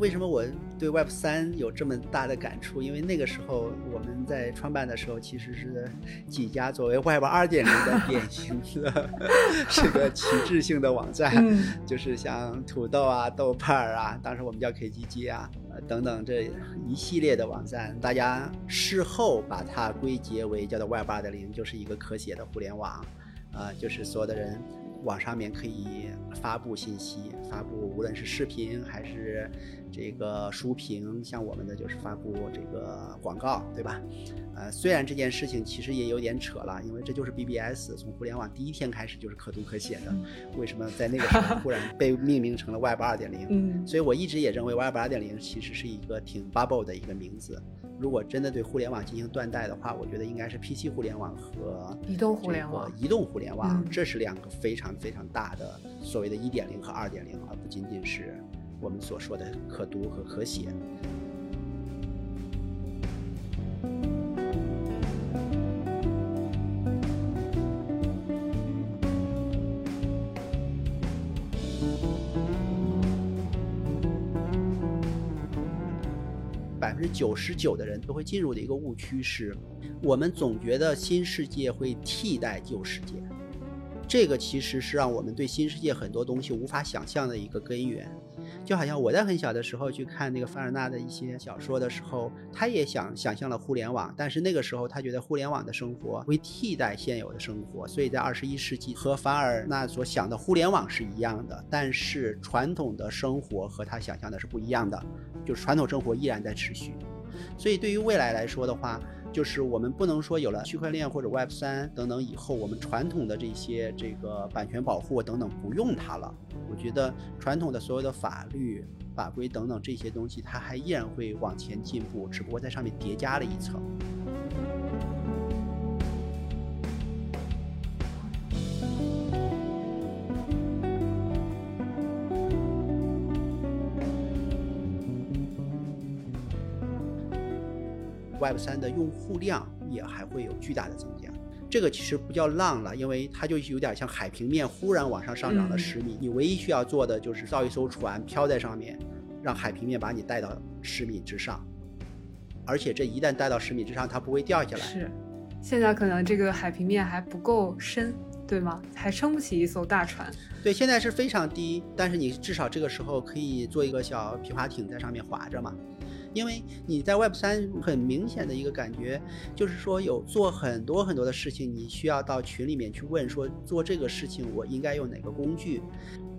为什么我对 Web 三有这么大的感触？因为那个时候我们在创办的时候，其实是几家作为 Web 二点零的典型的，是个旗帜性的网站，就是像土豆啊、豆瓣啊，当时我们叫 KGG 啊，等等这一系列的网站，大家事后把它归结为叫做 Web 二点零，就是一个可写的互联网，啊，就是所有的人。网上面可以发布信息，发布无论是视频还是这个书评，像我们的就是发布这个广告，对吧？呃，虽然这件事情其实也有点扯了，因为这就是 BBS 从互联网第一天开始就是可读可写的，为什么在那个时候忽然被命名成了 Web 二点零？嗯，所以我一直也认为 Web 二点零其实是一个挺 bubble 的一个名字。如果真的对互联网进行断代的话，我觉得应该是 PC 互联网和移动互联网。移动互联网，这是两个非常非常大的所谓的一点零和二点零，而不仅仅是我们所说的可读和可写。百分之九十九的人都会进入的一个误区是，我们总觉得新世界会替代旧世界，这个其实是让我们对新世界很多东西无法想象的一个根源。就好像我在很小的时候去看那个凡尔纳的一些小说的时候，他也想想象了互联网，但是那个时候他觉得互联网的生活会替代现有的生活，所以在二十一世纪和凡尔纳所想的互联网是一样的，但是传统的生活和他想象的是不一样的，就是传统生活依然在持续，所以对于未来来说的话。就是我们不能说有了区块链或者 Web 三等等以后，我们传统的这些这个版权保护等等不用它了。我觉得传统的所有的法律法规等等这些东西，它还依然会往前进步，只不过在上面叠加了一层。Web 三的用户量也还会有巨大的增加，这个其实不叫浪了，因为它就有点像海平面忽然往上上涨了十米，你唯一需要做的就是造一艘船漂在上面，让海平面把你带到十米之上，而且这一旦带到十米之上，它不会掉下来。是，现在可能这个海平面还不够深，对吗？还撑不起一艘大船。对，现在是非常低，但是你至少这个时候可以做一个小皮划艇在上面划着嘛。因为你在 Web 三很明显的一个感觉，就是说有做很多很多的事情，你需要到群里面去问说做这个事情我应该用哪个工具。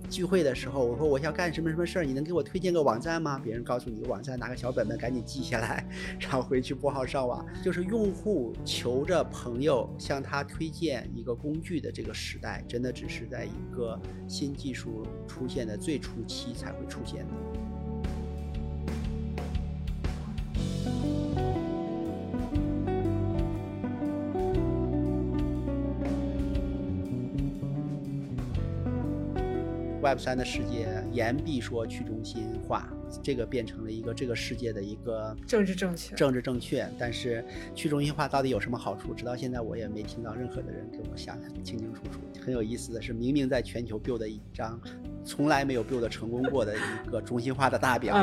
聚会的时候我说我要干什么什么事儿，你能给我推荐个网站吗？别人告诉你网站，拿个小本本赶紧记下来，然后回去拨号上网。就是用户求着朋友向他推荐一个工具的这个时代，真的只是在一个新技术出现的最初期才会出现的。Web 三的世界言必说去中心化，这个变成了一个这个世界的一个政治正确。政治正确，但是去中心化到底有什么好处？直到现在我也没听到任何的人给我想的清清楚楚。很有意思的是，明明在全球 build 一张从来没有 build 成功过的一个中心化的大表，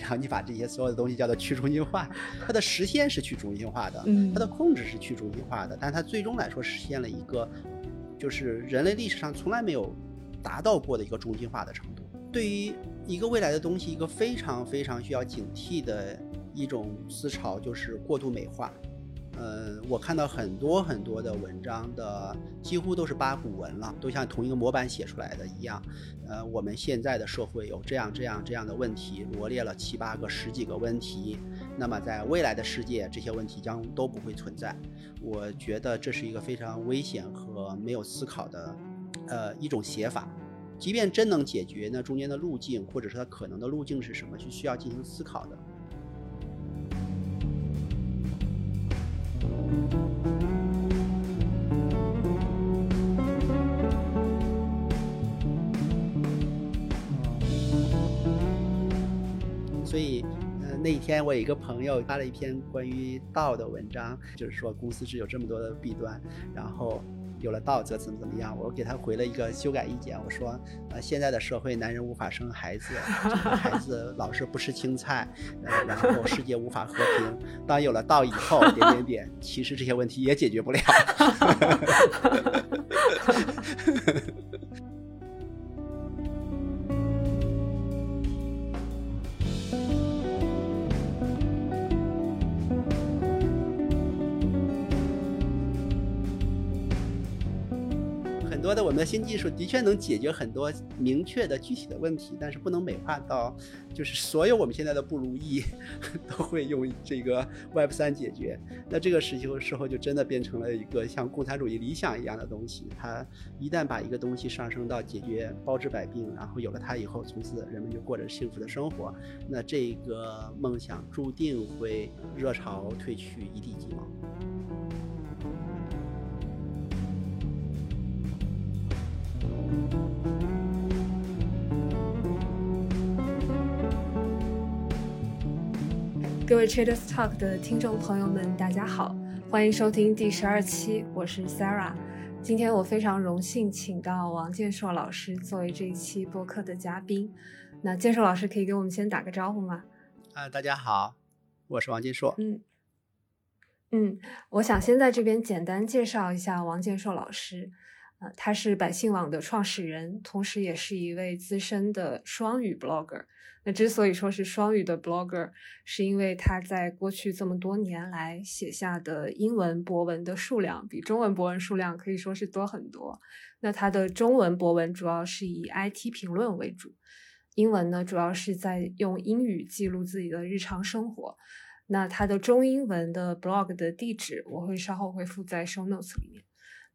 然后你把这些所有的东西叫做去中心化，它的实现是去中心化的，它的控制是去中心化的，但它最终来说实现了一个，就是人类历史上从来没有。达到过的一个中心化的程度，对于一个未来的东西，一个非常非常需要警惕的一种思潮就是过度美化。呃，我看到很多很多的文章的几乎都是八股文了，都像同一个模板写出来的一样。呃，我们现在的社会有这样这样这样的问题，罗列了七八个、十几个问题。那么在未来的世界，这些问题将都不会存在。我觉得这是一个非常危险和没有思考的。呃，一种写法，即便真能解决，那中间的路径，或者是它可能的路径是什么，是需要进行思考的。所以。那一天我有一个朋友发了一篇关于道的文章，就是说公司是有这么多的弊端，然后。有了道则怎么怎么样？我给他回了一个修改意见，我说，呃，现在的社会，男人无法生孩子，这个孩子老是不吃青菜，呃，然后世界无法和平。当有了道以后，点点点，其实这些问题也解决不了。多的我们的新技术的确能解决很多明确的具体的问题，但是不能美化到，就是所有我们现在的不如意 都会用这个 Web 三解决。那这个时候时候就真的变成了一个像共产主义理想一样的东西。它一旦把一个东西上升到解决包治百病，然后有了它以后，从此人们就过着幸福的生活，那这个梦想注定会热潮退去，一地鸡毛。各位 Traders Talk 的听众朋友们，大家好，欢迎收听第十二期，我是 Sarah。今天我非常荣幸请到王建硕老师作为这一期播客的嘉宾。那建硕老师可以给我们先打个招呼吗？啊，大家好，我是王建硕。嗯嗯，我想先在这边简单介绍一下王建硕老师。呃，他是百姓网的创始人，同时也是一位资深的双语 blogger。那之所以说是双语的 blogger，是因为他在过去这么多年来写下的英文博文的数量比中文博文数量可以说是多很多。那他的中文博文主要是以 IT 评论为主，英文呢主要是在用英语记录自己的日常生活。那他的中英文的 blog 的地址我会稍后会附在 show notes 里面。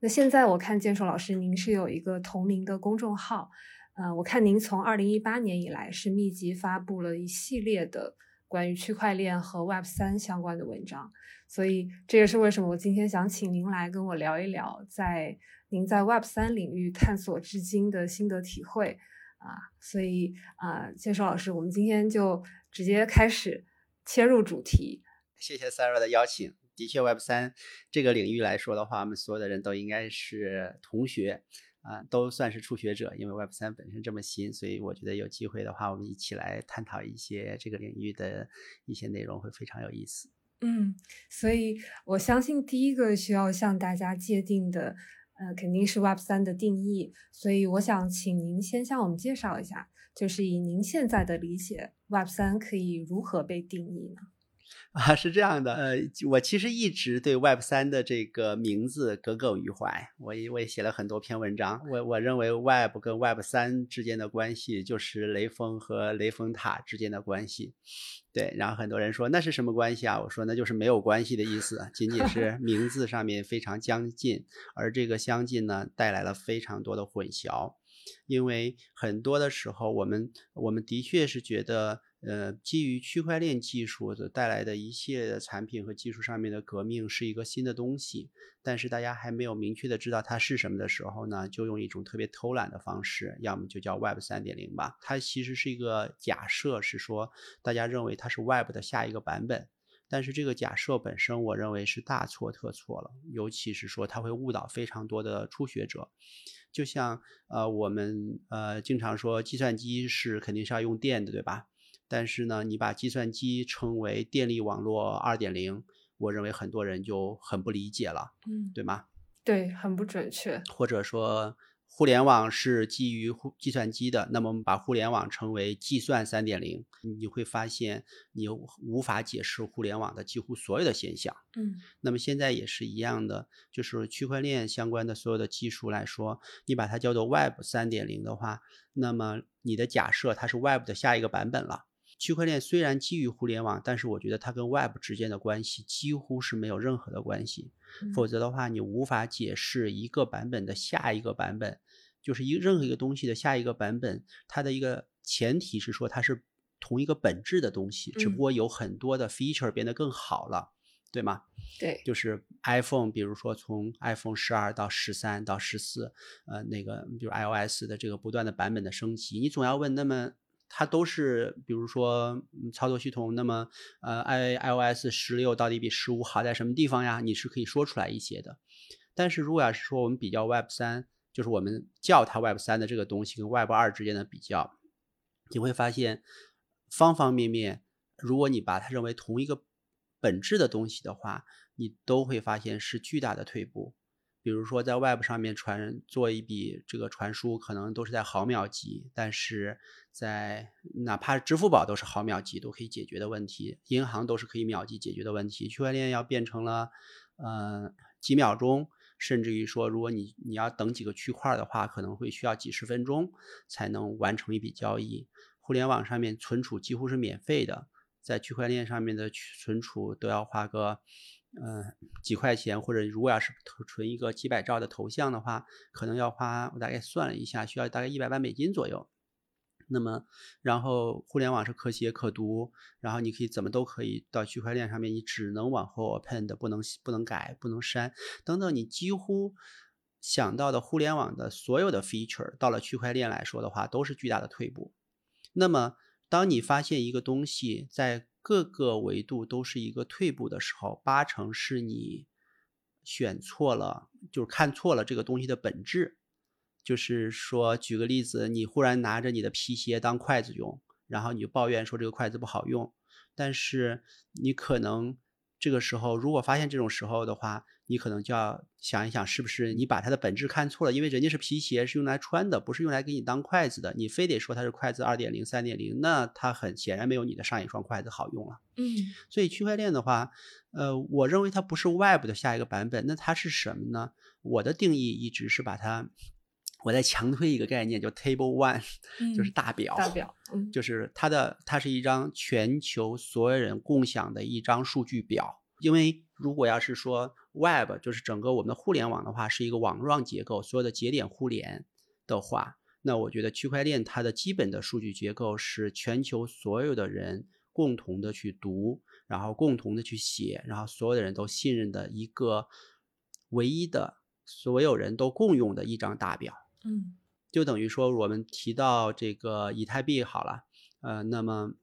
那现在我看建硕老师您是有一个同名的公众号。呃，我看您从二零一八年以来是密集发布了一系列的关于区块链和 Web 三相关的文章，所以这也是为什么我今天想请您来跟我聊一聊，在您在 Web 三领域探索至今的心得体会啊。所以啊，建硕老师，我们今天就直接开始切入主题。谢谢 Sarah 的邀请。的确，Web 三这个领域来说的话，我们所有的人都应该是同学。啊，都算是初学者，因为 Web 三本身这么新，所以我觉得有机会的话，我们一起来探讨一些这个领域的一些内容，会非常有意思。嗯，所以我相信第一个需要向大家界定的，呃，肯定是 Web 三的定义。所以我想请您先向我们介绍一下，就是以您现在的理解，Web 三可以如何被定义呢？啊，是这样的，呃，我其实一直对 Web 三的这个名字耿耿于怀，我也我也写了很多篇文章，我我认为 Web 跟 Web 三之间的关系就是雷锋和雷峰塔之间的关系，对，然后很多人说那是什么关系啊？我说那就是没有关系的意思，仅仅是名字上面非常相近，而这个相近呢，带来了非常多的混淆，因为很多的时候我们我们的确是觉得。呃，基于区块链技术的带来的一系列的产品和技术上面的革命是一个新的东西，但是大家还没有明确的知道它是什么的时候呢，就用一种特别偷懒的方式，要么就叫 Web 三点零吧。它其实是一个假设，是说大家认为它是 Web 的下一个版本，但是这个假设本身，我认为是大错特错了，尤其是说它会误导非常多的初学者。就像呃，我们呃经常说计算机是肯定是要用电的，对吧？但是呢，你把计算机称为电力网络二点零，我认为很多人就很不理解了，嗯，对吗？对，很不准确。或者说，互联网是基于计算机的，那么我们把互联网称为计算三点零，你会发现你无法解释互联网的几乎所有的现象。嗯，那么现在也是一样的，就是区块链相关的所有的技术来说，你把它叫做 Web 三点零的话，那么你的假设它是 Web 的下一个版本了。区块链虽然基于互联网，但是我觉得它跟 Web 之间的关系几乎是没有任何的关系。否则的话，你无法解释一个版本的下一个版本，就是一任何一个东西的下一个版本，它的一个前提是说它是同一个本质的东西，只不过有很多的 feature 变得更好了，对吗？对，就是 iPhone，比如说从 iPhone 十二到十三到十四，呃，那个就是 iOS 的这个不断的版本的升级，你总要问那么。它都是，比如说操作系统，那么呃，i iOS 十六到底比十五好在什么地方呀？你是可以说出来一些的。但是如果要是说我们比较 Web 三，就是我们叫它 Web 三的这个东西跟 Web 二之间的比较，你会发现方方面面，如果你把它认为同一个本质的东西的话，你都会发现是巨大的退步。比如说，在 Web 上面传做一笔这个传输，可能都是在毫秒级，但是在哪怕支付宝都是毫秒级都可以解决的问题，银行都是可以秒级解决的问题，区块链要变成了，呃，几秒钟，甚至于说，如果你你要等几个区块的话，可能会需要几十分钟才能完成一笔交易。互联网上面存储几乎是免费的，在区块链上面的存储都要花个。嗯，几块钱，或者如果要是存一个几百兆的头像的话，可能要花我大概算了一下，需要大概一百万美金左右。那么，然后互联网是可写可读，然后你可以怎么都可以到区块链上面，你只能往后 append，不能不能改，不能删等等，你几乎想到的互联网的所有的 feature，到了区块链来说的话，都是巨大的退步。那么，当你发现一个东西在各个维度都是一个退步的时候，八成是你选错了，就是看错了这个东西的本质。就是说，举个例子，你忽然拿着你的皮鞋当筷子用，然后你就抱怨说这个筷子不好用，但是你可能这个时候如果发现这种时候的话。你可能就要想一想，是不是你把它的本质看错了？因为人家是皮鞋，是用来穿的，不是用来给你当筷子的。你非得说它是筷子二点零、三点零，那它很显然没有你的上一双筷子好用了。嗯，所以区块链的话，呃，我认为它不是 Web 的下一个版本，那它是什么呢？我的定义一直是把它，我再强推一个概念，叫 Table One，就是大表。大表，嗯，就是它的，它是一张全球所有人共享的一张数据表。因为如果要是说 Web 就是整个我们的互联网的话，是一个网状结构，所有的节点互联的话，那我觉得区块链它的基本的数据结构是全球所有的人共同的去读，然后共同的去写，然后所有的人都信任的一个唯一的所有人都共用的一张大表。嗯，就等于说我们提到这个以太币好了，呃，那么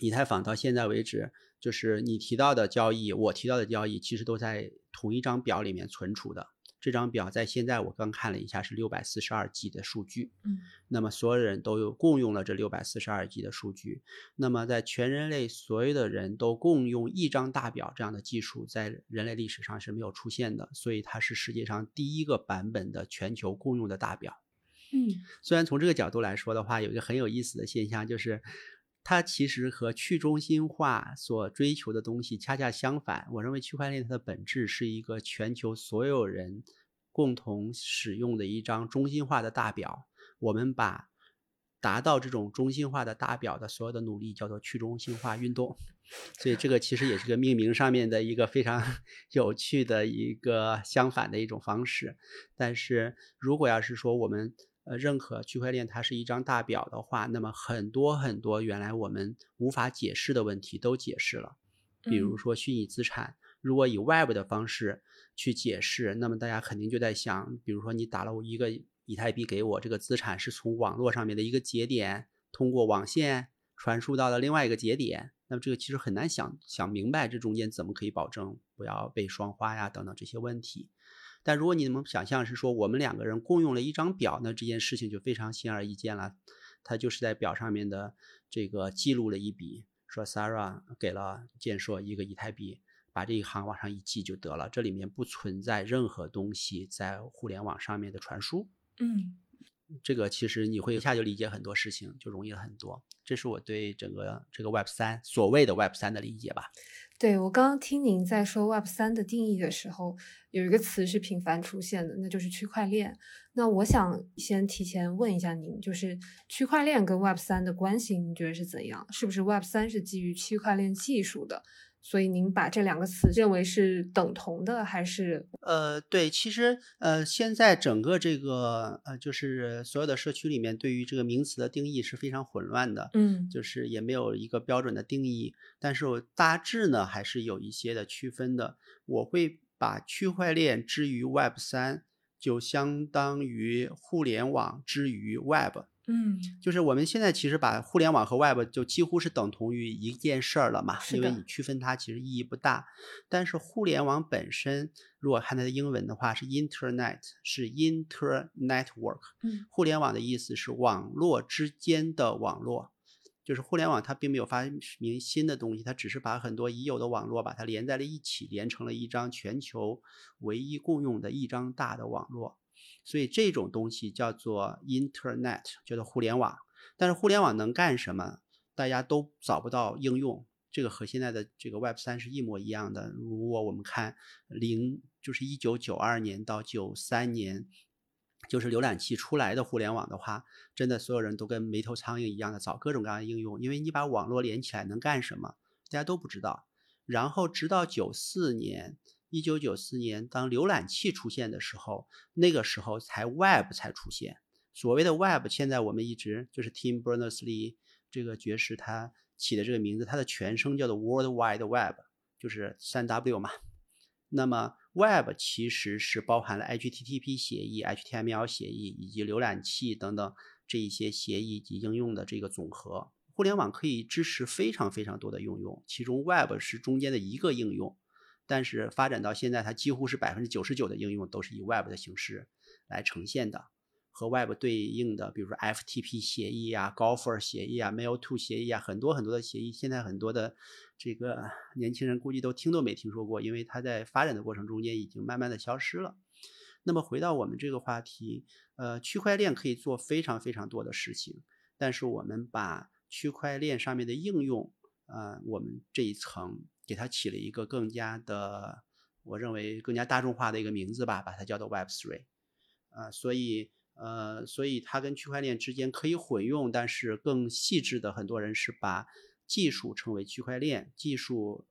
以太坊到现在为止。就是你提到的交易，我提到的交易，其实都在同一张表里面存储的。这张表在现在我刚看了一下，是六百四十二 G 的数据。嗯，那么所有人都有共用了这六百四十二 G 的数据。那么在全人类所有的人都共用一张大表这样的技术，在人类历史上是没有出现的，所以它是世界上第一个版本的全球共用的大表。嗯，虽然从这个角度来说的话，有一个很有意思的现象就是。它其实和去中心化所追求的东西恰恰相反。我认为区块链它的本质是一个全球所有人共同使用的一张中心化的大表。我们把达到这种中心化的大表的所有的努力叫做去中心化运动。所以这个其实也是个命名上面的一个非常 有趣的一个相反的一种方式。但是如果要是说我们呃，认可区块链它是一张大表的话，那么很多很多原来我们无法解释的问题都解释了。比如说虚拟资产，如果以 Web 的方式去解释，那么大家肯定就在想，比如说你打了一个以太币给我，这个资产是从网络上面的一个节点通过网线传输到了另外一个节点，那么这个其实很难想想明白这中间怎么可以保证不要被双花呀等等这些问题。但如果你能想象是说我们两个人共用了一张表，那这件事情就非常显而易见了。他就是在表上面的这个记录了一笔，说 Sarah 给了建硕一个以太币，把这一行往上一记就得了。这里面不存在任何东西在互联网上面的传输。嗯，这个其实你会一下就理解很多事情，就容易了很多。这是我对整个这个 Web 三所谓的 Web 三的理解吧。对我刚刚听您在说 Web 三的定义的时候，有一个词是频繁出现的，那就是区块链。那我想先提前问一下您，就是区块链跟 Web 三的关系，你觉得是怎样？是不是 Web 三是基于区块链技术的？所以您把这两个词认为是等同的，还是？呃，对，其实呃，现在整个这个呃，就是所有的社区里面，对于这个名词的定义是非常混乱的，嗯，就是也没有一个标准的定义，但是我大致呢还是有一些的区分的。我会把区块链之于 Web 三，就相当于互联网之于 Web。嗯，就是我们现在其实把互联网和 Web 就几乎是等同于一件事儿了嘛，因为你区分它其实意义不大。但是互联网本身，如果看它的英文的话是 Internet，是 Internetwork。嗯互联网的意思是网络之间的网络，就是互联网它并没有发明新的东西，它只是把很多已有的网络把它连在了一起，连成了一张全球唯一共用的一张大的网络。所以这种东西叫做 Internet，叫做互联网。但是互联网能干什么？大家都找不到应用。这个和现在的这个 Web 三是一模一样的。如果我们看零，就是一九九二年到九三年，就是浏览器出来的互联网的话，真的所有人都跟没头苍蝇一样的找各种各样的应用，因为你把网络连起来能干什么，大家都不知道。然后直到九四年，一九九四年，当浏览器出现的时候，那个时候才 Web 才出现。所谓的 Web，现在我们一直就是 Tim Berners-Lee 这个爵士他起的这个名字，它的全称叫做 World Wide Web，就是三 W 嘛。那么 Web 其实是包含了 HTTP 协议、HTML 协议以及浏览器等等这一些协议及应用的这个总和。互联网可以支持非常非常多的应用，其中 Web 是中间的一个应用，但是发展到现在，它几乎是百分之九十九的应用都是以 Web 的形式来呈现的。和 Web 对应的，比如说 FTP 协议啊、Gopher 协议啊、Mailto 协议啊，很多很多的协议，现在很多的这个年轻人估计都听都没听说过，因为它在发展的过程中间已经慢慢的消失了。那么回到我们这个话题，呃，区块链可以做非常非常多的事情，但是我们把区块链上面的应用，呃，我们这一层给它起了一个更加的，我认为更加大众化的一个名字吧，把它叫做 Web Three 啊，所以。呃，所以它跟区块链之间可以混用，但是更细致的很多人是把技术称为区块链技术，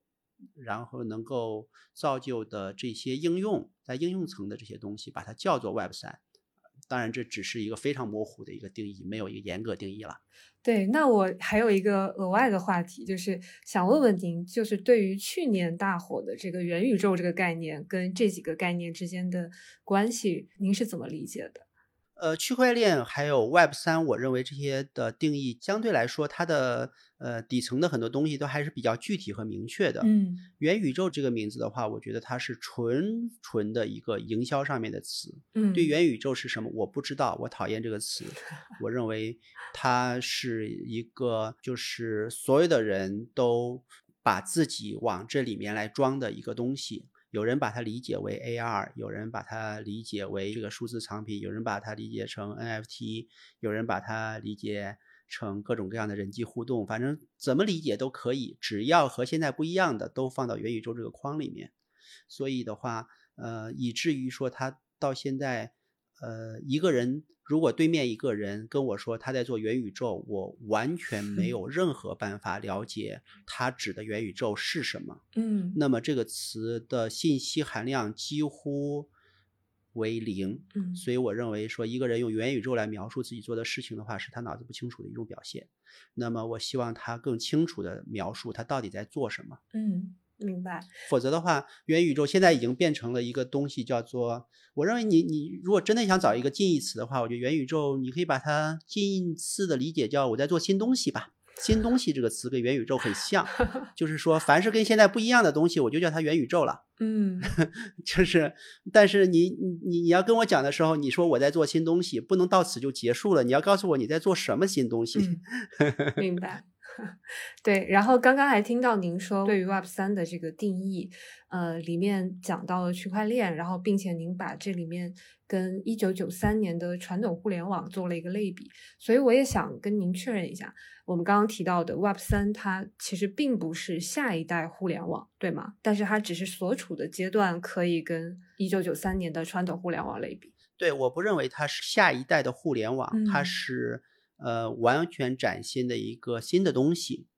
然后能够造就的这些应用，在应用层的这些东西，把它叫做 Web 三。当然，这只是一个非常模糊的一个定义，没有一个严格定义了。对，那我还有一个额外的话题，就是想问问您，就是对于去年大火的这个元宇宙这个概念，跟这几个概念之间的关系，您是怎么理解的？呃，区块链还有 Web 三，我认为这些的定义相对来说，它的呃底层的很多东西都还是比较具体和明确的。嗯，元宇宙这个名字的话，我觉得它是纯纯的一个营销上面的词。嗯，对元宇宙是什么，我不知道，我讨厌这个词。我认为它是一个，就是所有的人都把自己往这里面来装的一个东西。有人把它理解为 AR，有人把它理解为这个数字藏品，有人把它理解成 NFT，有人把它理解成各种各样的人际互动，反正怎么理解都可以，只要和现在不一样的都放到元宇宙这个框里面。所以的话，呃，以至于说他到现在，呃，一个人如果对面一个人跟我说他在做元宇宙，我完全没有任何办法了解他指的元宇宙是什么。嗯，那么这个词的信息含量几乎为零。嗯，所以我认为说一个人用元宇宙来描述自己做的事情的话，是他脑子不清楚的一种表现。那么我希望他更清楚的描述他到底在做什么。嗯，明白。否则的话，元宇宙现在已经变成了一个东西，叫做我认为你你如果真的想找一个近义词的话，我觉得元宇宙你可以把它近似的理解叫我在做新东西吧。新东西这个词跟元宇宙很像，就是说凡是跟现在不一样的东西，我就叫它元宇宙了。嗯，就是，但是你你你你要跟我讲的时候，你说我在做新东西，不能到此就结束了，你要告诉我你在做什么新东西。嗯、明白。对，然后刚刚还听到您说对于 Web 三的这个定义，呃，里面讲到了区块链，然后并且您把这里面跟一九九三年的传统互联网做了一个类比，所以我也想跟您确认一下，我们刚刚提到的 Web 三，它其实并不是下一代互联网，对吗？但是它只是所处的阶段可以跟一九九三年的传统互联网类比。对，我不认为它是下一代的互联网，嗯、它是。呃，完全崭新的一个新的东西，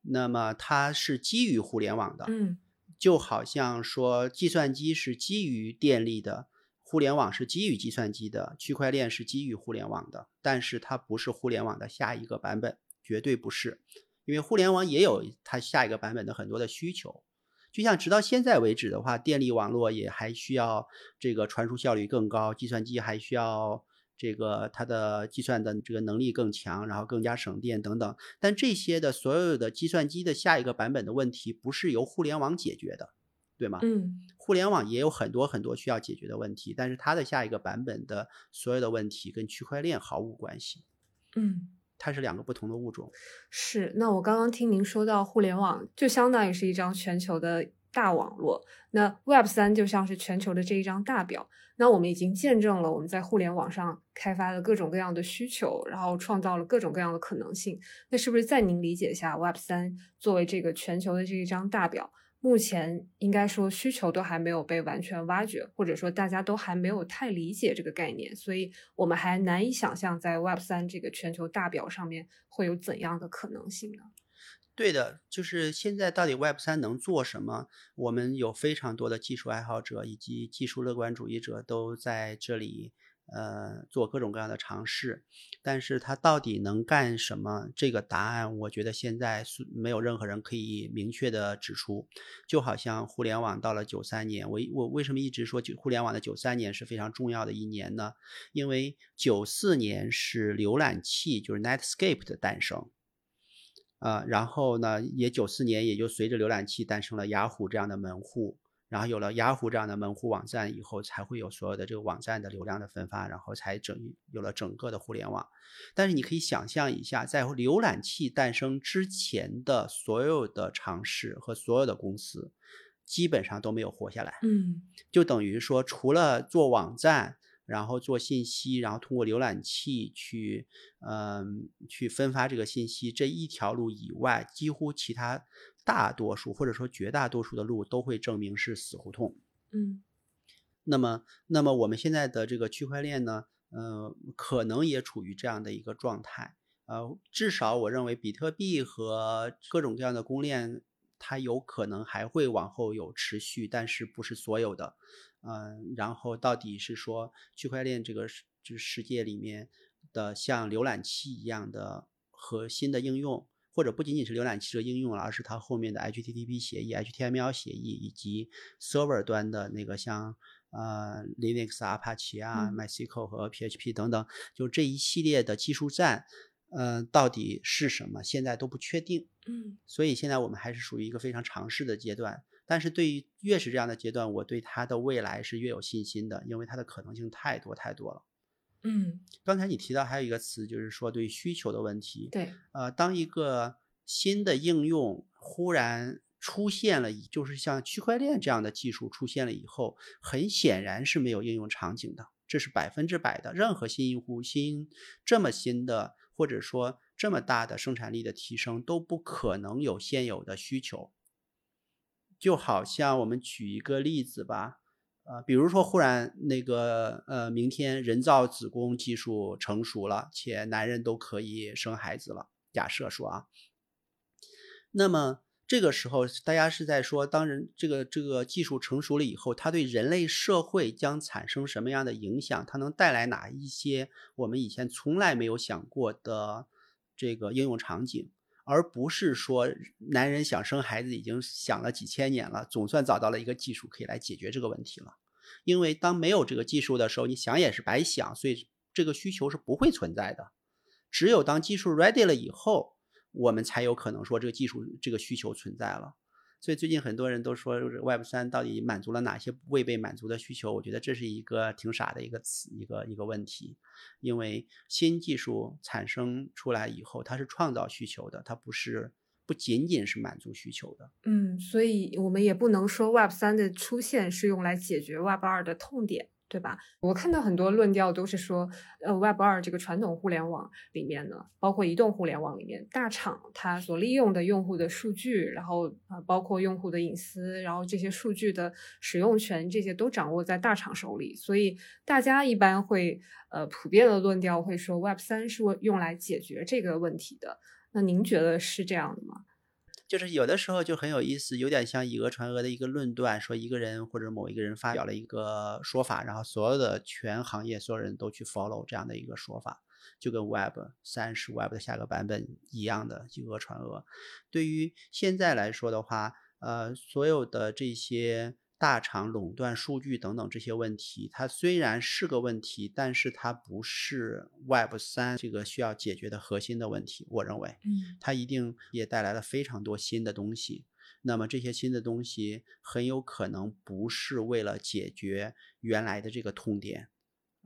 那么它是基于互联网的，嗯，就好像说计算机是基于电力的，互联网是基于计算机的，区块链是基于互联网的，但是它不是互联网的下一个版本，绝对不是，因为互联网也有它下一个版本的很多的需求，就像直到现在为止的话，电力网络也还需要这个传输效率更高，计算机还需要。这个它的计算的这个能力更强，然后更加省电等等。但这些的所有的计算机的下一个版本的问题，不是由互联网解决的，对吗？嗯，互联网也有很多很多需要解决的问题，但是它的下一个版本的所有的问题跟区块链毫无关系。嗯，它是两个不同的物种。是。那我刚刚听您说到互联网，就相当于是一张全球的大网络，那 Web 三就像是全球的这一张大表。那我们已经见证了我们在互联网上开发了各种各样的需求，然后创造了各种各样的可能性。那是不是在您理解下，Web 三作为这个全球的这一张大表，目前应该说需求都还没有被完全挖掘，或者说大家都还没有太理解这个概念，所以我们还难以想象在 Web 三这个全球大表上面会有怎样的可能性呢？对的，就是现在到底 Web 三能做什么？我们有非常多的技术爱好者以及技术乐观主义者都在这里，呃，做各种各样的尝试。但是它到底能干什么？这个答案，我觉得现在是没有任何人可以明确的指出。就好像互联网到了九三年，我我为什么一直说九互联网的九三年是非常重要的一年呢？因为九四年是浏览器，就是 Netscape 的诞生。呃，然后呢，也九四年也就随着浏览器诞生了雅虎这样的门户，然后有了雅虎这样的门户网站以后，才会有所有的这个网站的流量的分发，然后才整有了整个的互联网。但是你可以想象一下，在浏览器诞生之前的所有的尝试和所有的公司，基本上都没有活下来。嗯，就等于说，除了做网站。然后做信息，然后通过浏览器去，嗯，去分发这个信息这一条路以外，几乎其他大多数或者说绝大多数的路都会证明是死胡同。嗯，那么，那么我们现在的这个区块链呢，呃，可能也处于这样的一个状态。呃，至少我认为比特币和各种各样的公链，它有可能还会往后有持续，但是不是所有的。嗯，然后到底是说区块链这个世就是世界里面的像浏览器一样的核心的应用，或者不仅仅是浏览器这个应用了，而是它后面的 HTTP 协议、HTML 协议以及 server 端的那个像呃 Linux、Apache 啊、MySQL 和 PHP 等等，就这一系列的技术栈，嗯，到底是什么？现在都不确定。嗯，所以现在我们还是属于一个非常尝试的阶段。但是对于越是这样的阶段，我对它的未来是越有信心的，因为它的可能性太多太多了。嗯，刚才你提到还有一个词，就是说对需求的问题。对，呃，当一个新的应用忽然出现了，就是像区块链这样的技术出现了以后，很显然是没有应用场景的，这是百分之百的。任何新用户、新这么新的，或者说这么大的生产力的提升，都不可能有现有的需求。就好像我们举一个例子吧，呃，比如说忽然那个呃，明天人造子宫技术成熟了，且男人都可以生孩子了，假设说啊，那么这个时候大家是在说，当人这个这个技术成熟了以后，它对人类社会将产生什么样的影响？它能带来哪一些我们以前从来没有想过的这个应用场景？而不是说男人想生孩子已经想了几千年了，总算找到了一个技术可以来解决这个问题了。因为当没有这个技术的时候，你想也是白想，所以这个需求是不会存在的。只有当技术 ready 了以后，我们才有可能说这个技术这个需求存在了。所以最近很多人都说，Web 三到底满足了哪些未被满足的需求？我觉得这是一个挺傻的一个词，一个一个问题。因为新技术产生出来以后，它是创造需求的，它不是不仅仅是满足需求的。嗯，所以我们也不能说 Web 三的出现是用来解决 Web 二的痛点。对吧？我看到很多论调都是说，呃，Web 二这个传统互联网里面呢，包括移动互联网里面，大厂它所利用的用户的数据，然后呃，包括用户的隐私，然后这些数据的使用权，这些都掌握在大厂手里。所以大家一般会呃普遍的论调会说，Web 三是用来解决这个问题的。那您觉得是这样的吗？就是有的时候就很有意思，有点像以讹传讹的一个论断，说一个人或者某一个人发表了一个说法，然后所有的全行业所有人都去 follow 这样的一个说法，就跟 Web 三是 Web 的下个版本一样的以讹传讹。对于现在来说的话，呃，所有的这些。大厂垄断数据等等这些问题，它虽然是个问题，但是它不是 Web 三这个需要解决的核心的问题。我认为，嗯它一定也带来了非常多新的东西。那么这些新的东西很有可能不是为了解决原来的这个痛点，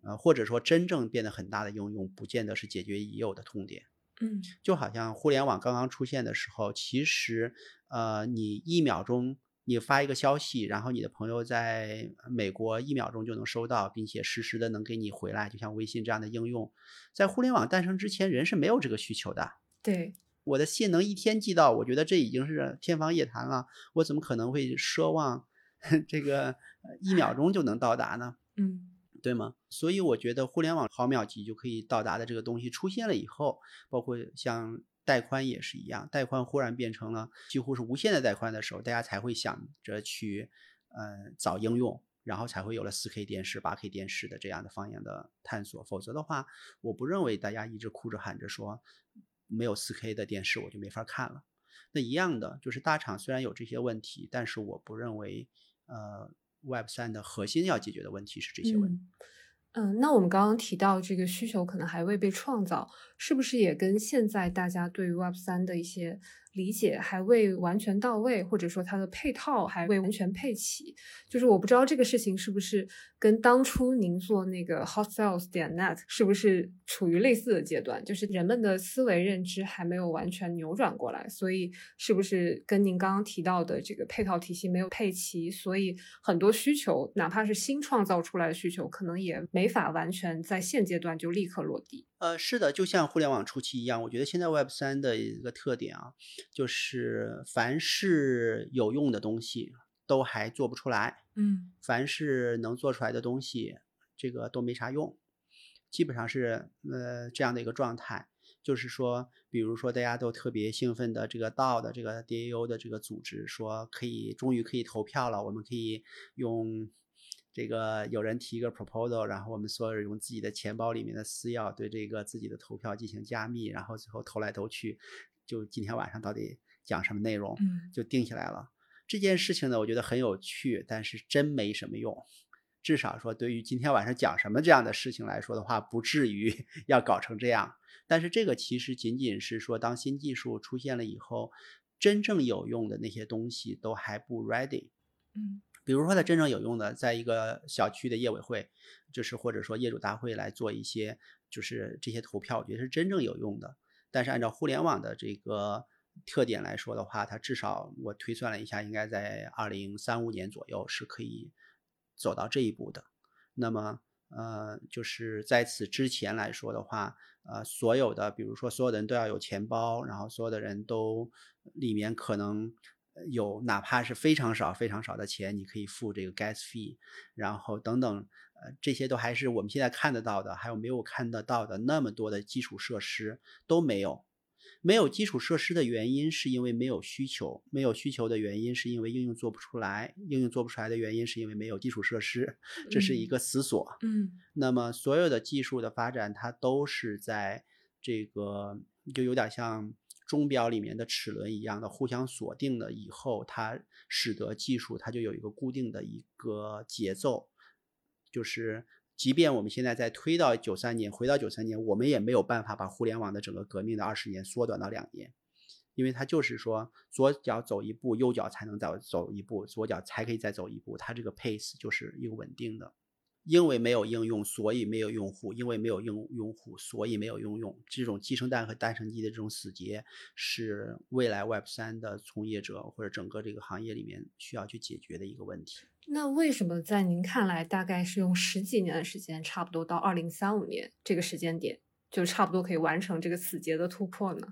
呃，或者说真正变得很大的应用，不见得是解决已有的痛点。嗯就好像互联网刚刚出现的时候，其实呃，你一秒钟你发一个消息，然后你的朋友在美国一秒钟就能收到，并且实时的能给你回来，就像微信这样的应用，在互联网诞生之前，人是没有这个需求的。对，我的信能一天寄到，我觉得这已经是天方夜谭了。我怎么可能会奢望 这个呃一秒钟就能到达呢？嗯对吗？所以我觉得互联网毫秒级就可以到达的这个东西出现了以后，包括像带宽也是一样，带宽忽然变成了几乎是无限的带宽的时候，大家才会想着去呃找应用，然后才会有了 4K 电视、8K 电视的这样的方向的探索。否则的话，我不认为大家一直哭着喊着说没有 4K 的电视我就没法看了。那一样的，就是大厂虽然有这些问题，但是我不认为呃 Web 三的核心要解决的问题是这些问题。嗯嗯，那我们刚刚提到这个需求可能还未被创造，是不是也跟现在大家对于 Web 三的一些理解还未完全到位，或者说它的配套还未完全配齐？就是我不知道这个事情是不是跟当初您做那个 Hot Sales 点 Net 是不是处于类似的阶段，就是人们的思维认知还没有完全扭转过来，所以是不是跟您刚刚提到的这个配套体系没有配齐，所以很多需求，哪怕是新创造出来的需求，可能也没法完全在现阶段就立刻落地。呃，是的，就像互联网初期一样，我觉得现在 Web 三的一个特点啊，就是凡是有用的东西都还做不出来，嗯凡是能做出来的东西，这个都没啥用，基本上是呃这样的一个状态。就是说，比如说大家都特别兴奋的这个 DAO 的这个 DAO 的这个组织，说可以终于可以投票了，我们可以用这个有人提一个 proposal，然后我们所有人用自己的钱包里面的私钥对这个自己的投票进行加密，然后最后投来投去，就今天晚上到底讲什么内容，嗯就定下来了。这件事情呢，我觉得很有趣，但是真没什么用。至少说，对于今天晚上讲什么这样的事情来说的话，不至于 要搞成这样。但是这个其实仅仅是说，当新技术出现了以后，真正有用的那些东西都还不 ready。嗯比如说，它真正有用的，在一个小区的业委会，就是或者说业主大会来做一些，就是这些投票，我觉得是真正有用的。但是按照互联网的这个特点来说的话，它至少我推算了一下，应该在二零三五年左右是可以走到这一步的。那么，呃，就是在此之前来说的话，呃，所有的，比如说所有的人都要有钱包，然后所有的人都里面可能有哪怕是非常少、非常少的钱，你可以付这个 gas fee，然后等等，呃，这些都还是我们现在看得到的，还有没有看得到的那么多的基础设施都没有。没有基础设施的原因是因为没有需求，没有需求的原因是因为应用做不出来，应用做不出来的原因是因为没有基础设施，这是一个死锁。嗯那么所有的技术的发展，它都是在这个就有点像钟表里面的齿轮一样的互相锁定了以后，它使得技术它就有一个固定的一个节奏，就是即便我们现在在推到九三年，回到九三年，我们也没有办法把互联网的整个革命的二十年缩短到两年。因为它就是说，左脚走一步，右脚才能再走一步，左脚才可以再走一步，它这个 pace 就是一个稳定的。因为没有应用，所以没有用户；因为没有用用户，所以没有应用。这种鸡生蛋和蛋生鸡的这种死结，是未来 Web 三的从业者或者整个这个行业里面需要去解决的一个问题。那为什么在您看来，大概是用十几年的时间，差不多到二零三五年这个时间点，就差不多可以完成这个死结的突破呢？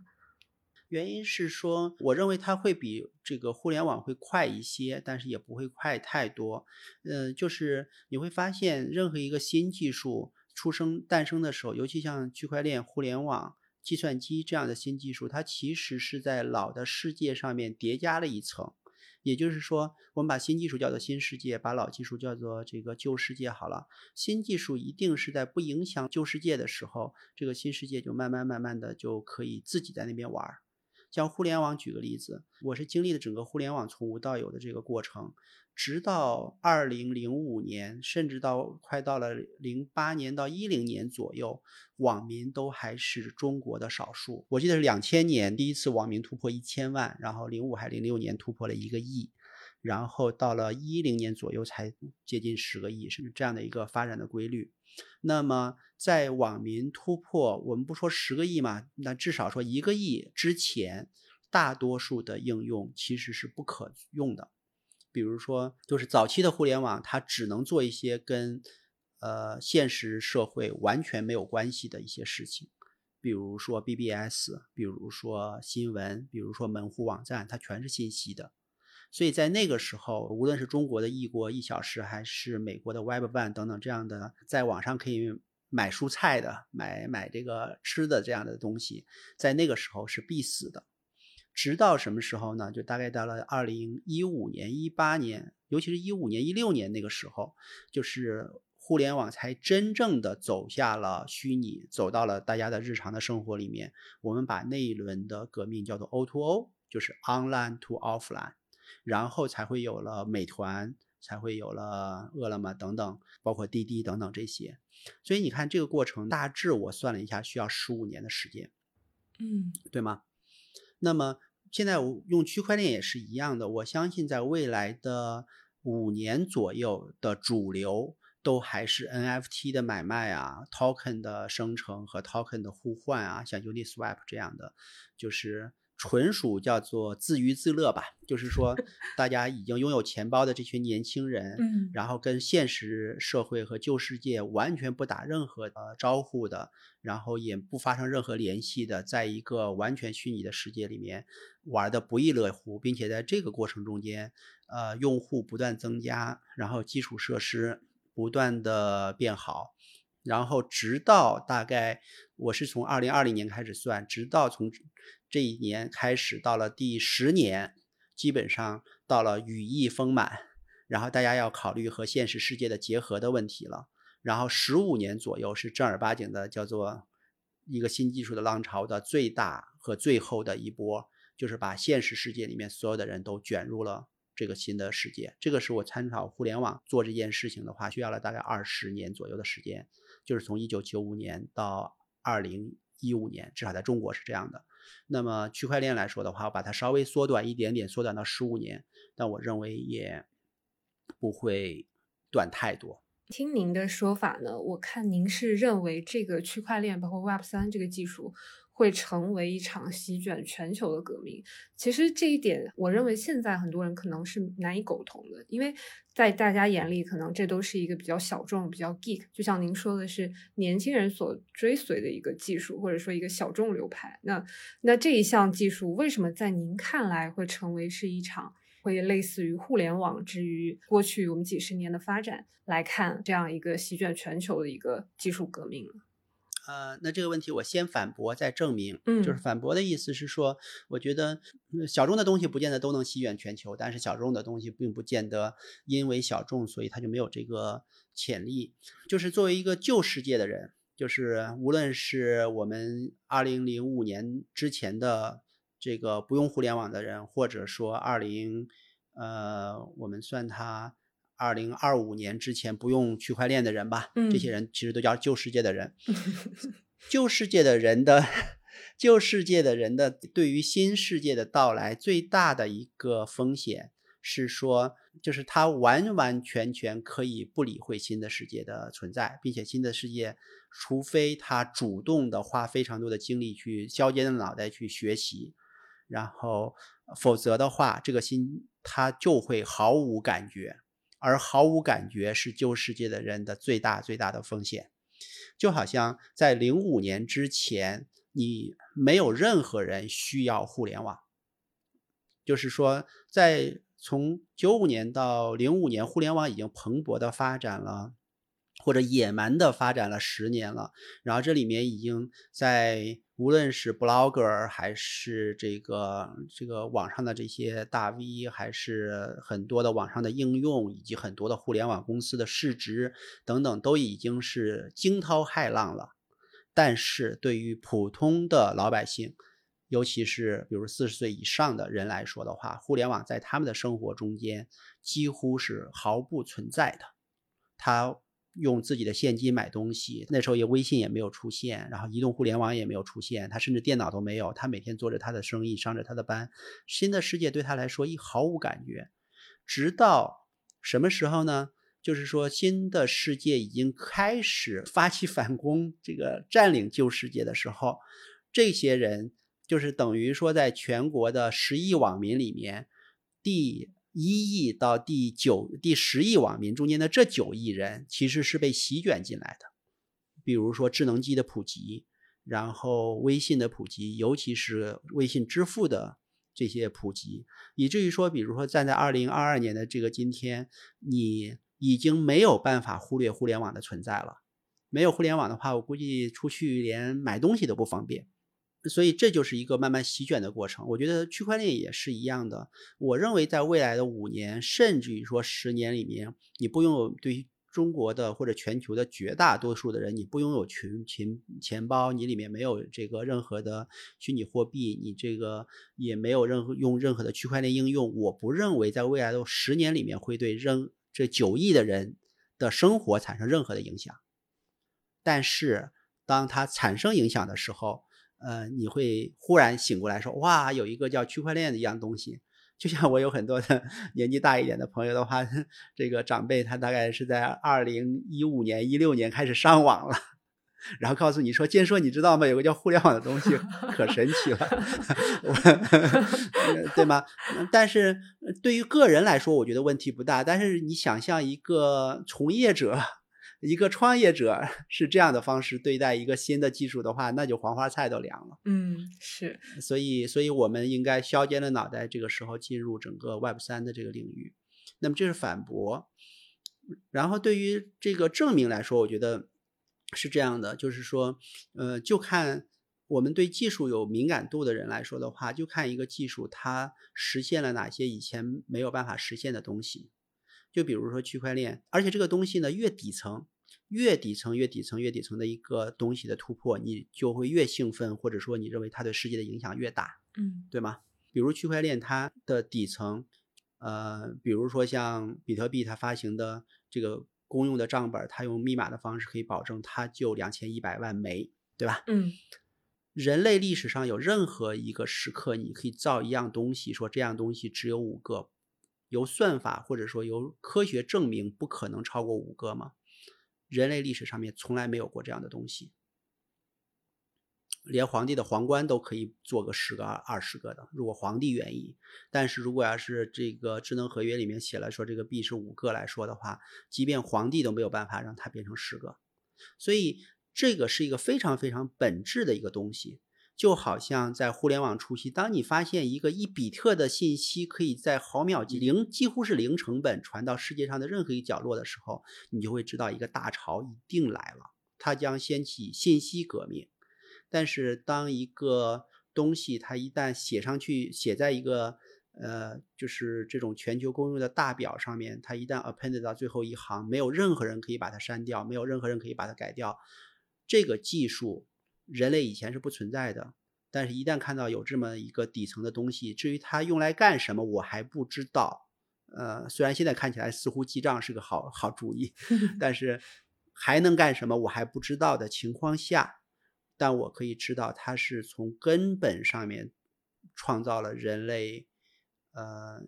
原因是说，我认为它会比这个互联网会快一些，但是也不会快太多。呃，就是你会发现，任何一个新技术出生诞生的时候，尤其像区块链、互联网、计算机这样的新技术，它其实是在老的世界上面叠加了一层。也就是说，我们把新技术叫做新世界，把老技术叫做这个旧世界好了。新技术一定是在不影响旧世界的时候，这个新世界就慢慢慢慢的就可以自己在那边玩儿。像互联网，举个例子，我是经历了整个互联网从无到有的这个过程。直到二零零五年，甚至到快到了零八年到一零年左右，网民都还是中国的少数。我记得是两千年第一次网民突破一千万，然后零五还零六年突破了一个亿，然后到了一零年左右才接近十个亿，甚至这样的一个发展的规律。那么在网民突破，我们不说十个亿嘛，那至少说一个亿之前，大多数的应用其实是不可用的。比如说，就是早期的互联网，它只能做一些跟呃现实社会完全没有关系的一些事情，比如说 BBS，比如说新闻，比如说门户网站，它全是信息的。所以在那个时候，无论是中国的易国一小时，还是美国的 Web One 等等这样的，在网上可以买蔬菜的、买买这个吃的这样的东西，在那个时候是必死的。直到什么时候呢？就大概到了二零一五年、一八年，尤其是一五年、一六年那个时候，就是互联网才真正的走下了虚拟，走到了大家的日常的生活里面。我们把那一轮的革命叫做 O to O，就是 Online to Offline，然后才会有了美团，才会有了饿了么等等，包括滴滴等等这些。所以你看这个过程，大致我算了一下，需要十五年的时间，嗯，对吗？那么。现在我用区块链也是一样的，我相信在未来的五年左右的主流都还是 NFT 的买卖啊，token 的生成和 token 的互换啊，像 Uniswap 这样的，就是。纯属叫做自娱自乐吧，就是说，大家已经拥有钱包的这群年轻人，嗯，然后跟现实社会和旧世界完全不打任何呃招呼的，然后也不发生任何联系的，在一个完全虚拟的世界里面玩的不亦乐乎，并且在这个过程中间，呃，用户不断增加，然后基础设施不断的变好，然后直到大概我是从二零二零年开始算，直到从。这一年开始到了第十年，基本上到了羽翼丰满，然后大家要考虑和现实世界的结合的问题了。然后十五年左右是正儿八经的，叫做一个新技术的浪潮的最大和最后的一波，就是把现实世界里面所有的人都卷入了这个新的世界。这个是我参考互联网做这件事情的话，需要了大概二十年左右的时间，就是从一九九五年到二零一五年，至少在中国是这样的。那么区块链来说的话，我把它稍微缩短一点点，缩短到十五年，但我认为也不会短太多。听您的说法呢，我看您是认为这个区块链包括 Web 三这个技术。会成为一场席卷全球的革命。其实这一点，我认为现在很多人可能是难以苟同的，因为在大家眼里，可能这都是一个比较小众、比较 geek，就像您说的是年轻人所追随的一个技术，或者说一个小众流派。那那这一项技术为什么在您看来会成为是一场会类似于互联网之于过去我们几十年的发展来看这样一个席卷全球的一个技术革命？呃，那这个问题我先反驳再证明。嗯，就是反驳的意思是说，我觉得小众的东西不见得都能席卷全球，但是小众的东西并不见得因为小众，所以它就没有这个潜力。就是作为一个旧世界的人，就是无论是我们二零零五年之前的这个不用互联网的人，或者说二零，呃，我们算他。二零二五年之前不用区块链的人吧，这些人其实都叫旧世界的人。旧世界的人的旧世界的人的对于新世界的到来最大的一个风险是说，就是他完完全全可以不理会新的世界的存在，并且新的世界，除非他主动的花非常多的精力去削尖的脑袋去学习，然后否则的话，这个新他就会毫无感觉。而毫无感觉是旧世界的人的最大最大的风险，就好像在零五年之前，你没有任何人需要互联网，就是说，在从九五年到零五年，互联网已经蓬勃的发展了。或者野蛮的发展了十年了，然后这里面已经在无论是 blogger 还是这个这个网上的这些大 V，还是很多的网上的应用，以及很多的互联网公司的市值等等，都已经是惊涛骇浪了。但是对于普通的老百姓，尤其是比如四十岁以上的人来说的话，互联网在他们的生活中间几乎是毫不存在的。他用自己的现金买东西，那时候也微信也没有出现，然后移动互联网也没有出现，他甚至电脑都没有。他每天做着他的生意，上着他的班，新的世界对他来说一毫无感觉。直到什么时候呢？就是说，新的世界已经开始发起反攻，这个占领旧世界的时候，这些人就是等于说，在全国的十亿网民里面，第一亿到第九、第十亿网民中间的这九亿人，其实是被席卷进来的。比如说智能机的普及，然后微信的普及，尤其是微信支付的这些普及，以至于说，比如说站在二零二二年的这个今天，你。已经没有办法忽略互联网的存在了。没有互联网的话，我估计出去连买东西都不方便。所以这就是一个慢慢席卷的过程。我觉得区块链也是一样的。我认为在未来的五年，甚至于说十年里面，你不拥有对于中国的或者全球的绝大多数的人，你不拥有群群钱包，你里面没有这个任何的虚拟货币，你这个也没有任何用任何的区块链应用。我不认为在未来的十年里面会对任这九亿的人的生活产生任何的影响，但是当它产生影响的时候，呃，你会忽然醒过来说：“哇，有一个叫区块链的一样东西。”就像我有很多的年纪大一点的朋友的话，这个长辈他大概是在二零一五年、一六年开始上网了。然后告诉你说，坚说你知道吗？有个叫互联网的东西，可神奇了，对吗？但是对于个人来说，我觉得问题不大。但是你想象一个从业者、一个创业者 是这样的方式对待一个新的技术的话，那就黄花菜都凉了。嗯，是。所以，所以我们应该削尖了脑袋，这个时候进入整个 Web 三的这个领域。那么这是反驳。然后对于这个证明来说，我觉得。是这样的，就是说，呃，就看我们对技术有敏感度的人来说的话，就看一个技术它实现了哪些以前没有办法实现的东西。就比如说区块链，而且这个东西呢，越底层、越底层、越底层、越底层的一个东西的突破，你就会越兴奋，或者说你认为它对世界的影响越大，嗯，对吗？比如区块链它的底层，呃，比如说像比特币它发行的这个。公用的账本，它用密码的方式可以保证它就两千一百万枚，对吧？嗯。人类历史上有任何一个时刻，你可以造一样东西，说这样东西只有五个，由算法或者说由科学证明不可能超过五个吗？人类历史上面从来没有过这样的东西。连皇帝的皇冠都可以做个十个、二十个的，如果皇帝愿意。但是如果要是这个智能合约里面写了说这个币是五个来说的话，即便皇帝都没有办法让它变成十个。所以这个是一个非常非常本质的一个东西，就好像在互联网初期，当你发现一个一比特的信息可以在毫秒级零几乎是零成本传到世界上的任何一角落的时候，你就会知道一个大潮一定来了，它将掀起信息革命。但是，当一个东西它一旦写上去，写在一个呃，就是这种全球公用的大表上面，它一旦 append 到最后一行，没有任何人可以把它删掉，没有任何人可以把它改掉。这个技术，人类以前是不存在的。但是，一旦看到有这么一个底层的东西，至于它用来干什么，我还不知道。呃，虽然现在看起来似乎记账是个好好主意，但是还能干什么，我还不知道的情况下。但我可以知道，它是从根本上面创造了人类，呃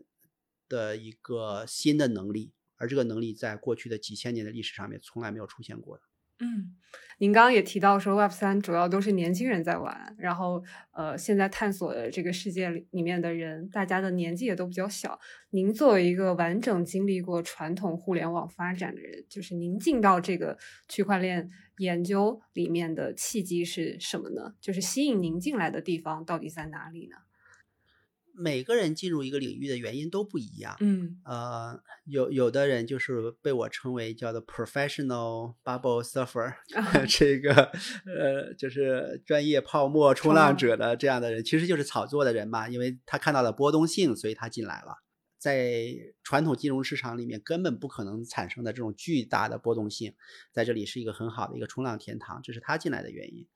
的一个新的能力，而这个能力在过去的几千年的历史上面从来没有出现过的。嗯，您刚刚也提到说，Web 三主要都是年轻人在玩，然后呃，现在探索的这个世界里面的人，大家的年纪也都比较小。您作为一个完整经历过传统互联网发展的人，就是您进到这个区块链研究里面的契机是什么呢？就是吸引您进来的地方到底在哪里呢？每个人进入一个领域的原因都不一样，嗯，呃，有有的人就是被我称为叫做 professional bubble surfer，这个呃就是专业泡沫冲浪者的这样的人，其实就是炒作的人嘛，因为他看到了波动性，所以他进来了。在传统金融市场里面根本不可能产生的这种巨大的波动性，在这里是一个很好的一个冲浪天堂，这是他进来的原因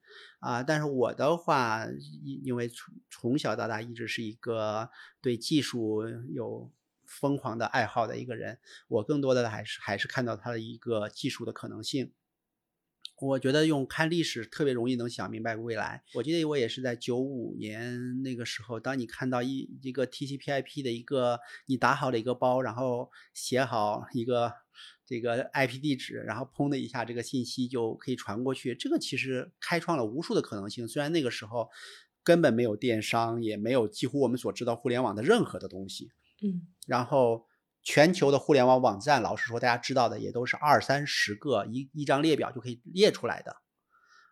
啊。但是我的话，因因为从从小到大一直是一个对技术有疯狂的爱好的一个人，我更多的还是还是看到他的一个技术的可能性。我觉得用看历史特别容易能想明白未来。我记得我也是在九五年那个时候，当你看到一一个 TCP/IP 的一个你打好了一个包，然后写好一个这个 IP 地址，然后砰的一下，这个信息就可以传过去。这个其实开创了无数的可能性。虽然那个时候根本没有电商，也没有几乎我们所知道互联网的任何的东西。嗯，然后。全球的互联网网站，老实说，大家知道的也都是二三十个，一一张列表就可以列出来的。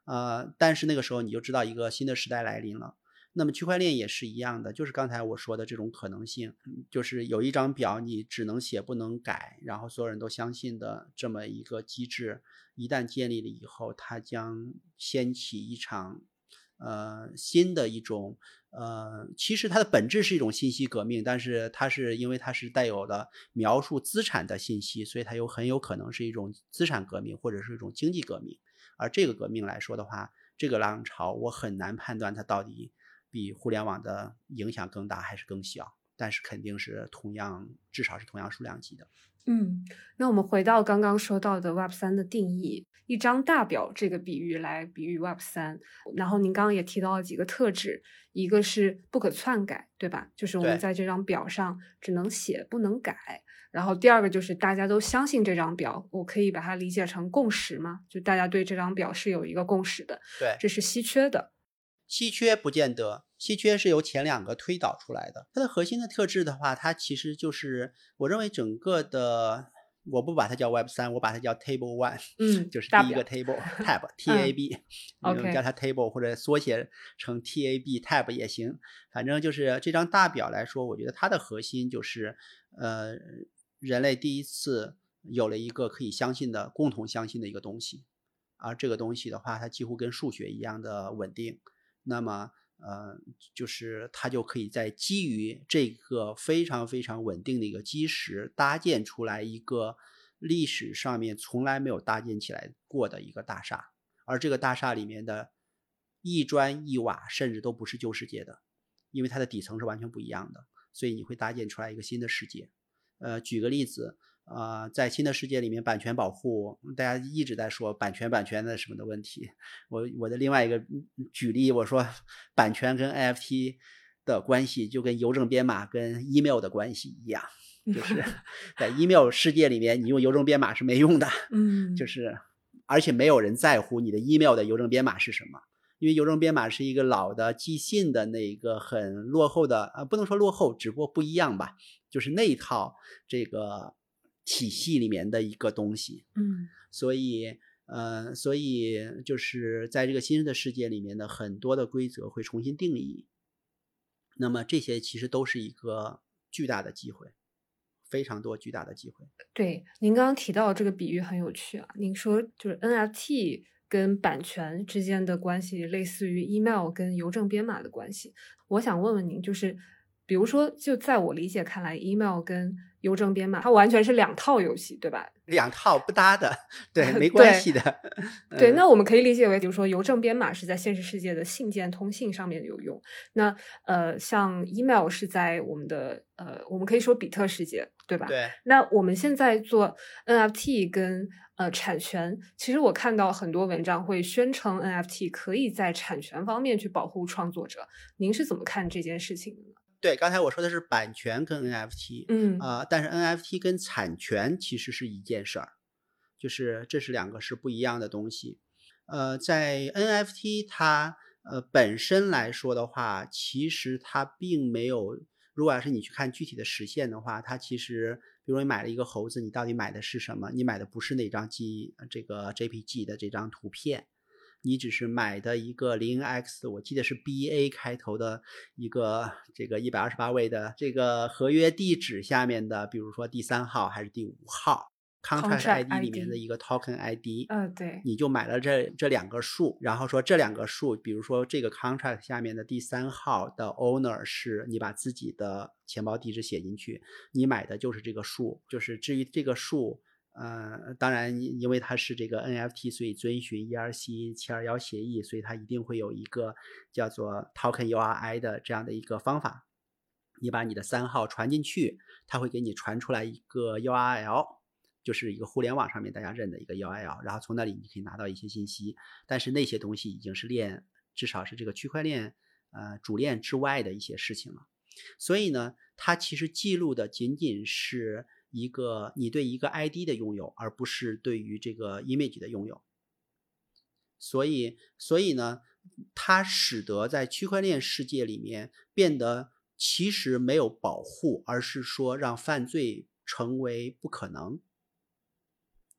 呃，但是那个时候你就知道一个新的时代来临了。那么区块链也是一样的，就是刚才我说的这种可能性，就是有一张表你只能写不能改，然后所有人都相信的这么一个机制，一旦建立了以后，它将掀起一场。呃，新的一种，呃，其实它的本质是一种信息革命，但是它是因为它是带有了描述资产的信息，所以它有很有可能是一种资产革命或者是一种经济革命。而这个革命来说的话，这个浪潮我很难判断它到底比互联网的影响更大还是更小，但是肯定是同样，至少是同样数量级的。嗯，那我们回到刚刚说到的 Web 三的定义，一张大表这个比喻来比喻 Web 三。然后您刚刚也提到了几个特质，一个是不可篡改，对吧？就是我们在这张表上只能写不能改。然后第二个就是大家都相信这张表，我可以把它理解成共识吗？就大家对这张表是有一个共识的。对，这是稀缺的。稀缺不见得，稀缺是由前两个推导出来的。它的核心的特质的话，它其实就是我认为整个的，我不把它叫 Web 三，我把它叫 Table One，嗯，就是第一个 Table Tab T A B，OK，叫它 Table 或者缩写成 T A B Tab 也行。反正就是这张大表来说，我觉得它的核心就是呃，人类第一次有了一个可以相信的、共同相信的一个东西，而这个东西的话，它几乎跟数学一样的稳定。那么，呃，就是它就可以在基于这个非常非常稳定的一个基石，搭建出来一个历史上面从来没有搭建起来过的一个大厦，而这个大厦里面的一砖一瓦，甚至都不是旧世界的，因为它的底层是完全不一样的，所以你会搭建出来一个新的世界。呃，举个例子。啊，在新的世界里面，版权保护，大家一直在说版权、版权的什么的问题。我我的另外一个举例，我说版权跟 NFT 的关系就跟邮政编码跟 email 的关系一样，就是在 email 世界里面，你用邮政编码是没用的。嗯，就是而且没有人在乎你的 email 的邮政编码是什么，因为邮政编码是一个老的寄信的那个很落后的呃，不能说落后，只不过不一样吧，就是那一套这个。体系里面的一个东西，嗯，所以，呃，所以就是在这个新的世界里面的很多的规则会重新定义。那么这些其实都是一个巨大的机会，非常多巨大的机会。对，您刚刚提到这个比喻很有趣啊，您说就是 NFT 跟版权之间的关系类似于 email 跟邮政编码的关系。我想问问您，就是比如说，就在我理解看来，email 跟邮政编码，它完全是两套游戏，对吧？两套不搭的，对，没关系的。对，那我们可以理解为，比如说邮政编码是在现实世界的信件通信上面有用，那呃，像 email 是在我们的呃，我们可以说比特世界，对吧？对。那我们现在做 NFT 跟呃产权，其实我看到很多文章会宣称 NFT 可以在产权方面去保护创作者，您是怎么看这件事情的呢？对，刚才我说的是版权跟 NFT，嗯啊，但是 NFT 跟产权其实是一件事儿，就是这是两个是不一样的东西。呃，在 NFT 它呃本身来说的话，其实它并没有，如果要是你去看具体的实现的话，它其实，比如你买了一个猴子，你到底买的是什么？你买的不是那张 G 这个 JPG 的这张图片。你只是买的一个零 x，我记得是 b a 开头的一个这个一百二十八位的这个合约地址下面的，比如说第三号还是第五号，contract Contract ID 里面的一个 token ID，嗯，对，你就买了这这两个数，然后说这两个数，比如说这个 contract 下面的第三号的 owner 是你把自己的钱包地址写进去，你买的就是这个数，就是至于这个数。呃，当然，因为它是这个 NFT，所以遵循 ERC 七二幺协议，所以它一定会有一个叫做 Token URI 的这样的一个方法。你把你的三号传进去，它会给你传出来一个 URL，就是一个互联网上面大家认的一个 URL，然后从那里你可以拿到一些信息。但是那些东西已经是链，至少是这个区块链呃主链之外的一些事情了。所以呢，它其实记录的仅仅是。一个你对一个 ID 的拥有，而不是对于这个 image 的拥有。所以，所以呢，它使得在区块链世界里面变得其实没有保护，而是说让犯罪成为不可能。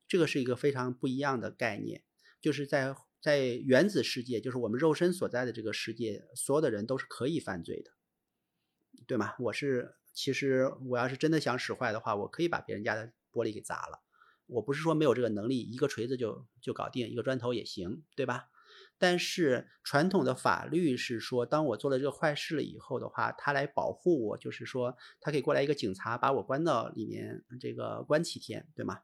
这个是一个非常不一样的概念，就是在在原子世界，就是我们肉身所在的这个世界，所有的人都是可以犯罪的，对吗？我是。其实我要是真的想使坏的话，我可以把别人家的玻璃给砸了。我不是说没有这个能力，一个锤子就就搞定，一个砖头也行，对吧？但是传统的法律是说，当我做了这个坏事了以后的话，他来保护我，就是说他可以过来一个警察把我关到里面，这个关七天，对吗？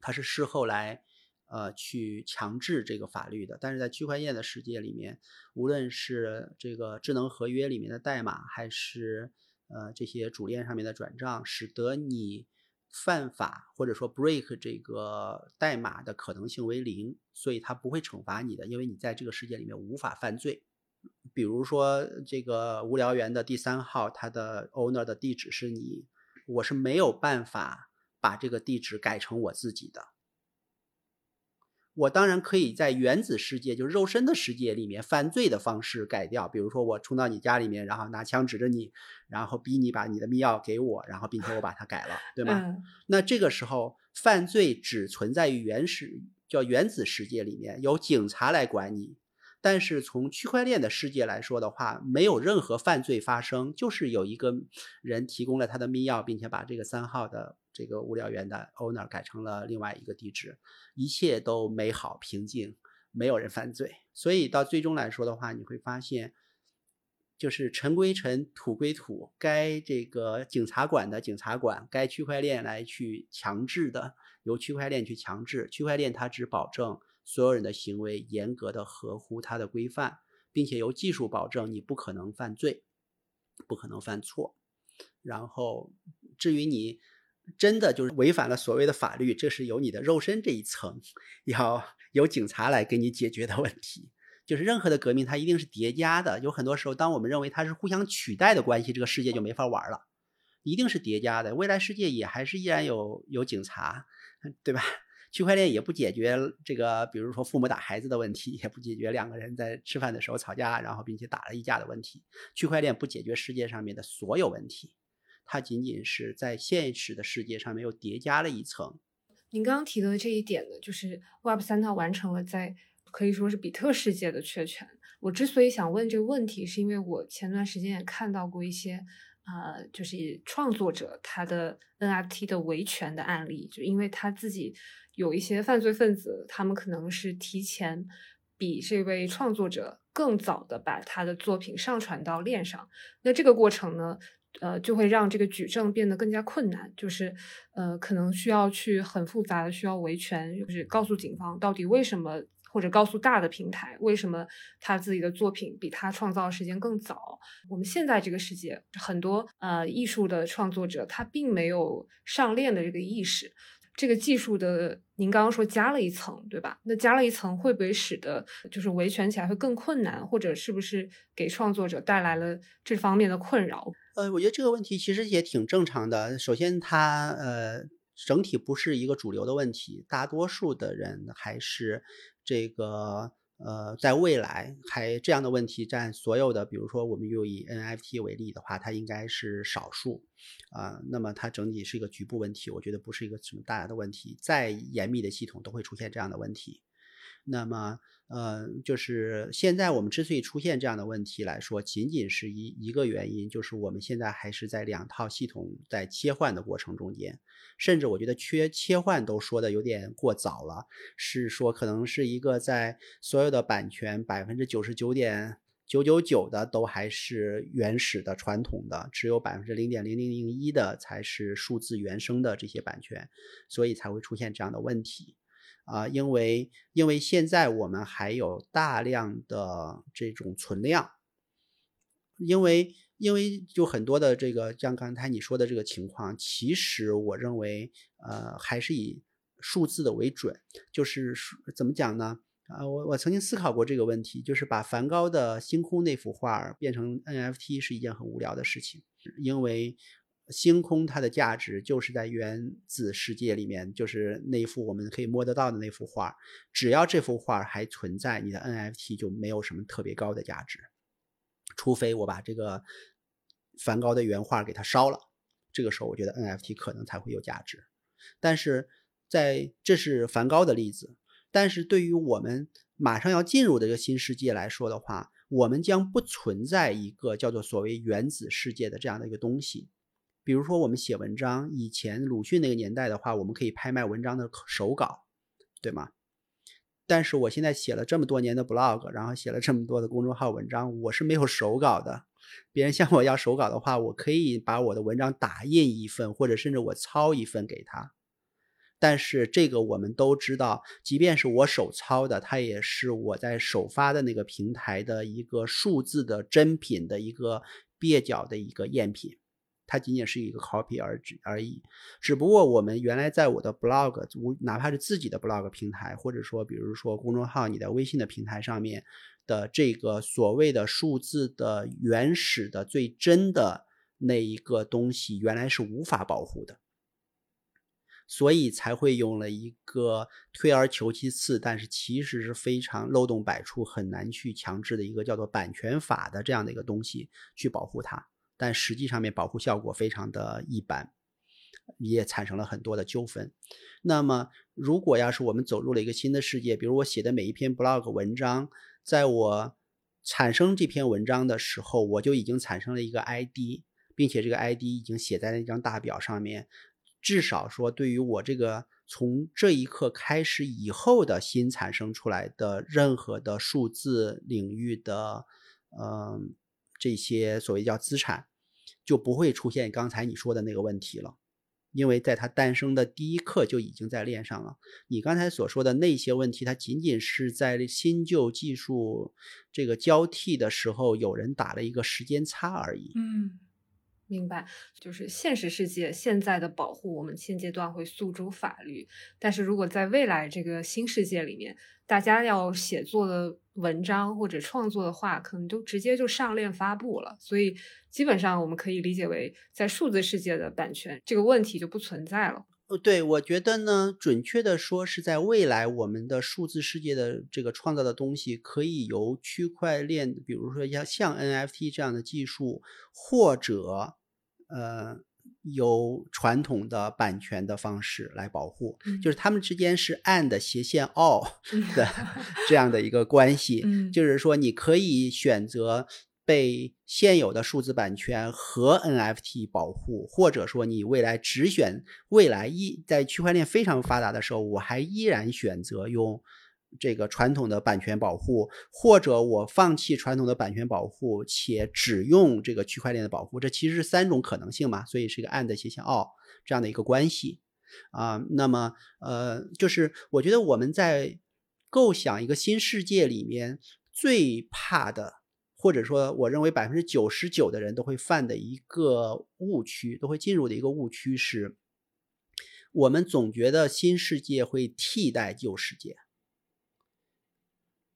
他是事后来呃去强制这个法律的。但是在区块链的世界里面，无论是这个智能合约里面的代码，还是呃，这些主链上面的转账，使得你犯法或者说 break 这个代码的可能性为零，所以它不会惩罚你的，因为你在这个世界里面无法犯罪。比如说这个无聊猿的第三号，它的 owner 的地址是你，我是没有办法把这个地址改成我自己的。我当然可以在原子世界，就是肉身的世界里面，犯罪的方式改掉。比如说，我冲到你家里面，然后拿枪指着你，然后逼你把你的密钥给我，然后并且我把它改了，对 吗？那这个时候，犯罪只存在于原始叫原子世界里面，由警察来管你。但是从区块链的世界来说的话，没有任何犯罪发生，就是有一个人提供了他的密钥，并且把这个三号的。这个物料园的 owner 改成了另外一个地址，一切都美好平静，没有人犯罪。所以到最终来说的话，你会发现，就是尘归尘，土归土，该这个警察管的警察管，该区块链来去强制的，由区块链去强制。区块链它只保证所有人的行为严格的合乎它的规范，并且由技术保证你不可能犯罪，不可能犯错。然后至于你。真的就是违反了所谓的法律，这是由你的肉身这一层，要由警察来给你解决的问题。就是任何的革命，它一定是叠加的。有很多时候，当我们认为它是互相取代的关系，这个世界就没法玩了。一定是叠加的，未来世界也还是依然有有警察，对吧？区块链也不解决这个，比如说父母打孩子的问题，也不解决两个人在吃饭的时候吵架，然后并且打了一架的问题。区块链不解决世界上面的所有问题。它仅仅是在现实的世界上面又叠加了一层。您刚刚提到的这一点呢，就是 Web 三它完成了在可以说是比特世界的确权。我之所以想问这个问题，是因为我前段时间也看到过一些，呃，就是创作者他的 NFT 的维权的案例，就因为他自己有一些犯罪分子，他们可能是提前比这位创作者更早的把他的作品上传到链上，那这个过程呢？呃，就会让这个举证变得更加困难，就是呃，可能需要去很复杂的需要维权，就是告诉警方到底为什么，或者告诉大的平台为什么他自己的作品比他创造时间更早。我们现在这个世界，很多呃艺术的创作者他并没有上链的这个意识。这个技术的，您刚刚说加了一层，对吧？那加了一层，会不会使得就是维权起来会更困难，或者是不是给创作者带来了这方面的困扰？呃，我觉得这个问题其实也挺正常的。首先，它呃整体不是一个主流的问题，大多数的人还是这个。呃，在未来还这样的问题占所有的，比如说我们又以 NFT 为例的话，它应该是少数啊。那么它整体是一个局部问题，我觉得不是一个什么大的问题。再严密的系统都会出现这样的问题。那么，呃，就是现在我们之所以出现这样的问题来说，仅仅是一一个原因，就是我们现在还是在两套系统在切换的过程中间，甚至我觉得切切换都说的有点过早了，是说可能是一个在所有的版权百分之九十九点九九九的都还是原始的传统的，只有百分之零点零零零一的才是数字原生的这些版权，所以才会出现这样的问题。啊，因为因为现在我们还有大量的这种存量，因为因为就很多的这个像刚才你说的这个情况，其实我认为呃还是以数字的为准，就是数怎么讲呢？啊，我我曾经思考过这个问题，就是把梵高的星空那幅画变成 NFT 是一件很无聊的事情，因为。星空它的价值就是在原子世界里面，就是那幅我们可以摸得到的那幅画。只要这幅画还存在，你的 NFT 就没有什么特别高的价值，除非我把这个梵高的原画给它烧了，这个时候我觉得 NFT 可能才会有价值。但是在这是梵高的例子，但是对于我们马上要进入的这个新世界来说的话，我们将不存在一个叫做所谓原子世界的这样的一个东西。比如说，我们写文章，以前鲁迅那个年代的话，我们可以拍卖文章的手稿，对吗？但是我现在写了这么多年的 blog，然后写了这么多的公众号文章，我是没有手稿的。别人向我要手稿的话，我可以把我的文章打印一份，或者甚至我抄一份给他。但是这个我们都知道，即便是我手抄的，它也是我在首发的那个平台的一个数字的真品的一个蹩脚的一个赝品。它仅仅是一个 copy 而只而已，只不过我们原来在我的 blog，无哪怕是自己的 blog 平台，或者说比如说公众号、你的微信的平台上面的这个所谓的数字的原始的最真的那一个东西，原来是无法保护的，所以才会用了一个退而求其次，但是其实是非常漏洞百出、很难去强制的一个叫做版权法的这样的一个东西去保护它。但实际上面保护效果非常的一般，也产生了很多的纠纷。那么，如果要是我们走入了一个新的世界，比如我写的每一篇 blog 文章，在我产生这篇文章的时候，我就已经产生了一个 ID，并且这个 ID 已经写在那张大表上面。至少说，对于我这个从这一刻开始以后的新产生出来的任何的数字领域的，嗯。这些所谓叫资产，就不会出现刚才你说的那个问题了，因为在它诞生的第一刻就已经在链上了。你刚才所说的那些问题，它仅仅是在新旧技术这个交替的时候，有人打了一个时间差而已。嗯。明白，就是现实世界现在的保护，我们现阶段会诉诸法律。但是如果在未来这个新世界里面，大家要写作的文章或者创作的话，可能都直接就上链发布了。所以基本上我们可以理解为，在数字世界的版权这个问题就不存在了。呃，对，我觉得呢，准确的说是在未来，我们的数字世界的这个创造的东西，可以由区块链，比如说像像 NFT 这样的技术，或者呃，有传统的版权的方式来保护，就是他们之间是 and 斜线 all 的 这样的一个关系，就是说你可以选择。被现有的数字版权和 NFT 保护，或者说你未来只选未来一在区块链非常发达的时候，我还依然选择用这个传统的版权保护，或者我放弃传统的版权保护，且只用这个区块链的保护，这其实是三种可能性嘛，所以是一个 and 斜线 all 这样的一个关系啊。那么呃，就是我觉得我们在构想一个新世界里面最怕的。或者说，我认为百分之九十九的人都会犯的一个误区，都会进入的一个误区是，我们总觉得新世界会替代旧世界。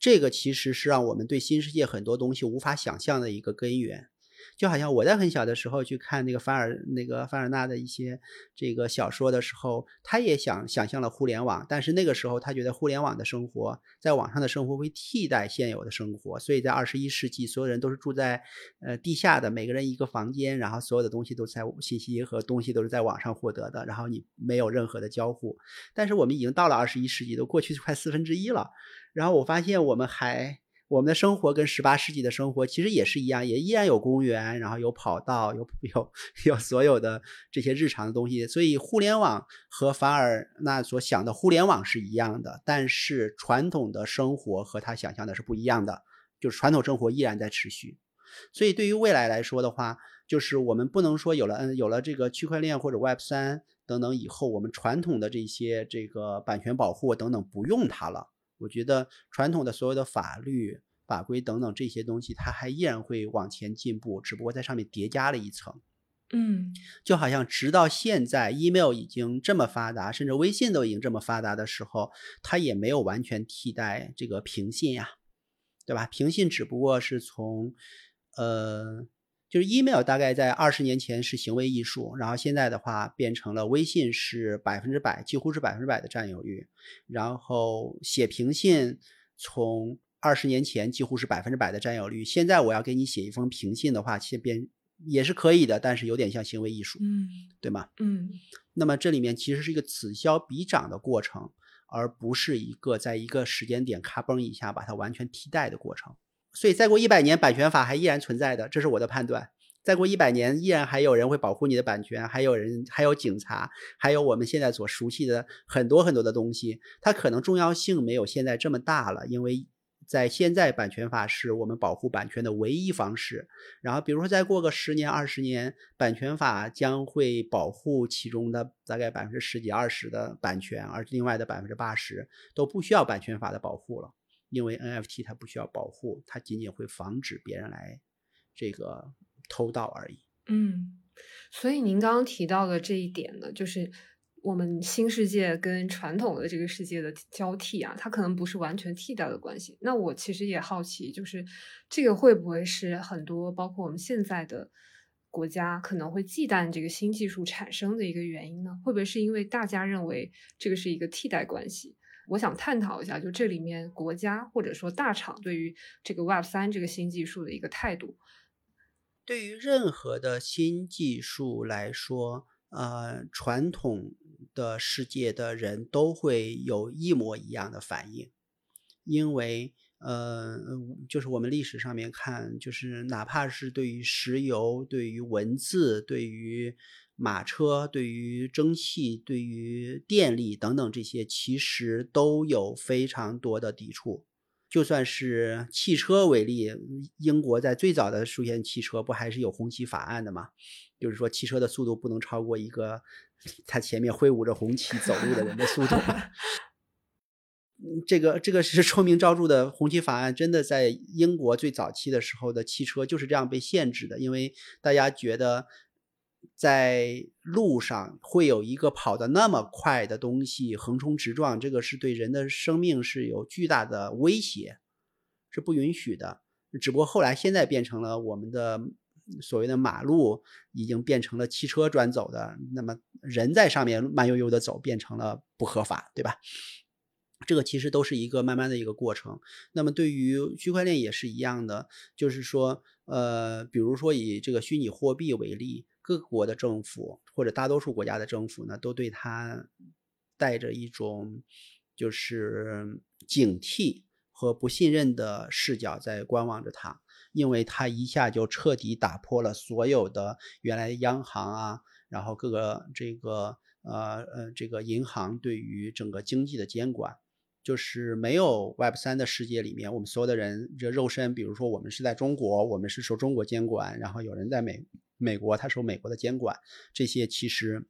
这个其实是让我们对新世界很多东西无法想象的一个根源。就好像我在很小的时候去看那个凡尔那个凡尔纳的一些这个小说的时候，他也想想象了互联网，但是那个时候他觉得互联网的生活，在网上的生活会替代现有的生活，所以在二十一世纪，所有人都是住在呃地下的，每个人一个房间，然后所有的东西都在信息和东西都是在网上获得的，然后你没有任何的交互。但是我们已经到了二十一世纪，都过去快四分之一了，然后我发现我们还。我们的生活跟十八世纪的生活其实也是一样，也依然有公园，然后有跑道，有 有有所有的这些日常的东西。所以互联网和凡尔纳所想的互联网是一样的，但是传统的生活和他想象的是不一样的，就是传统生活依然在持续。所以对于未来来说的话，就是我们不能说有了嗯有了这个区块链或者 Web 三等等以后，我们传统的这些这个版权保护等等不用它了。我觉得传统的所有的法律法规等等这些东西，它还依然会往前进步，只不过在上面叠加了一层。嗯，就好像直到现在，email 已经这么发达，甚至微信都已经这么发达的时候，它也没有完全替代这个平信呀，对吧？平信只不过是从，呃。就是 email 大概在二十年前是行为艺术，然后现在的话变成了微信是百分之百，几乎是百分之百的占有率。然后写评信从二十年前几乎是百分之百的占有率，现在我要给你写一封评信的话，先变也是可以的，但是有点像行为艺术，嗯，对吗？嗯。那么这里面其实是一个此消彼长的过程，而不是一个在一个时间点咔嘣一下把它完全替代的过程。所以再过一百年，版权法还依然存在的，这是我的判断。再过一百年，依然还有人会保护你的版权，还有人，还有警察，还有我们现在所熟悉的很多很多的东西。它可能重要性没有现在这么大了，因为在现在版权法是我们保护版权的唯一方式。然后，比如说再过个十年、二十年，版权法将会保护其中的大概百分之十几、二十的版权，而另外的百分之八十都不需要版权法的保护了。因为 NFT 它不需要保护，它仅仅会防止别人来这个偷盗而已。嗯，所以您刚刚提到的这一点呢，就是我们新世界跟传统的这个世界的交替啊，它可能不是完全替代的关系。那我其实也好奇，就是这个会不会是很多包括我们现在的国家可能会忌惮这个新技术产生的一个原因呢？会不会是因为大家认为这个是一个替代关系？我想探讨一下，就这里面国家或者说大厂对于这个 Web 三这个新技术的一个态度。对于任何的新技术来说，呃，传统的世界的人都会有一模一样的反应，因为呃，就是我们历史上面看，就是哪怕是对于石油、对于文字、对于。马车对于蒸汽、对于电力等等这些，其实都有非常多的抵触。就算是汽车为例，英国在最早的出现汽车，不还是有红旗法案的吗？就是说，汽车的速度不能超过一个他前面挥舞着红旗走路的人的速度。这个这个是臭名昭著的红旗法案，真的在英国最早期的时候的汽车就是这样被限制的，因为大家觉得。在路上会有一个跑得那么快的东西横冲直撞，这个是对人的生命是有巨大的威胁，是不允许的。只不过后来现在变成了我们的所谓的马路已经变成了汽车专走的，那么人在上面慢悠悠的走变成了不合法，对吧？这个其实都是一个慢慢的一个过程。那么对于区块链也是一样的，就是说，呃，比如说以这个虚拟货币为例。各国的政府或者大多数国家的政府呢，都对它带着一种就是警惕和不信任的视角在观望着它，因为它一下就彻底打破了所有的原来央行啊，然后各个这个呃呃这个银行对于整个经济的监管。就是没有 Web 三的世界里面，我们所有的人这肉身，比如说我们是在中国，我们是受中国监管，然后有人在美美国，他受美国的监管，这些其实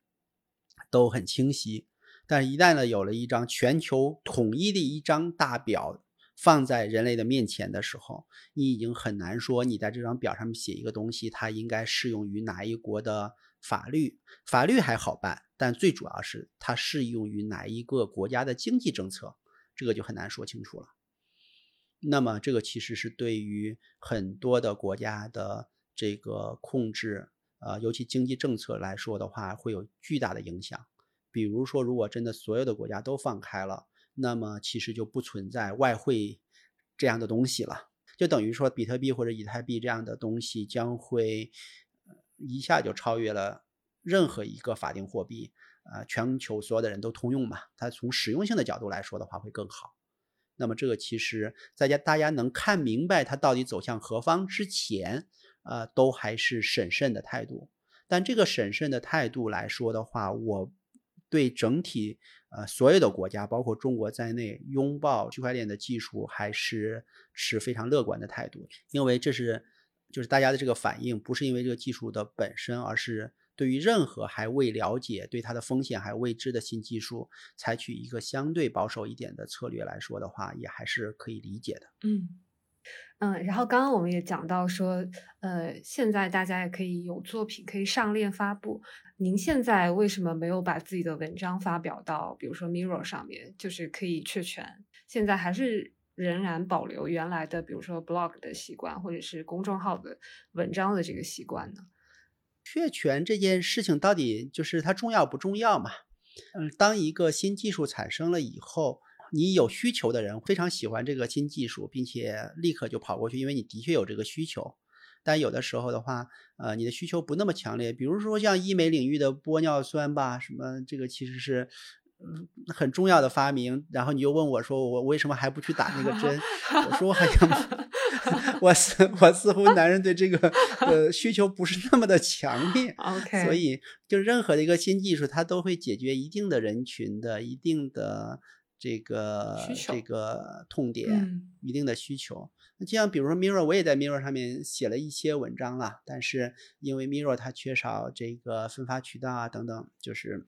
都很清晰。但是，一旦呢有了一张全球统一的一张大表放在人类的面前的时候，你已经很难说你在这张表上面写一个东西，它应该适用于哪一国的法律？法律还好办，但最主要是它适用于哪一个国家的经济政策？这个就很难说清楚了。那么，这个其实是对于很多的国家的这个控制，呃，尤其经济政策来说的话，会有巨大的影响。比如说，如果真的所有的国家都放开了，那么其实就不存在外汇这样的东西了，就等于说比特币或者以太币这样的东西将会一下就超越了任何一个法定货币，呃，全球所有的人都通用嘛。它从实用性的角度来说的话，会更好。那么这个其实大家大家能看明白它到底走向何方之前。呃，都还是审慎的态度，但这个审慎的态度来说的话，我对整体呃所有的国家，包括中国在内，拥抱区块链的技术还是持非常乐观的态度，因为这是就是大家的这个反应，不是因为这个技术的本身，而是对于任何还未了解、对它的风险还未知的新技术，采取一个相对保守一点的策略来说的话，也还是可以理解的。嗯。嗯，然后刚刚我们也讲到说，呃，现在大家也可以有作品可以上链发布。您现在为什么没有把自己的文章发表到，比如说 Mirror 上面，就是可以确权？现在还是仍然保留原来的，比如说 Blog 的习惯，或者是公众号的文章的这个习惯呢？确权这件事情到底就是它重要不重要嘛？嗯，当一个新技术产生了以后。你有需求的人非常喜欢这个新技术，并且立刻就跑过去，因为你的确有这个需求。但有的时候的话，呃，你的需求不那么强烈，比如说像医美领域的玻尿酸吧，什么这个其实是很重要的发明。然后你又问我说，我为什么还不去打那个针？我说我好像 我似我似乎男人对这个呃需求不是那么的强烈。OK，所以就任何的一个新技术，它都会解决一定的人群的一定的。这个这个痛点，一定的需求。那就像比如说 Mirror，我也在 Mirror 上面写了一些文章了，但是因为 Mirror 它缺少这个分发渠道啊等等，就是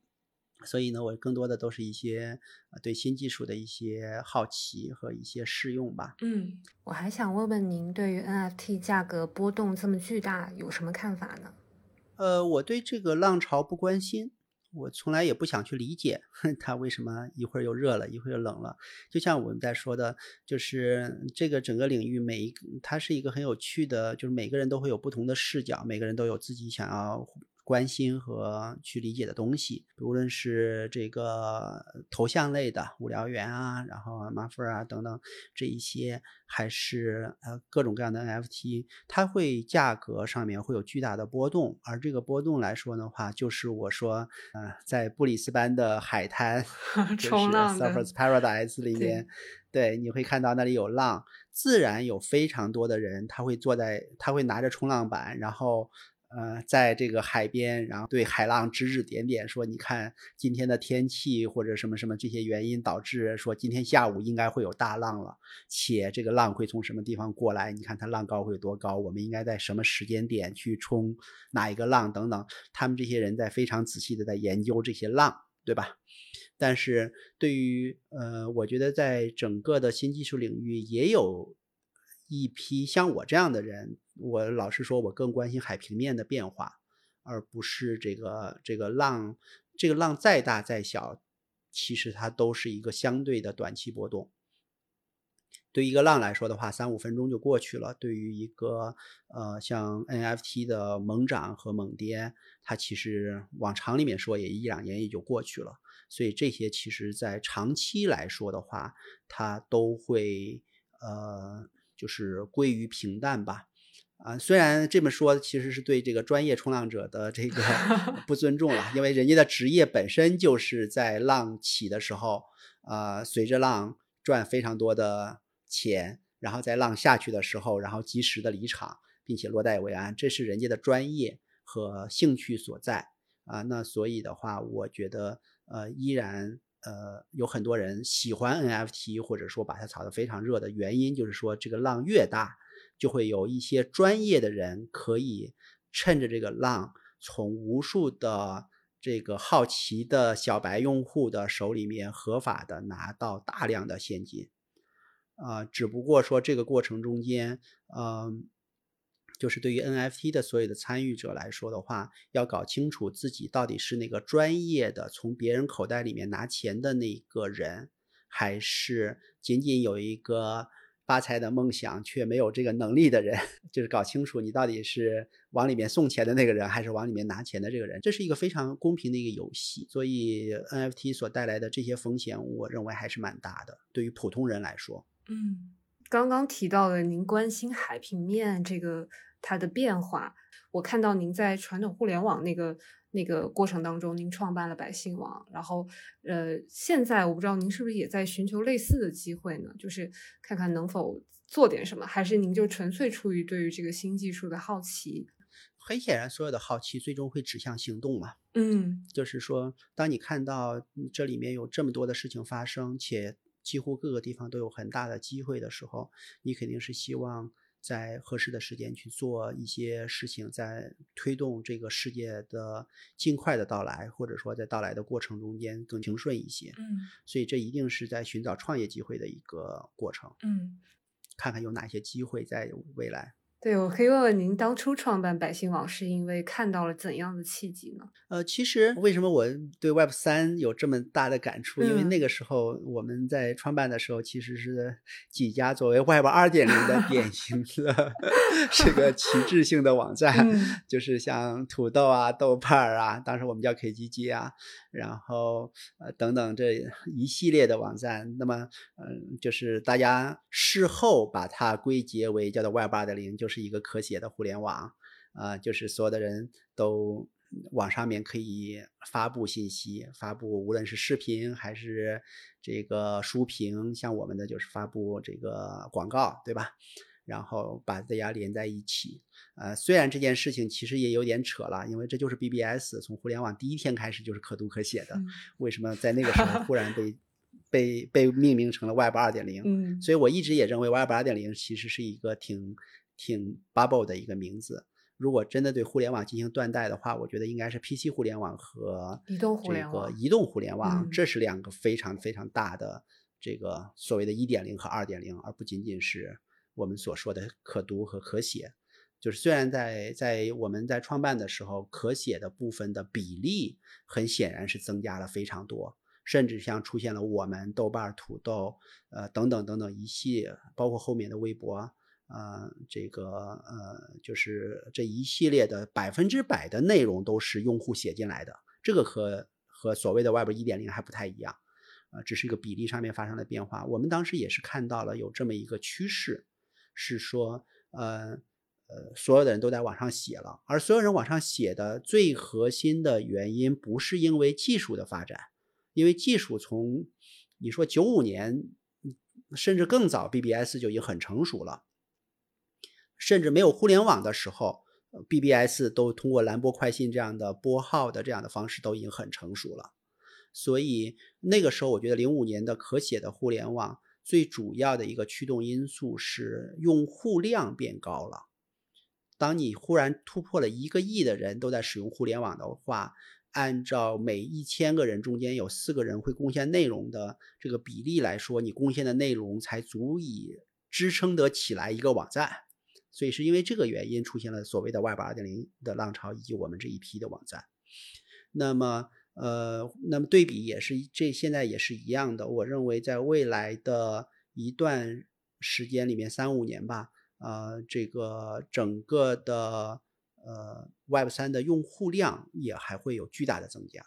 所以呢，我更多的都是一些对新技术的一些好奇和一些试用吧。嗯，我还想问问您，对于 NFT 价格波动这么巨大有什么看法呢？呃，我对这个浪潮不关心。我从来也不想去理解 它为什么一会儿又热了，一会儿又冷了。就像我们在说的，就是这个整个领域，每一个它是一个很有趣的，就是每个人都会有不同的视角，每个人都有自己想要。关心和去理解的东西，无论是这个头像类的无聊猿啊，然后马粉啊等等这一些，还是呃各种各样的 NFT，它会价格上面会有巨大的波动，而这个波动来说的话，就是我说，呃，在布里斯班的海滩，就是 Surfers Paradise 里面，对，你会看到那里有浪，自然有非常多的人，他会坐在，他会拿着冲浪板，然后。呃，在这个海边，然后对海浪指指点点，说：“你看今天的天气或者什么什么这些原因导致说今天下午应该会有大浪了，且这个浪会从什么地方过来？你看它浪高会有多高？我们应该在什么时间点去冲哪一个浪等等？他们这些人在非常仔细的在研究这些浪，对吧？但是对于呃，我觉得在整个的新技术领域也有。”一批像我这样的人，我老实说，我更关心海平面的变化，而不是这个这个浪，这个浪再大再小，其实它都是一个相对的短期波动。对于一个浪来说的话，三五分钟就过去了；对于一个呃像 NFT 的猛涨和猛跌，它其实往长里面说也一两年也就过去了。所以这些其实在长期来说的话，它都会呃。就是归于平淡吧，啊，虽然这么说，其实是对这个专业冲浪者的这个 不尊重了，因为人家的职业本身就是在浪起的时候，呃，随着浪赚非常多的钱，然后在浪下去的时候，然后及时的离场，并且落袋为安，这是人家的专业和兴趣所在啊。那所以的话，我觉得呃，依然。呃，有很多人喜欢 NFT，或者说把它炒得非常热的原因，就是说这个浪越大，就会有一些专业的人可以趁着这个浪，从无数的这个好奇的小白用户的手里面合法的拿到大量的现金。啊，只不过说这个过程中间，嗯。就是对于 NFT 的所有的参与者来说的话，要搞清楚自己到底是那个专业的从别人口袋里面拿钱的那个人，还是仅仅有一个发财的梦想却没有这个能力的人，就是搞清楚你到底是往里面送钱的那个人，还是往里面拿钱的这个人，这是一个非常公平的一个游戏。所以 NFT 所带来的这些风险，我认为还是蛮大的，对于普通人来说。嗯，刚刚提到了您关心海平面这个它的变化，我看到您在传统互联网那个。那个过程当中，您创办了百姓网，然后，呃，现在我不知道您是不是也在寻求类似的机会呢？就是看看能否做点什么，还是您就纯粹出于对于这个新技术的好奇？很显然，所有的好奇最终会指向行动嘛。嗯，就是说，当你看到这里面有这么多的事情发生，且几乎各个地方都有很大的机会的时候，你肯定是希望。在合适的时间去做一些事情，在推动这个世界的尽快的到来，或者说在到来的过程中间更平顺一些。嗯，所以这一定是在寻找创业机会的一个过程。嗯，看看有哪些机会在未来。对，我可以问问您，当初创办百姓网是因为看到了怎样的契机呢？呃，其实为什么我对 Web 三有这么大的感触？因为那个时候我们在创办的时候，其实是几家作为 Web 二点零的典 型的这个旗帜性的网站，就是像土豆啊、豆瓣啊，当时我们叫 KGG 啊，然后呃等等这一系列的网站。那么，嗯，就是大家事后把它归结为叫做 Web 二点零，就是。是一个可写的互联网，呃，就是所有的人都网上面可以发布信息，发布无论是视频还是这个书评，像我们的就是发布这个广告，对吧？然后把大家连在一起，呃，虽然这件事情其实也有点扯了，因为这就是 BBS 从互联网第一天开始就是可读可写的，为什么在那个时候忽然被 被被命名成了 Web 二点零？嗯，所以我一直也认为 Web 二点零其实是一个挺。挺 bubble 的一个名字。如果真的对互联网进行断代的话，我觉得应该是 PC 互联网和移动互联网。移动互联网，这是两个非常非常大的这个所谓的一点零和二点零，而不仅仅是我们所说的可读和可写。就是虽然在在我们在创办的时候，可写的部分的比例很显然是增加了非常多，甚至像出现了我们豆瓣、土豆，呃等等等等一系列，包括后面的微博。呃，这个呃，就是这一系列的百分之百的内容都是用户写进来的，这个和和所谓的 Web 一点零还不太一样，呃，只是一个比例上面发生了变化。我们当时也是看到了有这么一个趋势，是说，呃呃，所有的人都在网上写了，而所有人往上写的最核心的原因不是因为技术的发展，因为技术从你说九五年甚至更早，BBS 就已经很成熟了。甚至没有互联网的时候，BBS 都通过蓝波快信这样的拨号的这样的方式都已经很成熟了。所以那个时候，我觉得零五年的可写的互联网最主要的一个驱动因素是用户量变高了。当你忽然突破了一个亿的人都在使用互联网的话，按照每一千个人中间有四个人会贡献内容的这个比例来说，你贡献的内容才足以支撑得起来一个网站。所以是因为这个原因出现了所谓的 Web 二点零的浪潮，以及我们这一批的网站。那么，呃，那么对比也是这现在也是一样的。我认为在未来的一段时间里面，三五年吧，呃，这个整个的呃 Web 三的用户量也还会有巨大的增加。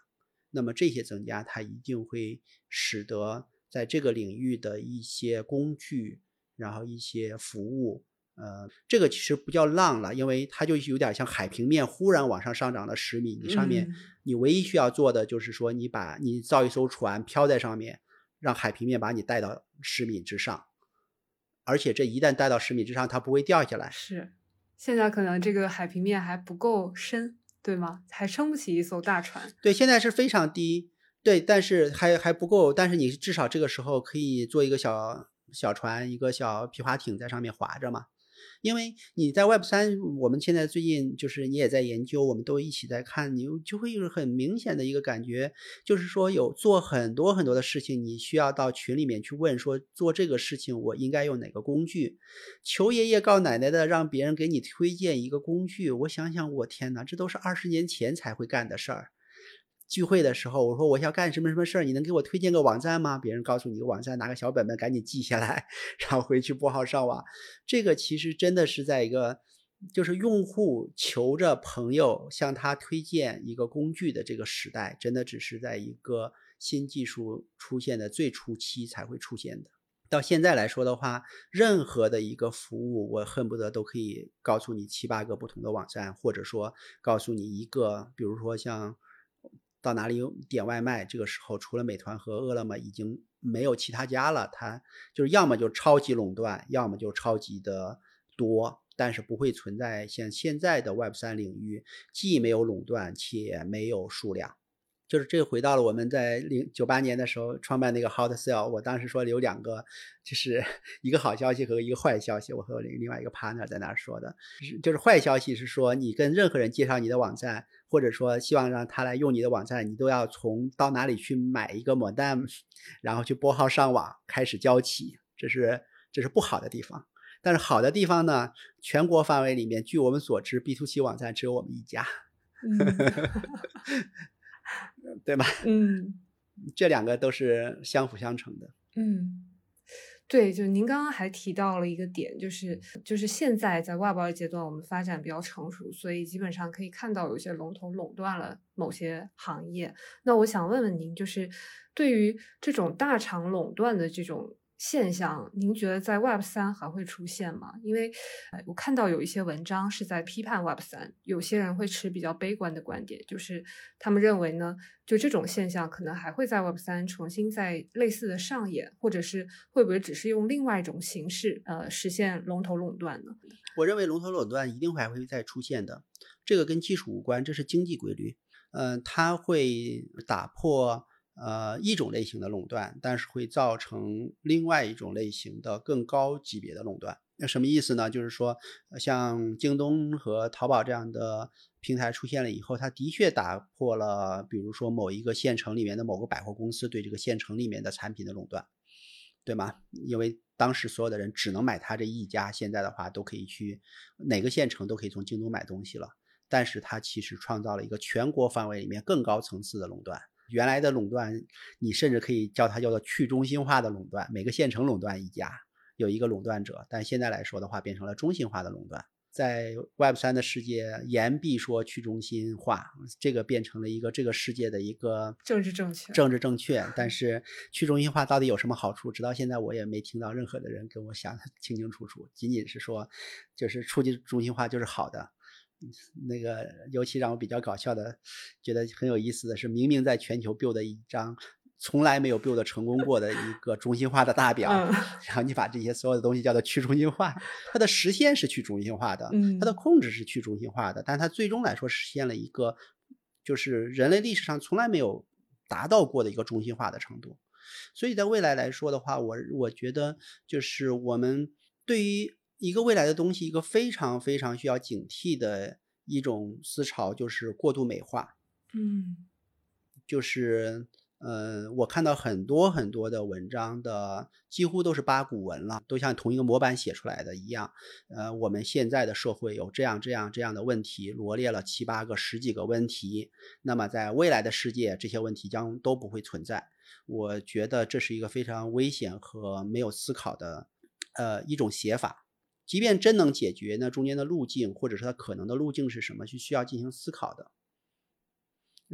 那么这些增加，它一定会使得在这个领域的一些工具，然后一些服务。呃，这个其实不叫浪了，因为它就有点像海平面忽然往上上涨了十米，你上面你唯一需要做的就是说，你把你造一艘船漂在上面，让海平面把你带到十米之上，而且这一旦带到十米之上，它不会掉下来。是，现在可能这个海平面还不够深，对吗？还撑不起一艘大船。对，现在是非常低，对，但是还还不够，但是你至少这个时候可以做一个小小船，一个小皮划艇在上面划着嘛。因为你在 Web 三，我们现在最近就是你也在研究，我们都一起在看，你就会有很明显的一个感觉，就是说有做很多很多的事情，你需要到群里面去问说做这个事情我应该用哪个工具，求爷爷告奶奶的让别人给你推荐一个工具，我想想，我天哪，这都是二十年前才会干的事儿。聚会的时候，我说我要干什么什么事儿，你能给我推荐个网站吗？别人告诉你个网站，拿个小本本赶紧记下来，然后回去拨号上网。这个其实真的是在一个就是用户求着朋友向他推荐一个工具的这个时代，真的只是在一个新技术出现的最初期才会出现的。到现在来说的话，任何的一个服务，我恨不得都可以告诉你七八个不同的网站，或者说告诉你一个，比如说像到哪里有点外卖，这个时候除了美团和饿了么，已经没有其他家了。它就是要么就超级垄断，要么就超级的多，但是不会存在像现在的 Web 三领域，既没有垄断，且没有数量。就是这回到了我们在零九八年的时候创办那个 Hot Sale，我当时说有两个，就是 一个好消息和一个坏消息。我和另外一个 partner 在那儿说的，就是坏消息是说你跟任何人介绍你的网站，或者说希望让他来用你的网站，你都要从到哪里去买一个 modem，然后去拨号上网开始交起，这是这是不好的地方。但是好的地方呢，全国范围里面，据我们所知，B to C 网站只有我们一家。对吧？嗯，这两个都是相辅相成的。嗯，对，就您刚刚还提到了一个点，就是就是现在在外包的阶段，我们发展比较成熟，所以基本上可以看到有些龙头垄断了某些行业。那我想问问您，就是对于这种大厂垄断的这种。现象，您觉得在 Web 三还会出现吗？因为，我看到有一些文章是在批判 Web 三，有些人会持比较悲观的观点，就是他们认为呢，就这种现象可能还会在 Web 三重新在类似的上演，或者是会不会只是用另外一种形式，呃，实现龙头垄断呢？我认为龙头垄断一定还会再出现的，这个跟技术无关，这是经济规律，嗯，它会打破。呃，一种类型的垄断，但是会造成另外一种类型的更高级别的垄断。那什么意思呢？就是说，像京东和淘宝这样的平台出现了以后，它的确打破了，比如说某一个县城里面的某个百货公司对这个县城里面的产品的垄断，对吗？因为当时所有的人只能买它这一家，现在的话都可以去哪个县城都可以从京东买东西了。但是它其实创造了一个全国范围里面更高层次的垄断。原来的垄断，你甚至可以叫它叫做去中心化的垄断，每个县城垄断一家，有一个垄断者。但现在来说的话，变成了中心化的垄断。在 Web 三的世界，言必说去中心化，这个变成了一个这个世界的一个政治正确。政治正确，但是去中心化到底有什么好处？直到现在我也没听到任何的人跟我想的清清楚楚。仅仅是说，就是促进中心化就是好的。那个，尤其让我比较搞笑的，觉得很有意思的是，明明在全球 build 一张从来没有 build 成功过的一个中心化的大表，然后你把这些所有的东西叫做去中心化，它的实现是去中心化的，它的控制是去中心化的，但它最终来说实现了一个，就是人类历史上从来没有达到过的一个中心化的程度。所以在未来来说的话，我我觉得就是我们对于。一个未来的东西，一个非常非常需要警惕的一种思潮，就是过度美化。嗯，就是，呃，我看到很多很多的文章的，几乎都是八股文了，都像同一个模板写出来的一样。呃，我们现在的社会有这样这样这样的问题，罗列了七八个、十几个问题。那么在未来的世界，这些问题将都不会存在。我觉得这是一个非常危险和没有思考的，呃，一种写法。即便真能解决，那中间的路径，或者是它可能的路径是什么，是需要进行思考的。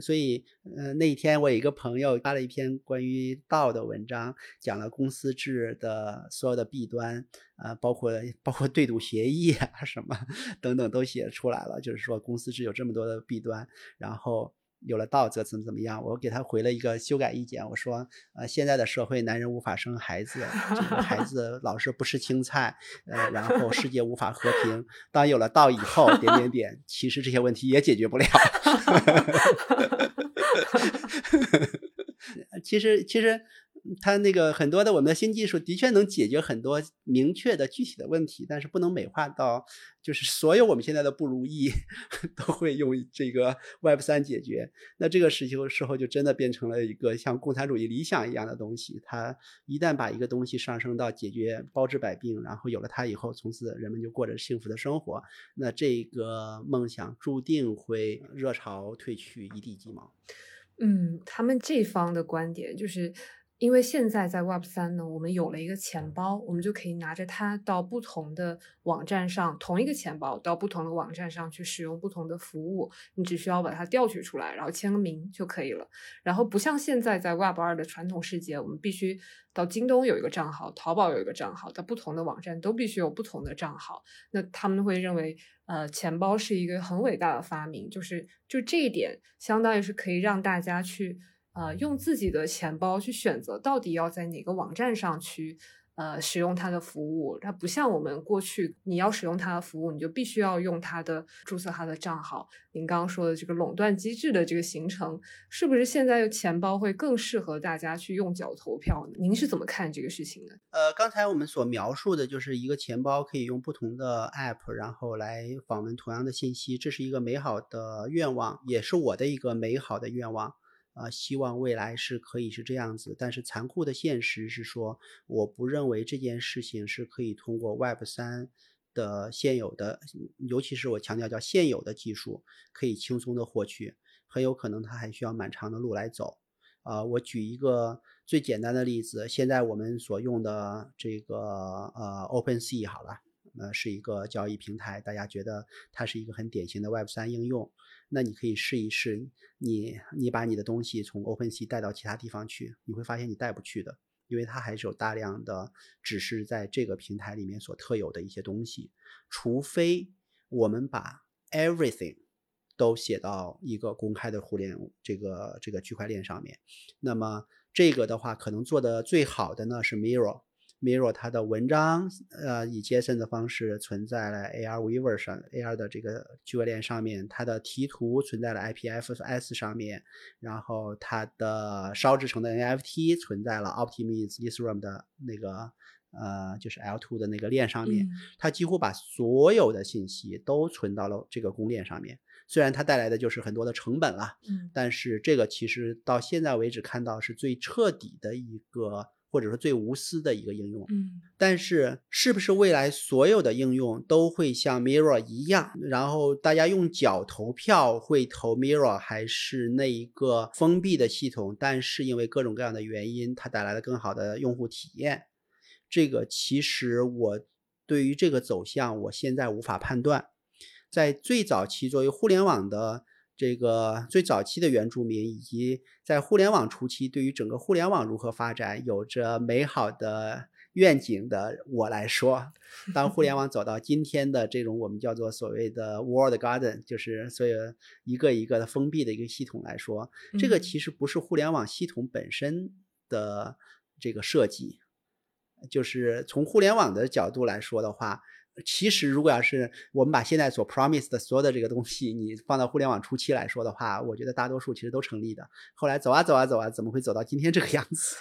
所以，呃，那一天我有一个朋友发了一篇关于道的文章，讲了公司制的所有的弊端，啊，包括包括对赌协议啊什么 等等都写出来了，就是说公司制有这么多的弊端，然后。有了道则怎么怎么样？我给他回了一个修改意见，我说，呃，现在的社会，男人无法生孩子，孩 子老是不吃青菜，呃，然后世界无法和平。当有了道以后，点点 点，其实这些问题也解决不了。其实，其实。它那个很多的我们的新技术的确能解决很多明确的具体的问题，但是不能美化到就是所有我们现在的不如意 都会用这个 Web 三解决。那这个时候时候就真的变成了一个像共产主义理想一样的东西。它一旦把一个东西上升到解决包治百病，然后有了它以后，从此人们就过着幸福的生活，那这个梦想注定会热潮退去，一地鸡毛。嗯，他们这方的观点就是。因为现在在 Web 三呢，我们有了一个钱包，我们就可以拿着它到不同的网站上，同一个钱包到不同的网站上去使用不同的服务。你只需要把它调取出来，然后签个名就可以了。然后不像现在在 Web 二的传统世界，我们必须到京东有一个账号，淘宝有一个账号，在不同的网站都必须有不同的账号。那他们会认为，呃，钱包是一个很伟大的发明，就是就这一点，相当于是可以让大家去。呃，用自己的钱包去选择到底要在哪个网站上去呃使用它的服务，它不像我们过去，你要使用它的服务，你就必须要用它的注册它的账号。您刚刚说的这个垄断机制的这个形成，是不是现在的钱包会更适合大家去用脚投票呢？您是怎么看这个事情的？呃，刚才我们所描述的就是一个钱包可以用不同的 app，然后来访问同样的信息，这是一个美好的愿望，也是我的一个美好的愿望。啊，希望未来是可以是这样子，但是残酷的现实是说，我不认为这件事情是可以通过 Web 三的现有的，尤其是我强调叫现有的技术可以轻松的获取，很有可能它还需要蛮长的路来走。啊，我举一个最简单的例子，现在我们所用的这个呃 OpenSea 好了，呃是一个交易平台，大家觉得它是一个很典型的 Web 三应用。那你可以试一试，你你把你的东西从 OpenSea 带到其他地方去，你会发现你带不去的，因为它还是有大量的只是在这个平台里面所特有的一些东西。除非我们把 everything 都写到一个公开的互联这个这个区块链上面，那么这个的话，可能做的最好的呢是 Mirror。Mirror 它的文章，呃，以 JSON 的方式存在了 ARWeaver 上，AR 的这个区块链上面，它的题图存在了 IPFS 上面，然后它的烧制成的 NFT 存在了 Optimism Ethereum 的那个，呃，就是 L2 的那个链上面，它几乎把所有的信息都存到了这个公链上面。虽然它带来的就是很多的成本了，嗯，但是这个其实到现在为止看到是最彻底的一个。或者说最无私的一个应用，嗯，但是是不是未来所有的应用都会像 Mirror 一样，然后大家用脚投票会投 Mirror，还是那一个封闭的系统？但是因为各种各样的原因，它带来了更好的用户体验。这个其实我对于这个走向，我现在无法判断。在最早期作为互联网的。这个最早期的原住民，以及在互联网初期对于整个互联网如何发展有着美好的愿景的我来说，当互联网走到今天的这种我们叫做所谓的 World Garden，就是所有一个一个的封闭的一个系统来说，这个其实不是互联网系统本身的这个设计，就是从互联网的角度来说的话。其实，如果要是我们把现在所 promise 的所有的这个东西，你放到互联网初期来说的话，我觉得大多数其实都成立的。后来走啊走啊走啊，怎么会走到今天这个样子？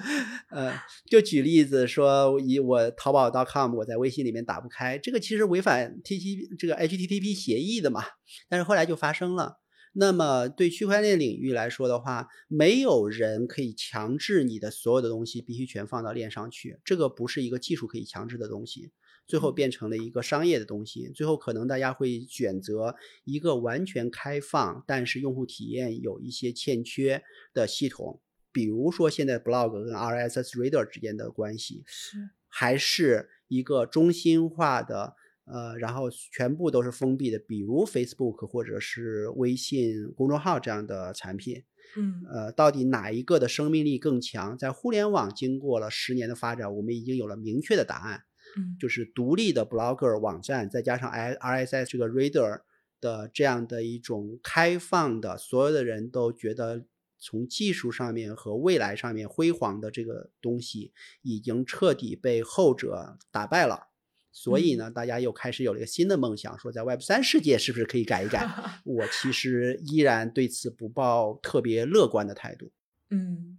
呃，就举例子说，以我淘宝 .com，我在微信里面打不开，这个其实违反 T T 这个 HTTP 协议的嘛。但是后来就发生了。那么对区块链领域来说的话，没有人可以强制你的所有的东西必须全放到链上去，这个不是一个技术可以强制的东西。最后变成了一个商业的东西，最后可能大家会选择一个完全开放，但是用户体验有一些欠缺的系统，比如说现在 blog 跟 RSS reader 之间的关系，是还是一个中心化的，呃，然后全部都是封闭的，比如 Facebook 或者是微信公众号这样的产品，嗯，呃，到底哪一个的生命力更强？在互联网经过了十年的发展，我们已经有了明确的答案。嗯，就是独立的 blogger 网站，再加上 i RSS 这个 reader 的这样的一种开放的，所有的人都觉得从技术上面和未来上面辉煌的这个东西，已经彻底被后者打败了。所以呢，大家又开始有了一个新的梦想，说在 Web 三世界是不是可以改一改？我其实依然对此不抱特别乐观的态度。嗯。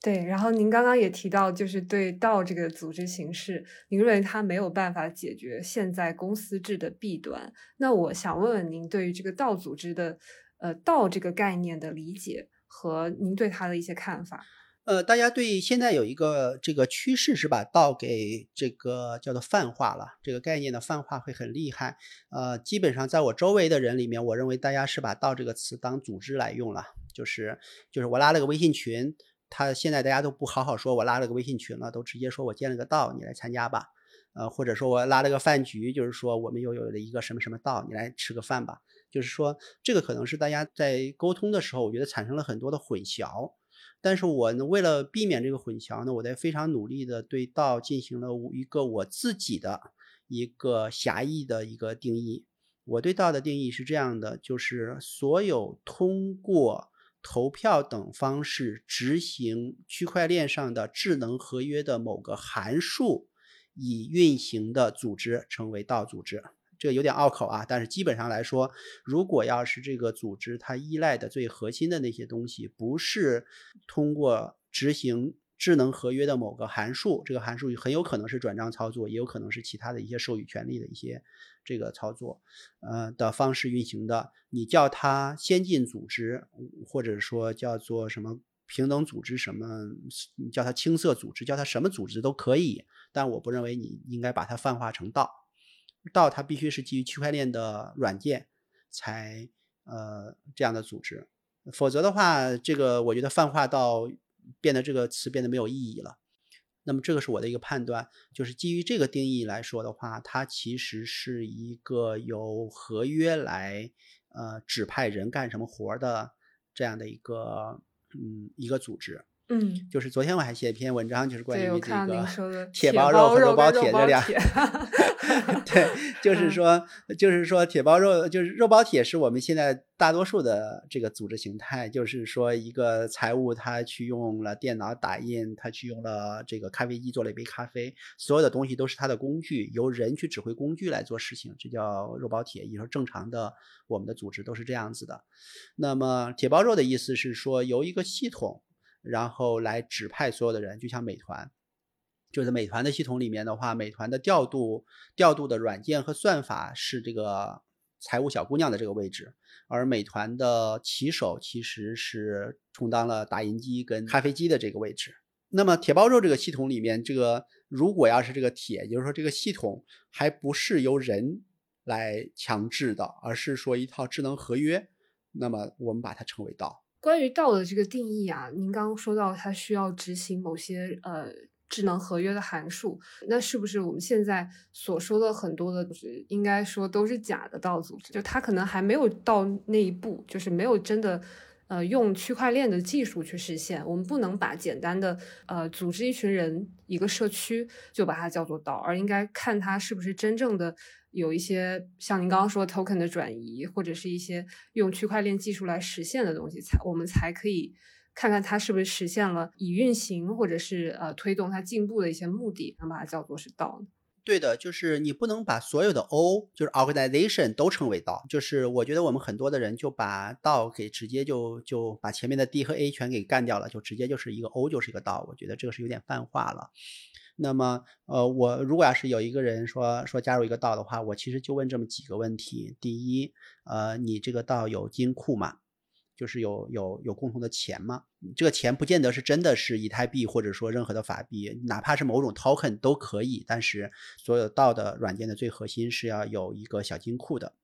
对，然后您刚刚也提到，就是对道这个组织形式，您认为它没有办法解决现在公司制的弊端。那我想问问您，对于这个道组织的，呃，道这个概念的理解和您对它的一些看法。呃，大家对现在有一个这个趋势是把道给这个叫做泛化了，这个概念的泛化会很厉害。呃，基本上在我周围的人里面，我认为大家是把道这个词当组织来用了，就是就是我拉了个微信群，他现在大家都不好好说我拉了个微信群了，都直接说我建了个道，你来参加吧。呃，或者说我拉了个饭局，就是说我们又有了一个什么什么道，你来吃个饭吧。就是说这个可能是大家在沟通的时候，我觉得产生了很多的混淆。但是我呢，为了避免这个混淆呢，我在非常努力的对道进行了一个我自己的一个狭义的一个定义。我对道的定义是这样的，就是所有通过投票等方式执行区块链上的智能合约的某个函数以运行的组织称为道组织。这有点拗口啊，但是基本上来说，如果要是这个组织它依赖的最核心的那些东西，不是通过执行智能合约的某个函数，这个函数很有可能是转账操作，也有可能是其他的一些授予权利的一些这个操作，呃的方式运行的，你叫它先进组织，或者说叫做什么平等组织，什么你叫它青色组织，叫它什么组织都可以，但我不认为你应该把它泛化成道。道它必须是基于区块链的软件才呃这样的组织，否则的话，这个我觉得泛化到变得这个词变得没有意义了。那么这个是我的一个判断，就是基于这个定义来说的话，它其实是一个由合约来呃指派人干什么活的这样的一个嗯一个组织。嗯，就是昨天我还写一篇文章，就是关于这个 铁包肉和肉包铁这两。对，就是说，就是说，铁包肉就是肉包铁，是我们现在大多数的这个组织形态。就是说，一个财务他去用了电脑打印，他去用了这个咖啡机做了一杯咖啡，所有的东西都是他的工具，由人去指挥工具来做事情，这叫肉包铁。也就是正常的我们的组织都是这样子的。那么铁包肉的意思是说，由一个系统。然后来指派所有的人，就像美团，就是美团的系统里面的话，美团的调度调度的软件和算法是这个财务小姑娘的这个位置，而美团的骑手其实是充当了打印机跟咖啡机的这个位置。那么铁包肉这个系统里面，这个如果要是这个铁，也就是说这个系统还不是由人来强制的，而是说一套智能合约，那么我们把它称为道。关于道的这个定义啊，您刚刚说到它需要执行某些呃智能合约的函数，那是不是我们现在所说的很多的，应该说都是假的道组织？就它可能还没有到那一步，就是没有真的呃用区块链的技术去实现。我们不能把简单的呃组织一群人一个社区就把它叫做道，而应该看它是不是真正的。有一些像您刚刚说 token 的转移，或者是一些用区块链技术来实现的东西，才我们才可以看看它是不是实现了以运行或者是呃推动它进步的一些目的，能把它叫做是道。对的，就是你不能把所有的 O 就是 organization 都称为道。就是我觉得我们很多的人就把道给直接就就把前面的 D 和 A 全给干掉了，就直接就是一个 O 就是一个道。我觉得这个是有点泛化了。那么，呃，我如果要是有一个人说说加入一个道的话，我其实就问这么几个问题：第一，呃，你这个道有金库吗？就是有有有共同的钱吗？这个钱不见得是真的是以太币，或者说任何的法币，哪怕是某种 token 都可以。但是，所有道的软件的最核心是要有一个小金库的。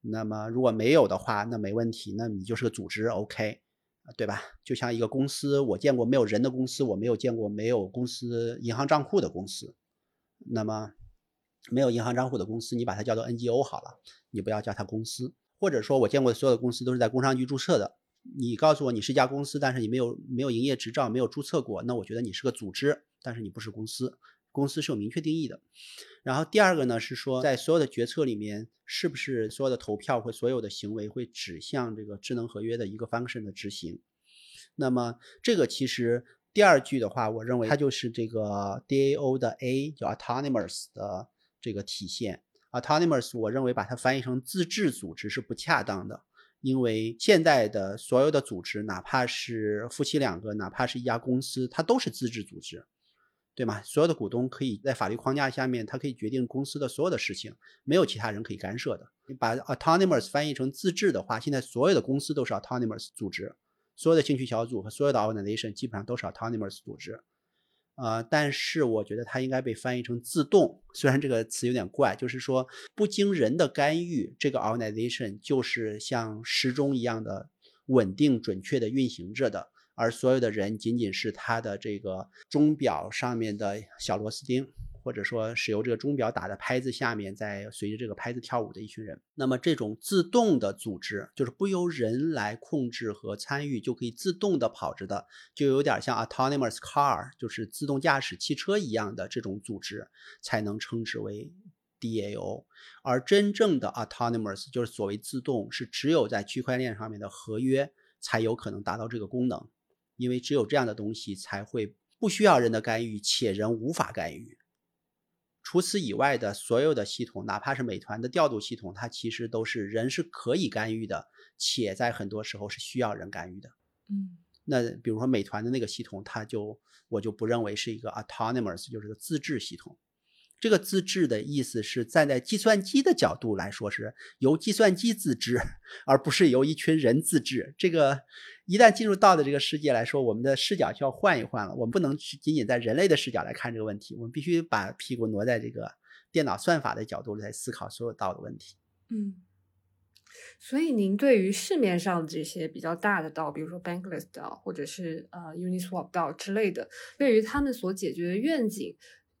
那么，如果没有的话，那没问题，那你就是个组织，OK。对吧？就像一个公司，我见过没有人的公司，我没有见过没有公司银行账户的公司。那么，没有银行账户的公司，你把它叫做 NGO 好了，你不要叫它公司。或者说我见过的所有的公司都是在工商局注册的，你告诉我你是一家公司，但是你没有没有营业执照，没有注册过，那我觉得你是个组织，但是你不是公司。公司是有明确定义的。然后第二个呢是说，在所有的决策里面，是不是所有的投票或所有的行为会指向这个智能合约的一个方式的执行？那么这个其实第二句的话，我认为它就是这个 DAO 的 A 叫 autonomous 的这个体现。Autonomous 我认为把它翻译成自治组织是不恰当的，因为现在的所有的组织，哪怕是夫妻两个，哪怕是一家公司，它都是自治组织。对吗？所有的股东可以在法律框架下面，他可以决定公司的所有的事情，没有其他人可以干涉的。你把 autonomous 翻译成自治的话，现在所有的公司都是 autonomous 组织，所有的兴趣小组和所有的 organization 基本上都是 autonomous 组织。呃，但是我觉得它应该被翻译成自动，虽然这个词有点怪，就是说不经人的干预，这个 organization 就是像时钟一样的稳定准确的运行着的，而所有的人仅仅是它的这个钟表上面的小螺丝钉。或者说是由这个钟表打在拍子下面，在随着这个拍子跳舞的一群人。那么这种自动的组织，就是不由人来控制和参与就可以自动的跑着的，就有点像 autonomous car，就是自动驾驶汽车一样的这种组织，才能称之为 DAO。而真正的 autonomous，就是所谓自动，是只有在区块链上面的合约才有可能达到这个功能，因为只有这样的东西才会不需要人的干预，且人无法干预。除此以外的所有的系统，哪怕是美团的调度系统，它其实都是人是可以干预的，且在很多时候是需要人干预的。嗯，那比如说美团的那个系统，它就我就不认为是一个 autonomous，就是个自治系统。这个自治的意思是站在计算机的角度来说，是由计算机自治，而不是由一群人自治。这个一旦进入到的这个世界来说，我们的视角就要换一换了。我们不能仅仅在人类的视角来看这个问题，我们必须把屁股挪在这个电脑算法的角度来思考所有道的问题。嗯，所以您对于市面上这些比较大的道，比如说 Bankless 道或者是呃 Uniswap 道之类的，对于他们所解决的愿景。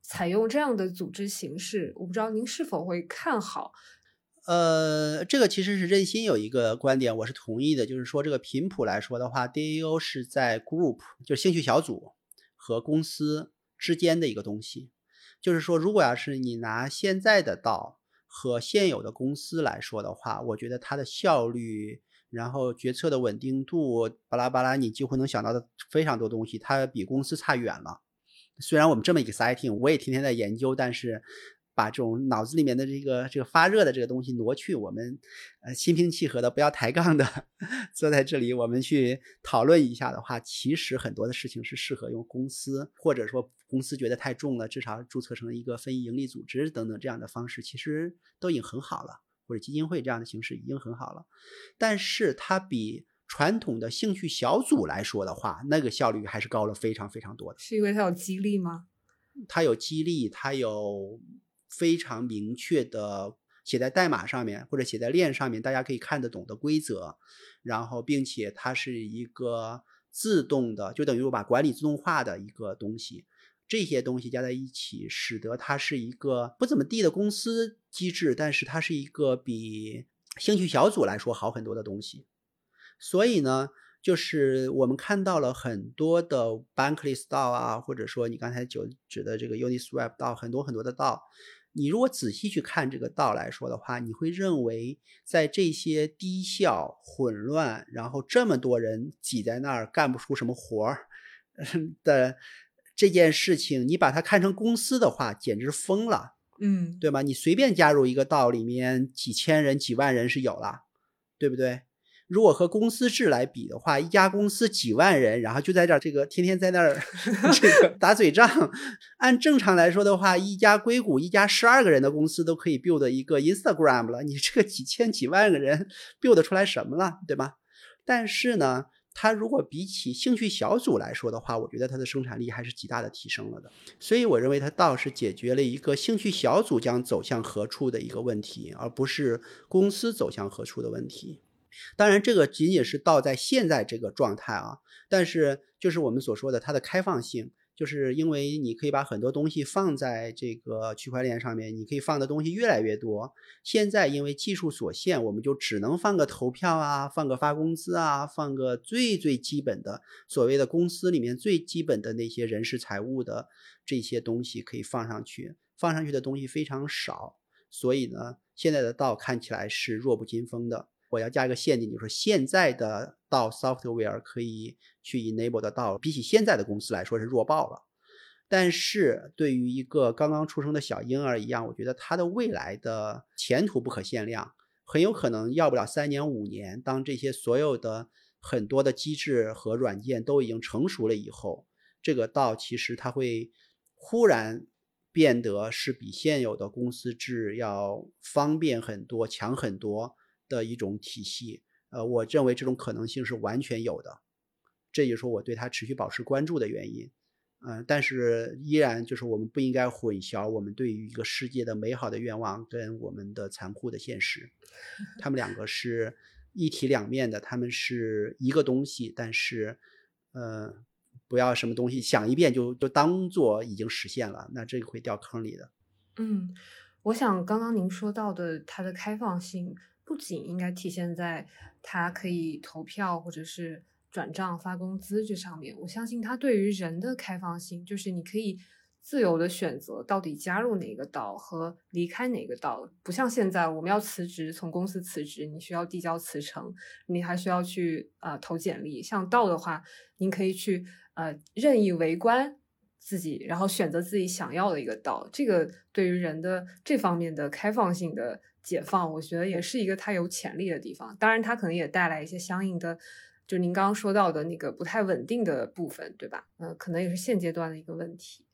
采用这样的组织形式，我不知道您是否会看好。呃，这个其实是任心有一个观点，我是同意的，就是说这个频谱来说的话，DAO 是在 group 就兴趣小组和公司之间的一个东西。就是说，如果要是你拿现在的道和现有的公司来说的话，我觉得它的效率，然后决策的稳定度，巴拉巴拉，你几乎能想到的非常多东西，它比公司差远了。虽然我们这么 exciting，我也天天在研究，但是把这种脑子里面的这个这个发热的这个东西挪去，我们呃心平气和的，不要抬杠的 坐在这里，我们去讨论一下的话，其实很多的事情是适合用公司，或者说公司觉得太重了，至少注册成一个非营利组织等等这样的方式，其实都已经很好了，或者基金会这样的形式已经很好了，但是它比。传统的兴趣小组来说的话，那个效率还是高了非常非常多的。是因为它有激励吗？它有激励，它有非常明确的写在代码上面或者写在链上面，大家可以看得懂的规则。然后，并且它是一个自动的，就等于我把管理自动化的一个东西。这些东西加在一起，使得它是一个不怎么地的公司机制，但是它是一个比兴趣小组来说好很多的东西。所以呢，就是我们看到了很多的 Bankless 道啊，或者说你刚才就指的这个 Uniswap 道，很多很多的道。你如果仔细去看这个道来说的话，你会认为在这些低效、混乱，然后这么多人挤在那儿干不出什么活儿 的这件事情，你把它看成公司的话，简直疯了，嗯，对吗？你随便加入一个道里面，几千人、几万人是有了，对不对？如果和公司制来比的话，一家公司几万人，然后就在这儿这个天天在那儿 这个打嘴仗。按正常来说的话，一家硅谷一家十二个人的公司都可以 build 一个 Instagram 了。你这个几千几万个人 build 出来什么了，对吧？但是呢，它如果比起兴趣小组来说的话，我觉得它的生产力还是极大的提升了的。所以我认为它倒是解决了一个兴趣小组将走向何处的一个问题，而不是公司走向何处的问题。当然，这个仅仅是到在现在这个状态啊，但是就是我们所说的它的开放性，就是因为你可以把很多东西放在这个区块链上面，你可以放的东西越来越多。现在因为技术所限，我们就只能放个投票啊，放个发工资啊，放个最最基本的所谓的公司里面最基本的那些人事财务的这些东西可以放上去，放上去的东西非常少，所以呢，现在的道看起来是弱不禁风的。我要加一个限定，就是说现在的到 software 可以去 enable 的到，比起现在的公司来说是弱爆了。但是对于一个刚刚出生的小婴儿一样，我觉得它的未来的前途不可限量，很有可能要不了三年五年，当这些所有的很多的机制和软件都已经成熟了以后，这个道其实它会忽然变得是比现有的公司制要方便很多、强很多。的一种体系，呃，我认为这种可能性是完全有的。这也是我对它持续保持关注的原因。嗯，但是依然就是我们不应该混淆我们对于一个世界的美好的愿望跟我们的残酷的现实，他们两个是一体两面的，他们是一个东西，但是，呃，不要什么东西想一遍就就当做已经实现了，那这个会掉坑里的。嗯，我想刚刚您说到的它的开放性，不仅应该体现在他可以投票或者是。转账发工资这上面，我相信他对于人的开放性，就是你可以自由的选择到底加入哪个道和离开哪个道，不像现在我们要辞职从公司辞职，你需要递交辞呈，你还需要去呃投简历。像道的话，您可以去呃任意围观自己，然后选择自己想要的一个道。这个对于人的这方面的开放性的解放，我觉得也是一个它有潜力的地方。当然，它可能也带来一些相应的。就您刚刚说到的那个不太稳定的部分，对吧？嗯，可能也是现阶段的一个问题。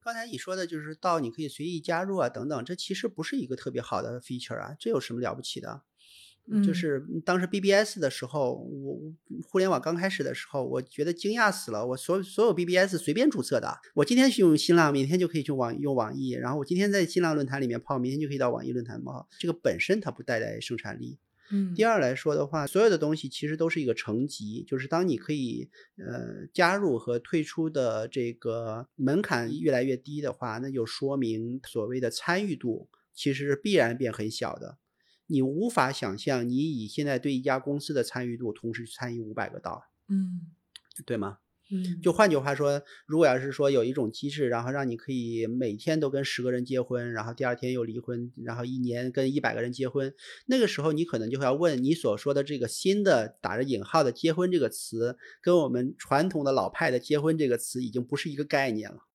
刚才你说的就是到你可以随意加入啊，等等，这其实不是一个特别好的 feature 啊，这有什么了不起的？就是当时 BBS 的时候，我互联网刚开始的时候，我觉得惊讶死了。我所所有 BBS 随便注册的，我今天去用新浪，明天就可以去网用网易，然后我今天在新浪论坛里面泡，明天就可以到网易论坛泡。这个本身它不带来生产力。嗯，第二来说的话，所有的东西其实都是一个层级，就是当你可以呃加入和退出的这个门槛越来越低的话，那就说明所谓的参与度其实是必然变很小的。你无法想象你以现在对一家公司的参与度，同时参与五百个道，嗯，对吗？嗯，就换句话说，如果要是说有一种机制，然后让你可以每天都跟十个人结婚，然后第二天又离婚，然后一年跟一百个人结婚，那个时候你可能就会要问，你所说的这个新的打着引号的结婚这个词，跟我们传统的老派的结婚这个词已经不是一个概念了。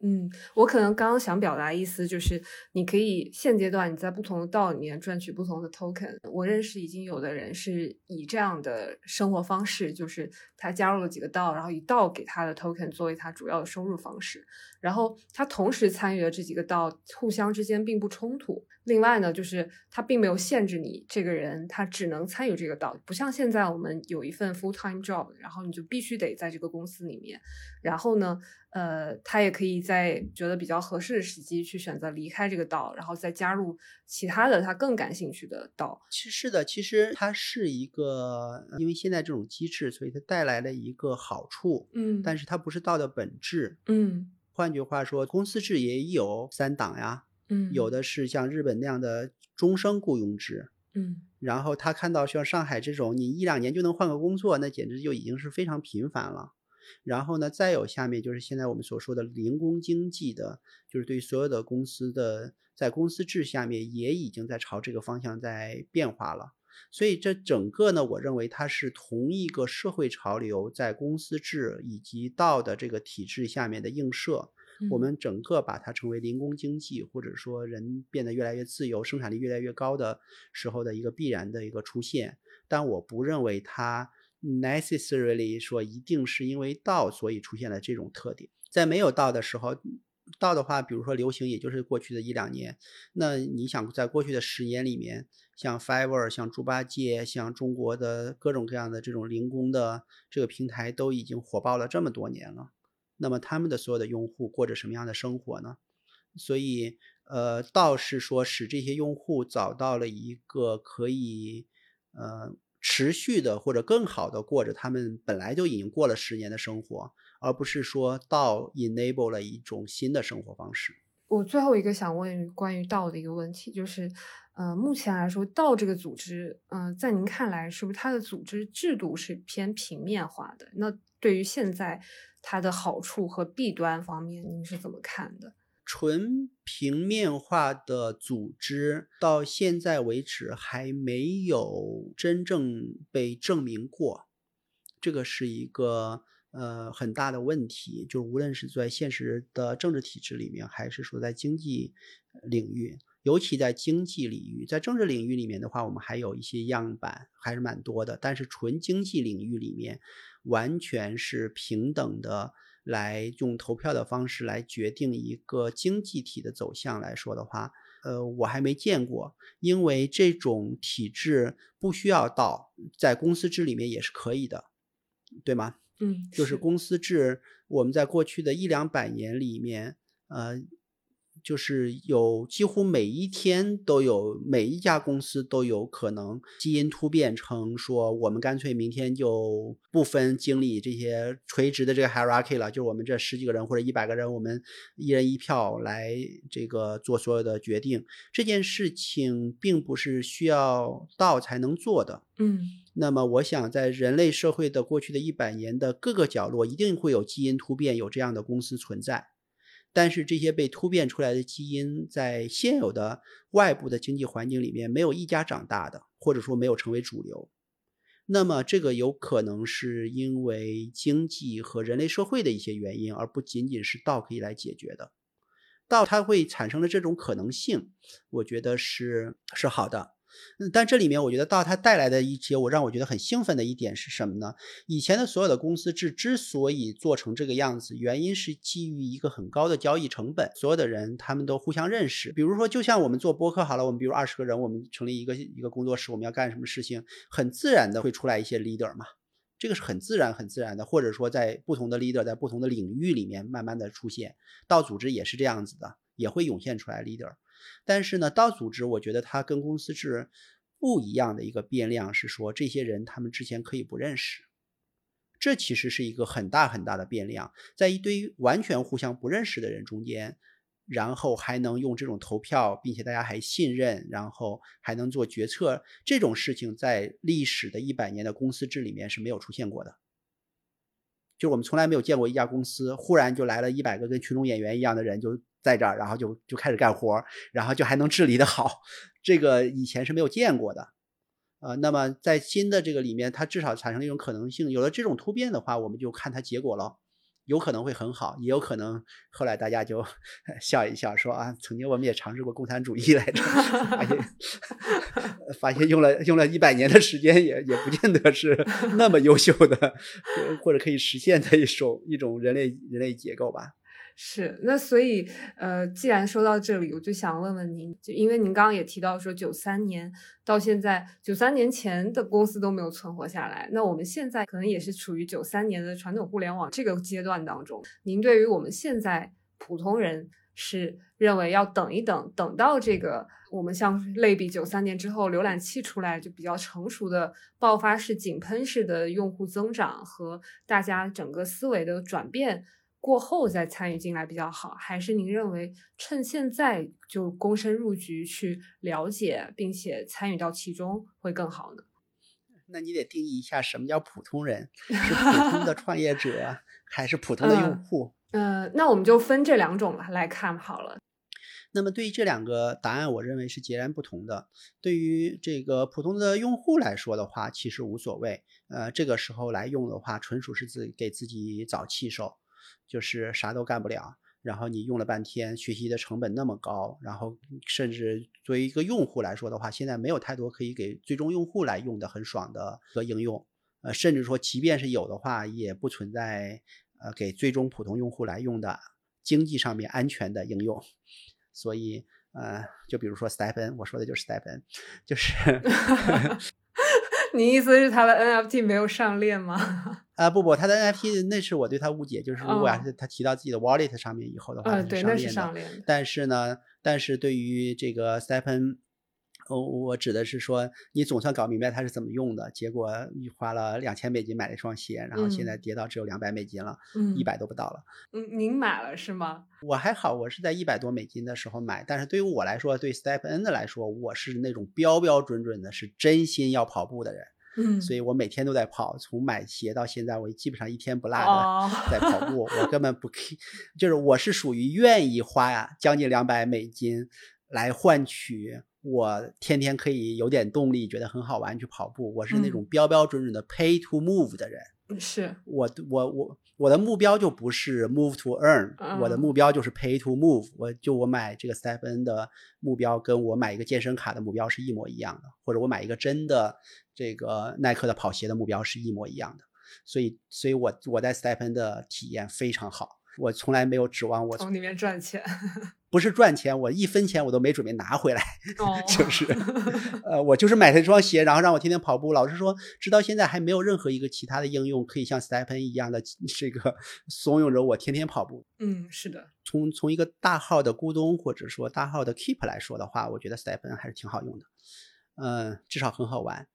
嗯，我可能刚刚想表达意思就是，你可以现阶段你在不同的道里面赚取不同的 token。我认识已经有的人是以这样的生活方式，就是他加入了几个道，然后一道给他的 token 作为他主要的收入方式，然后他同时参与了这几个道，互相之间并不冲突。另外呢，就是他并没有限制你这个人，他只能参与这个道，不像现在我们有一份 full time job，然后你就必须得在这个公司里面。然后呢，呃，他也可以在觉得比较合适的时机去选择离开这个道，然后再加入其他的他更感兴趣的道。其实是的，其实它是一个，因为现在这种机制，所以它带来了一个好处，嗯，但是它不是道的本质，嗯。换句话说，公司制也有三档呀。嗯，有的是像日本那样的终生雇佣制，嗯，然后他看到像上海这种，你一两年就能换个工作，那简直就已经是非常频繁了。然后呢，再有下面就是现在我们所说的零工经济的，就是对所有的公司的在公司制下面也已经在朝这个方向在变化了。所以这整个呢，我认为它是同一个社会潮流在公司制以及道的这个体制下面的映射。我们整个把它称为零工经济，或者说人变得越来越自由、生产力越来越高的时候的一个必然的一个出现。但我不认为它 necessarily 说一定是因为道所以出现了这种特点。在没有道的时候，道的话，比如说流行也就是过去的一两年。那你想在过去的十年里面，像 Fiverr、像猪八戒、像中国的各种各样的这种零工的这个平台都已经火爆了这么多年了。那么他们的所有的用户过着什么样的生活呢？所以，呃，倒是说使这些用户找到了一个可以，呃，持续的或者更好的过着他们本来就已经过了十年的生活，而不是说道 enable 了一种新的生活方式。我最后一个想问关于道的一个问题，就是，呃，目前来说，道这个组织，嗯，在您看来，是不是它的组织制度是偏平面化的？那对于现在。它的好处和弊端方面，您是怎么看的？纯平面化的组织到现在为止还没有真正被证明过，这个是一个呃很大的问题。就是无论是在现实的政治体制里面，还是说在经济领域，尤其在经济领域，在政治领域里面的话，我们还有一些样板，还是蛮多的。但是纯经济领域里面。完全是平等的，来用投票的方式来决定一个经济体的走向来说的话，呃，我还没见过，因为这种体制不需要到在公司制里面也是可以的，对吗？嗯，就是公司制，我们在过去的一两百年里面，呃。就是有几乎每一天都有每一家公司都有可能基因突变成说我们干脆明天就不分经理这些垂直的这个 hierarchy 了，就是我们这十几个人或者一百个人，我们一人一票来这个做所有的决定。这件事情并不是需要到才能做的。嗯，那么我想在人类社会的过去的一百年的各个角落，一定会有基因突变，有这样的公司存在。但是这些被突变出来的基因，在现有的外部的经济环境里面，没有一家长大的，或者说没有成为主流。那么这个有可能是因为经济和人类社会的一些原因，而不仅仅是道可以来解决的。道它会产生的这种可能性，我觉得是是好的。嗯，但这里面我觉得到它带来的一些我让我觉得很兴奋的一点是什么呢？以前的所有的公司制之所以做成这个样子，原因是基于一个很高的交易成本，所有的人他们都互相认识。比如说，就像我们做播客好了，我们比如二十个人，我们成立一个一个工作室，我们要干什么事情，很自然的会出来一些 leader 嘛，这个是很自然很自然的，或者说在不同的 leader 在不同的领域里面慢慢的出现，到组织也是这样子的，也会涌现出来 leader。但是呢，到组织，我觉得它跟公司制不一样的一个变量是说，这些人他们之前可以不认识，这其实是一个很大很大的变量，在一堆完全互相不认识的人中间，然后还能用这种投票，并且大家还信任，然后还能做决策，这种事情在历史的一百年的公司制里面是没有出现过的。就我们从来没有见过一家公司忽然就来了一百个跟群众演员一样的人就。在这儿，然后就就开始干活，然后就还能治理的好，这个以前是没有见过的，呃，那么在新的这个里面，它至少产生了一种可能性，有了这种突变的话，我们就看它结果了，有可能会很好，也有可能后来大家就 笑一笑，说啊，曾经我们也尝试过共产主义来着，发现 发现用了用了一百年的时间，也也不见得是那么优秀的，或者可以实现的一种一种人类人类结构吧。是，那所以，呃，既然说到这里，我就想问问您，就因为您刚刚也提到说，九三年到现在，九三年前的公司都没有存活下来，那我们现在可能也是处于九三年的传统互联网这个阶段当中。您对于我们现在普通人是认为要等一等，等到这个我们像类比九三年之后浏览器出来就比较成熟的爆发式井喷式的用户增长和大家整个思维的转变。过后再参与进来比较好，还是您认为趁现在就躬身入局去了解并且参与到其中会更好呢？那你得定义一下什么叫普通人，是普通的创业者 还是普通的用户？呃，那我们就分这两种来看好了。那么对于这两个答案，我认为是截然不同的。对于这个普通的用户来说的话，其实无所谓。呃，这个时候来用的话，纯属是自给自己找气受。就是啥都干不了，然后你用了半天，学习的成本那么高，然后甚至作为一个用户来说的话，现在没有太多可以给最终用户来用的很爽的和应用，呃，甚至说即便是有的话，也不存在呃给最终普通用户来用的经济上面安全的应用，所以呃，就比如说 Stephen，我说的就是 Stephen，就是。你意思是他的 NFT 没有上链吗？啊不不，他的 NFT 那是我对他误解，就是如果要是他提到自己的 Wallet 上面以后的话，对，那是上链的。但是呢，但是对于这个 Stephen。哦，我指的是说，你总算搞明白它是怎么用的，结果你花了两千美金买了一双鞋，然后现在跌到只有两百美金了，一百都不到了。嗯，您买了是吗？我还好，我是在一百多美金的时候买，但是对于我来说，对 Step N 的来说，我是那种标标准准的是真心要跑步的人，嗯，所以我每天都在跑，从买鞋到现在，我基本上一天不落的在跑步，我根本不，就是我是属于愿意花呀将近两百美金来换取。我天天可以有点动力，觉得很好玩去跑步。我是那种标标准准的 pay to move 的人。是我我我我的目标就不是 move to earn，我的目标就是 pay to move。我就我买这个 Stephen 的目标，跟我买一个健身卡的目标是一模一样的，或者我买一个真的这个耐克的跑鞋的目标是一模一样的。所以，所以我我在 Stephen 的体验非常好。我从来没有指望我从里面赚钱。不是赚钱，我一分钱我都没准备拿回来，哦就是，呃，我就是买了一双鞋，然后让我天天跑步。老实说，直到现在还没有任何一个其他的应用可以像 Stephen 一样的这个 怂恿着我天天跑步。嗯，是的，从从一个大号的咕咚或者说大号的 Keep 来说的话，我觉得 Stephen 还是挺好用的，嗯、至少很好玩。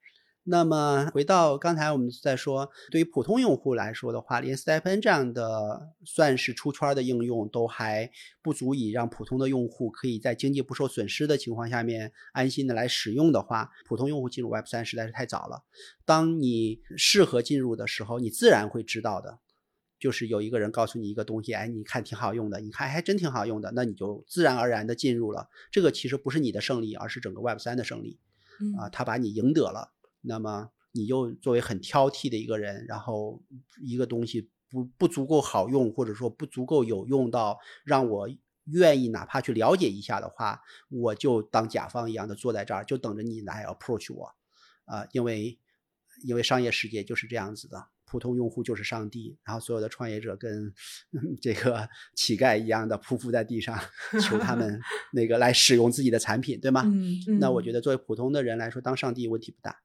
那么回到刚才我们在说，对于普通用户来说的话，连 Stephen 这样的算是出圈的应用都还不足以让普通的用户可以在经济不受损失的情况下面安心的来使用的话，普通用户进入 Web 三实在是太早了。当你适合进入的时候，你自然会知道的。就是有一个人告诉你一个东西，哎，你看挺好用的，你看还真挺好用的，那你就自然而然的进入了。这个其实不是你的胜利，而是整个 Web 三的胜利嗯啊，他把你赢得了。那么你又作为很挑剔的一个人，然后一个东西不不足够好用，或者说不足够有用到让我愿意哪怕去了解一下的话，我就当甲方一样的坐在这儿，就等着你来 approach 我啊、因为因为商业世界就是这样子的。普通用户就是上帝，然后所有的创业者跟嗯这个 乞丐一样的匍匐在地上，求他们 那个来使用自己的产品，对吗？嗯，那我觉得，得作为普通的人来说，当上帝问题不大。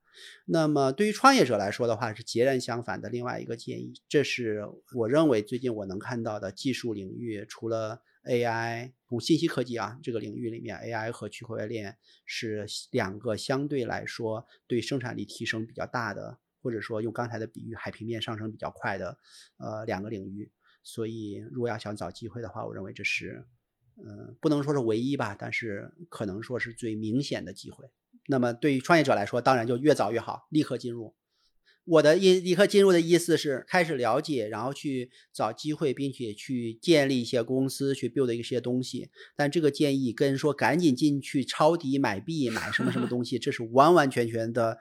那么对于创业者来说的话，是截然相反的另外一个建议。这是我认为最近我能看到的技术领域，除了 AI 从信息科技啊这个领域里面，AI 和区块链是两个相对来说对生产力提升比较大的，或者说用刚才的比喻，海平面上升比较快的呃两个领域。所以如果要想找机会的话，我认为这是。嗯，不能说是唯一吧，但是可能说是最明显的机会。那么对于创业者来说，当然就越早越好，立刻进入。我的意立刻进入的意思是开始了解，然后去找机会，并且去建立一些公司，去 build 一些东西。但这个建议跟说赶紧进去抄底买币买什么什么东西，这是完完全全的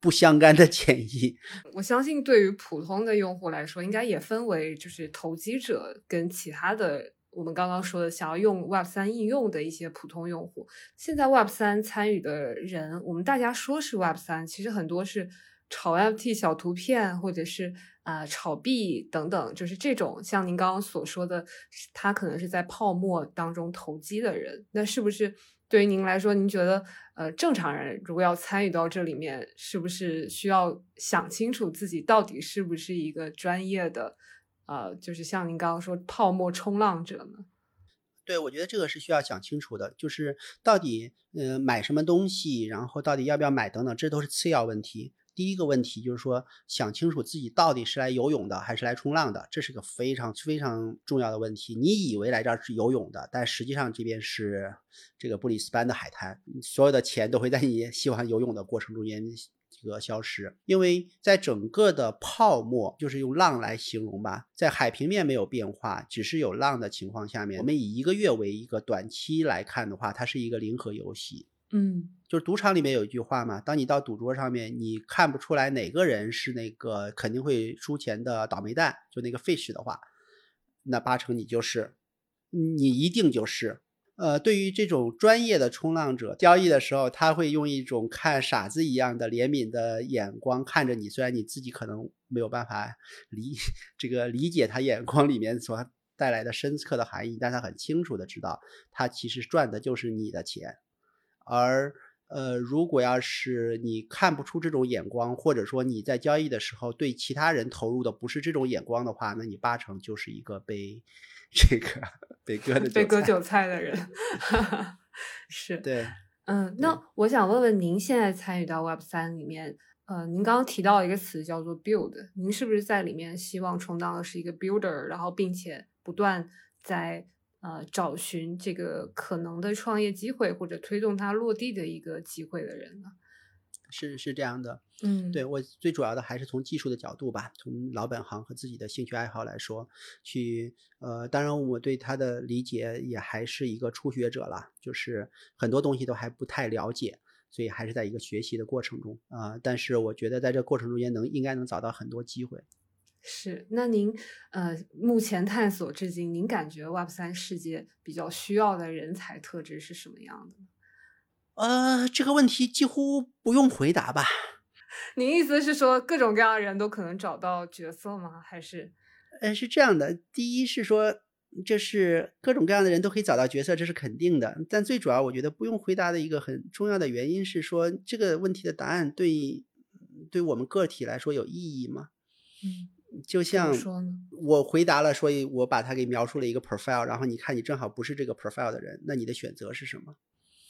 不相干的建议。我相信对于普通的用户来说，应该也分为就是投机者跟其他的。我们刚刚说的，想要用 Web 三应用的一些普通用户，现在 Web 三参与的人，我们大家说是 Web 三，其实很多是炒 FT 小图片，或者是啊、炒币等等，就是这种像您刚刚所说的，他可能是在泡沫当中投机的人。那是不是对于您来说，您觉得呃正常人如果要参与到这里面，是不是需要想清楚自己到底是不是一个专业的？呃，就是像您刚刚说泡沫冲浪者呢？对，我觉得这个是需要想清楚的，就是到底呃买什么东西，然后到底要不要买等等，这都是次要问题。第一个问题就是说，想清楚自己到底是来游泳的还是来冲浪的，这是个非常非常重要的问题。你以为来这儿是游泳的，但实际上这边是这个布里斯班的海滩，所有的钱都会在你喜欢游泳的过程中间。这个消失，因为在整个的泡沫，就是用浪来形容吧，在海平面没有变化，只是有浪的情况下面，我们以一个月为一个短期来看的话，它是一个零和游戏。嗯，就是赌场里面有一句话嘛，当你到赌桌上面，你看不出来哪个人是那个肯定会输钱的倒霉蛋，就那个 fish 的话，那八成你就是，你一定就是。呃，对于这种专业的冲浪者交易的时候，他会用一种看傻子一样的怜悯的眼光看着你，虽然你自己可能没有办法理这个理解他眼光里面所带来的深刻的含义，但他很清楚的知道，他其实赚的就是你的钱。而呃，如果要是你看不出这种眼光，或者说你在交易的时候对其他人投入的不是这种眼光的话，那你八成就是一个被 这个被割的被割韭。菜的人。是，对，嗯，那我想问问您，现在参与到 Web 三里面，呃，您刚刚提到一个词叫做 build，您是不是在里面希望充当的是一个 builder，然后并且不断在呃找寻这个可能的创业机会或者推动它落地的一个机会的人呢？是是这样的，嗯，对我最主要的还是从技术的角度吧，从老本行和自己的兴趣爱好来说，去呃，当然我对他的理解也还是一个初学者了，就是很多东西都还不太了解，所以还是在一个学习的过程中啊、呃。但是我觉得在这过程中间能应该能找到很多机会。是，那您呃目前探索至今，您感觉 Web 三世界比较需要的人才特质是什么样的？呃，这个问题几乎不用回答吧？您意思是说各种各样的人都可能找到角色吗？还是？呃，是这样的，第一是说，这是各种各样的人都可以找到角色，这是肯定的。但最主要，我觉得不用回答的一个很重要的原因是说，这个问题的答案对对我们个体来说有意义吗？嗯，就像？我回答了，所以我把它给描述了一个 profile，然后你看你正好不是这个 profile 的人，那你的选择是什么？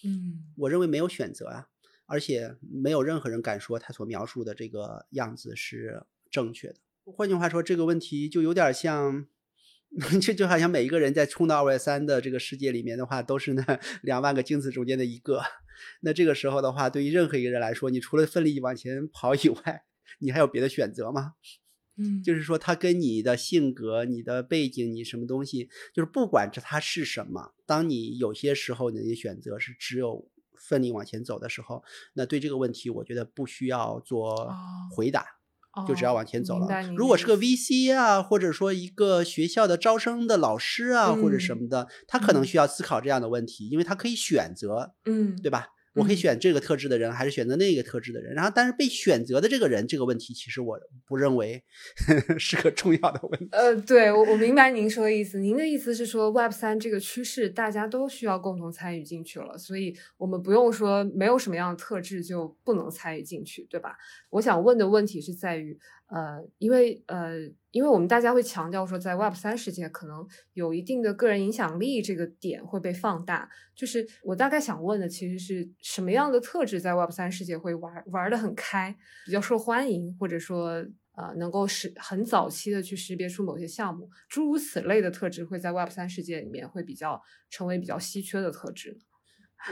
嗯我认为没有选择啊，而且没有任何人敢说他所描述的这个样子是正确的。换句话说，这个问题就有点像，这就好像每一个人在冲到二 y 三的这个世界里面的话，都是那 两万个精子中间的一个。那这个时候的话，对于任何一个人来说，你除了奋力往前跑以外，你还有别的选择吗？嗯，就是说，它跟你的性格、你的背景、你什么东西，就是不管这它是什么，当你有些时候你的选择是只有奋力往前走的时候，那对这个问题，我觉得不需要做哦回答，就只要往前走了如果是个 VC 啊，或者说一个学校的招生的老师啊，或者什嗯么的，他可能嗯。需要思考这样的问题，因为他可以选择，嗯，对吧？我可以嗯选这个特质的人，还是选择那个特质的人？然后，但是被选择的这个人，这个问题其实我不认为 是个重要的问题。呃，对我我明白您说的意思。您的意思是说，Web 三这个趋势大家都需要共同参与进去了，所以我们不用说没有什么样的特质就不能参与进去，对吧？我想问的问题是在于，呃，因为呃，因为我们大家会强调说，在 Web 三世界可能有一定的个人影响力这个点会被放大。就是我大概想问的其实是什么样的特质在 Web 三世界会玩玩的很开，比较受欢迎，或者说呃能够识很早期的去识别出某些项目，诸如此类的特质会在 Web 三世界里面会比较成为比较稀缺的特质。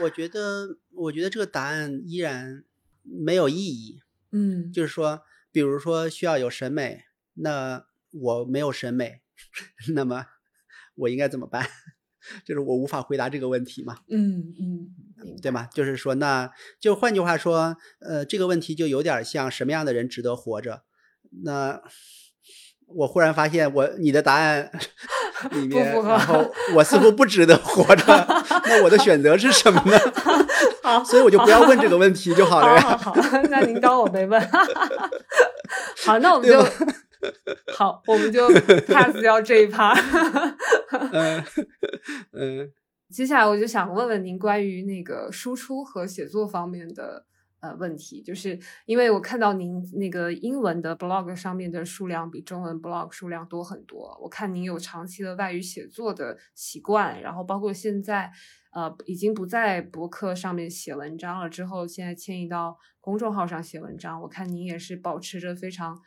我觉得，我觉得这个答案依然没有意义。嗯，就是说，比如说需要有审美，那我没有审美，那么我应该怎么办？就是我无法回答这个问题嘛，嗯嗯，对吗？就是说，那就换句话说，呃，这个问题就有点像什么样的人值得活着？那我忽然发现我你的答案里面，然后我似乎不值得活着，那我的选择是什么呢？好，所以我就不要问这个问题就好了好呀。好好，那您当我没问。好，那我们就好，我们就 pass 掉这一趴。嗯嗯接下来我就想问问您关于那个输出和写作方面的呃问题，就是因为我看到您那个英文的 blog 上面的数量比中文 blog 数量多很多，我看您有长期的外语写作的习惯，然后包括现在呃已经不在博客上面写文章了，之后现在迁移到公众号上写文章，我看您也是保持着非常。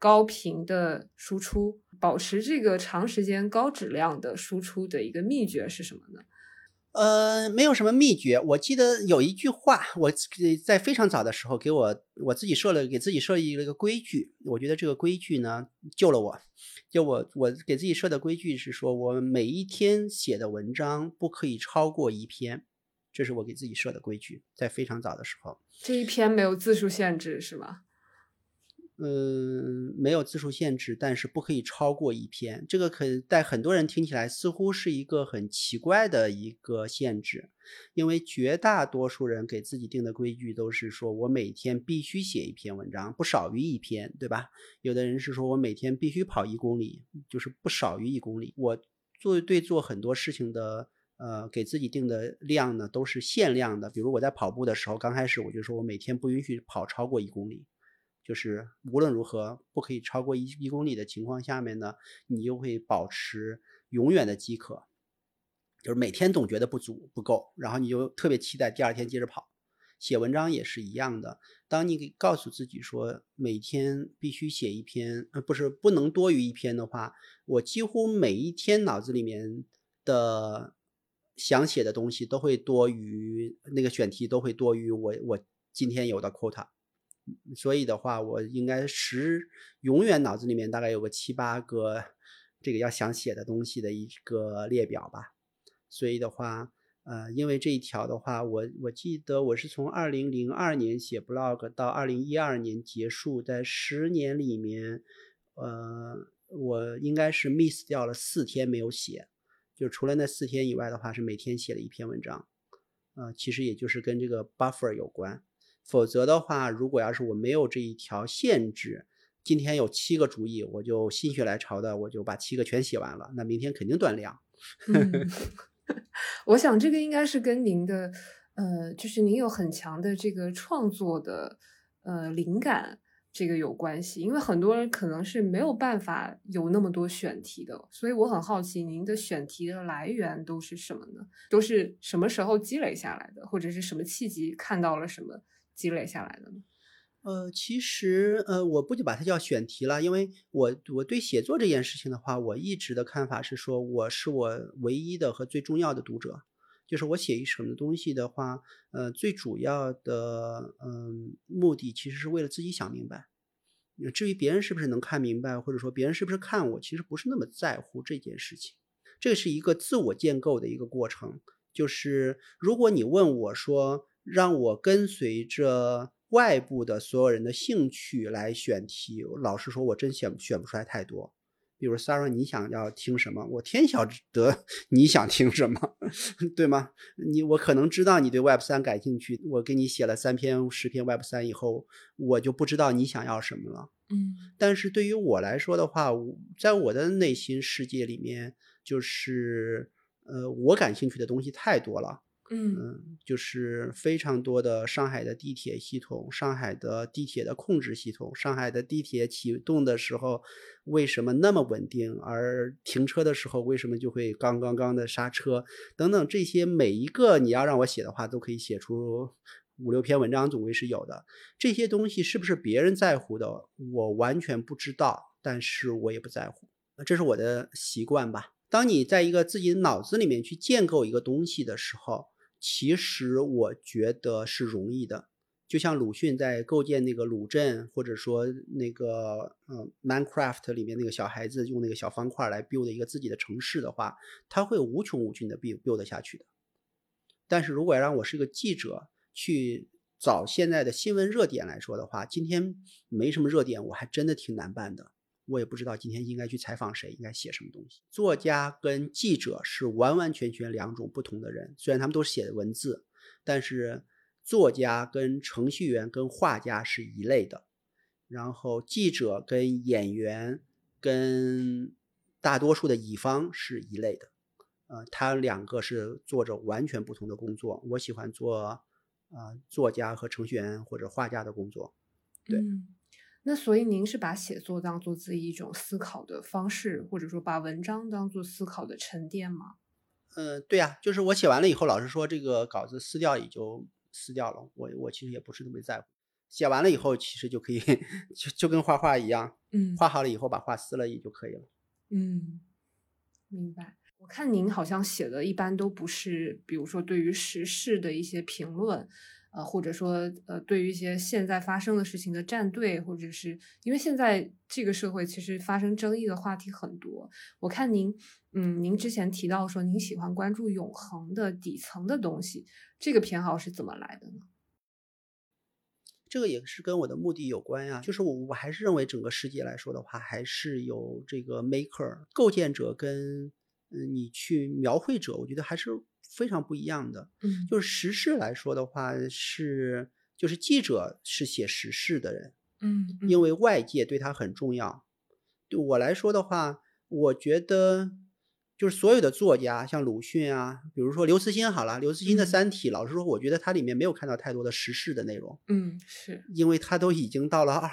高频的输出，保持这个长时间高质量的输出的一个秘诀是什么呢？呃，没有什么秘诀。我记得有一句话，我在非常早的时候给我我自己设了给自己设立了一个规矩。我觉得这个规矩呢救了我。就我我给自己设的规矩是说，我每一天写的文章不可以超过一篇，这是我给自己设的规矩，在非常早的时候。这一篇没有字数限制是吗？嗯，没有字数限制，但是不可以超过一篇。这个可在很多人听起来似乎是一个很奇怪的一个限制，因为绝大多数人给自己定的规矩都是说我每天必须写一篇文章，不少于一篇，对吧？有的人是说我每天必须跑一公里，就是不少于一公里。我做对做很多事情的。呃，给自己定的量呢都是限量的。比如我在跑步的时候，刚开始我就说我每天不允许跑超过一公里。就是无论如何不可以超过一一公里的情况下面呢，你又会保持永远的饥渴，就是每天总觉得不足不够，然后你就特别期待第二天接着跑。写文章也是一样的，当你给告诉自己说每天必须写一篇，呃，不是不能多于一篇的话，我几乎每一天脑子里面的想写的东西都会多于那个选题都会多于我我今天有的 quota。所以的话，我应该十永远脑子里面大概有个七八个这个要想写的东西的一个列表吧。所以的话，呃，因为这一条的话，我我记得我是从二零零二年写 blog 到二零一二年结束，在十年里面，呃，我应该是 miss 掉了四天没有写，就除了那四天以外的话，是每天写了一篇文章。呃，其实也就是跟这个 buffer 有关。否则的话，如果要是我没有这一条限制，今天有七个主意，我就心血来潮的，我就把七个全写完了，那明天肯定断粮。嗯，我想这个应该是跟您的，呃，就是您有很强的这个创作的呃灵感。这个有关系，因为很多人可能是没有办法有那么多选题的，所以我很好奇您的选题的来源都是什么呢？都是什么时候积累下来的，或者是什么契机看到了什么积累下来的呢？呃，其实呃，我不就把它叫选题了，因为我我对写作这件事情的话，我一直的看法是说，我是我唯一的和最重要的读者，就是我写一什么东西的话，呃，最主要的嗯目的其实是为了自己想明白。至于别人是不是能看明白，或者说别人是不是看我，其实不是那么在乎这件事情。这是一个自我建构的一个过程。就是如果你问我说，让我跟随着外部的所有人的兴趣来选题，老实说，我真选选不出来太多。比如 Sarah，你想要听什么？我天晓得你想听什么，对吗？你我可能知道你对 Web 三感兴趣，我给你写了三篇、十篇 Web 三以后，我就不知道你想要什么了。嗯，但是对于我来说的话，在我的内心世界里面，就是呃，我感兴趣的东西太多了。嗯，就是非常多的上海的地铁系统，上海的地铁的控制系统，上海的地铁启动的时候为什么那么稳定，而停车的时候为什么就会刚刚刚的刹车等等这些每一个你要让我写的话，都可以写出五六篇文章，总归是有的。这些东西是不是别人在乎的，我完全不知道，但是我也不在乎，这是我的习惯吧。当你在一个自己脑子里面去建构一个东西的时候。其实我觉得是容易的，就像鲁迅在构建那个鲁镇，或者说那个嗯 Minecraft 里面那个小孩子用那个小方块来 build 一个自己的城市的话，他会无穷无尽的 build build 下去的。但是如果让我是一个记者去找现在的新闻热点来说的话，今天没什么热点，我还真的挺难办的。我也不知道今天应该去采访谁，应该写什么东西。作家跟记者是完完全全两种不同的人，虽然他们都写的文字，但是作家跟程序员跟画家是一类的，然后记者跟演员跟大多数的乙方是一类的，呃，他两个是做着完全不同的工作。我喜欢做啊作家和程序员或者画家的工作，对。那所以您是把写作当做自己一种思考的方式，或者说把文章当做思考的沉淀吗？嗯，对呀，就是我写完了以后，老师说这个稿子撕掉也就撕掉了。我我其实也不是特别在乎，写完了以后其实就可以，就就跟画画一样，嗯，画好了以后把画撕了也就可以了。嗯，明白。我看您好像写的一般都不是，比如说对于时事的一些评论。呃，或者说，呃，对于一些现在发生的事情的站队，或者是因为现在这个社会其实发生争议的话题很多。我看您，嗯，您之前提到说您喜欢关注永恒的底层的东西，这个偏好是怎么来的呢？这个也是跟我的目的有关呀，就是我我还是认为整个世界来说的话，还是有这个 maker 构建者跟嗯你去描绘者，我觉得还是。非常不一样的，嗯，就是时事来说的话，是就是记者是写时事的人，嗯，因为外界对他很重要。对我来说的话，我觉得就是所有的作家，像鲁迅啊，比如说刘慈欣好了，刘慈欣的《三体》，老实说，我觉得他里面没有看到太多的时事的内容，嗯，是因为他都已经到了二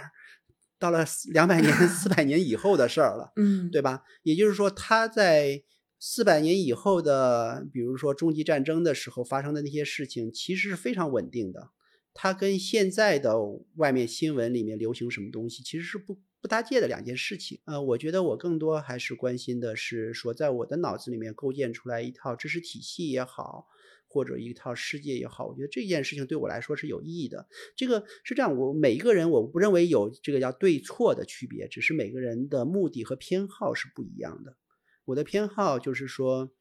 到了两百年、四百年以后的事儿了，嗯，对吧？也就是说，他在。四百年以后的，比如说终极战争的时候发生的那些事情，其实是非常稳定的。它跟现在的外面新闻里面流行什么东西，其实是不不搭界的两件事情。呃，我觉得我更多还是关心的是说，在我的脑子里面构建出来一套知识体系也好，或者一套世界也好，我觉得这件事情对我来说是有意义的。这个是这样，我每一个人我不认为有这个叫对错的区别，只是每个人的目的和偏好是不一样的。我的偏好就是说，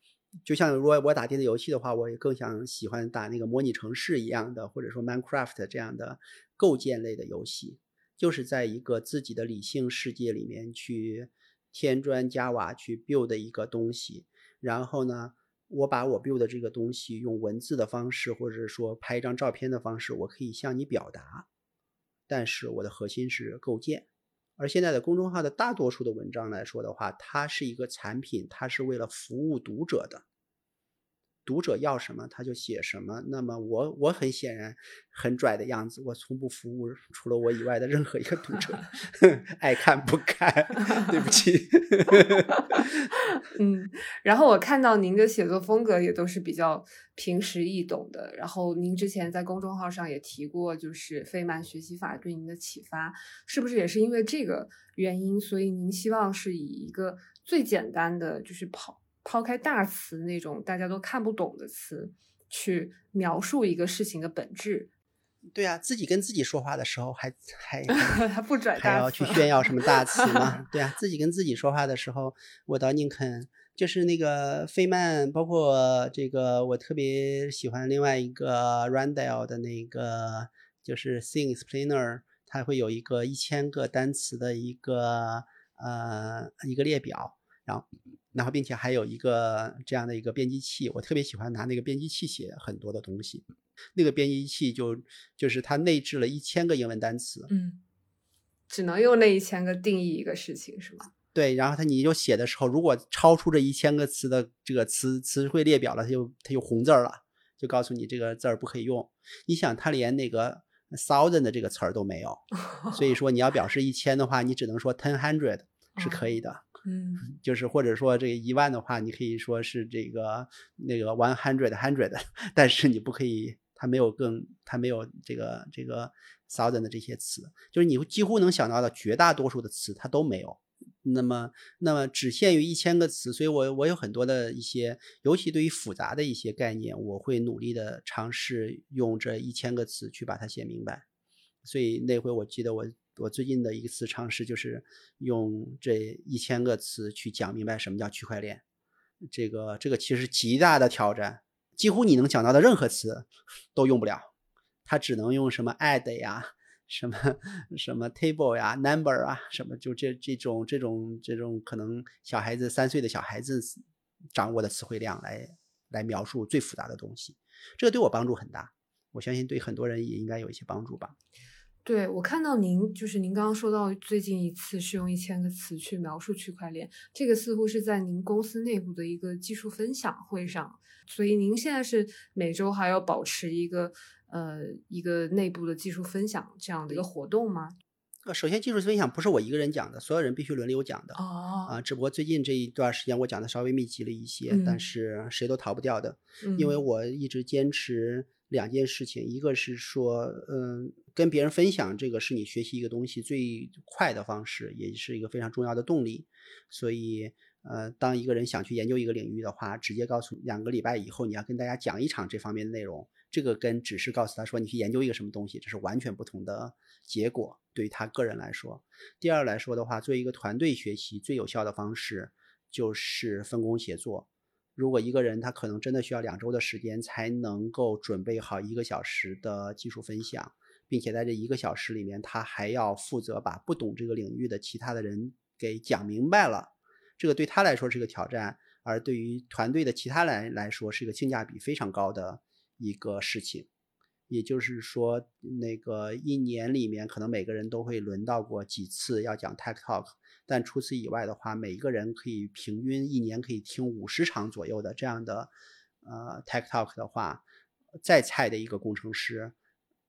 就像如果我打电子游戏的话，我也更想喜欢打那个模拟城市一样的，或者说 Minecraft 这样的构建类的游戏，就是在一个自己的理性世界里面去添砖加瓦去 build 一个东西，然后呢，我把我 build 的这个东西用文字的方式，或者说拍一张照片的方式，我可以向你表达，但是我的核心是构建。而现在的公众号的大多数的文章来说的话，它是一个产品，它是为了服务读者的。读者要什么他就写什么。那么我我很显然很拽的样子，我从不服务除了我以外的任何一个读者，爱看不看，对不起。嗯，然后我看到您的写作风格也都是比较平实易懂的。然后您之前在公众号上也提过，就是费曼学习法对您的启发，是不是也是因为这个原因，所以您希望是以一个最简单的就是跑。抛开大词那种大家都看不懂的词，去描述一个事情的本质。对啊，自己跟自己说话的时候还还 还不拽，还要去炫耀什么大词吗？对啊，自己跟自己说话的时候，我倒宁肯就是那个费曼，包括这个我特别喜欢另外一个 Randall 的那个就是 Thing Explainer，它会有一个一千个单词的一个呃一个列表，然后。然后，并且还有一个这样的一个编辑器，我特别喜欢拿那个编辑器写很多的东西。那个编辑器就就是它内置了一千个英文单词，嗯，只能用那一千个定义一个事情，是吗？对，然后它你就写的时候，如果超出这一千个词的这个词词汇列表了，它就它就红字了，就告诉你这个字儿不可以用。你想，它连那个 thousand 的这个词儿都没有，所以说你要表示一千的话，你只能说 ten hundred 是可以的。嗯，就是或者说这个一万的话，你可以说是这个那个 one hundred hundred，但是你不可以，它没有更，它没有这个这个 thousand 的这些词，就是你几乎能想到的绝大多数的词它都没有。那么那么只限于一千个词，所以我我有很多的一些，尤其对于复杂的一些概念，我会努力的尝试用这一千个词去把它写明白。所以那回我记得我。我最近的一次尝试就是用这一千个词去讲明白什么叫区块链。这个这个其实极大的挑战，几乎你能讲到的任何词都用不了，它只能用什么 add 呀、什么什么 table 呀、number 啊，什么就这这种这种这种可能小孩子三岁的小孩子掌握的词汇量来来描述最复杂的东西。这个对我帮助很大，我相信对很多人也应该有一些帮助吧。对我看到您，就是您刚刚说到最近一次是用一千个词去描述区块链，这个似乎是在您公司内部的一个技术分享会上，所以您现在是每周还要保持一个呃一个内部的技术分享这样的一个活动吗？呃，首先技术分享不是我一个人讲的，所有人必须轮流讲的哦啊，只不过最近这一段时间我讲的稍微密集了一些，但是谁都逃不掉的，因为我一直坚持。两件事情，一个是说，嗯，跟别人分享这个是你学习一个东西最快的方式，也是一个非常重要的动力。所以，呃，当一个人想去研究一个领域的话，直接告诉两个礼拜以后你要跟大家讲一场这方面的内容，这个跟只是告诉他说你去研究一个什么东西，这是完全不同的结果。对于他个人来说，第二来说的话，作为一个团队学习最有效的方式就是分工协作。如果一个人他可能真的需要两周的时间才能够准备好一个小时的技术分享，并且在这一个小时里面，他还要负责把不懂这个领域的其他的人给讲明白了，这个对他来说是个挑战，而对于团队的其他人来说是一个性价比非常高的一个事情。也就是说，那个一年里面可能每个人都会轮到过几次要讲 Tech Talk。但除此以外的话，每一个人可以平均一年可以听五十场左右的这样的呃 Tech Talk 的话，再菜的一个工程师，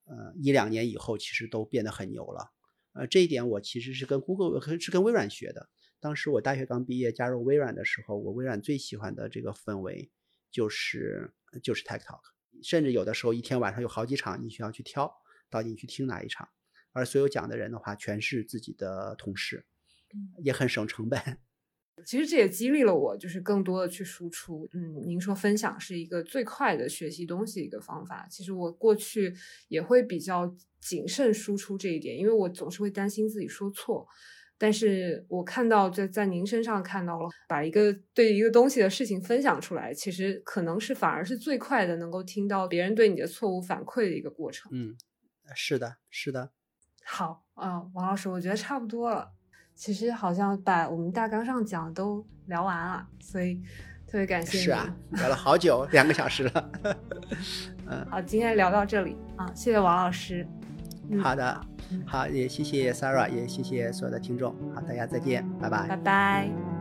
呃一两年以后其实都变得很牛了。呃，这一点我其实是跟 Google 是跟微软学的。当时我大学刚毕业加入微软的时候，我微软最喜欢的这个氛围就是就是 Tech Talk，甚至有的时候一天晚上有好几场，你需要去挑到底你去听哪一场，而所有讲的人的话全是自己的同事。也很省成本。其实这也激励了我，就是更多的去输出。嗯，您说分享是一个最快的学习东西一个方法。其实我过去也会比较谨慎输出这一点，因为我总是会担心自己说错。但是我看到在在您身上看到了，把一个对一个东西的事情分享出来，其实可能是反而是最快的能够听到别人对你的错误反馈的一个过程。嗯，是的，是的。好啊，王老师，我觉得差不多了。其实好像把我们大纲上讲都聊完了，所以特别感谢。是啊，聊了好久，两个小时了。嗯，好，今天聊到这里啊，谢谢王老师。好的，好，也谢谢 Sarah，也谢谢所有的听众。好，大家再见，拜拜，拜拜。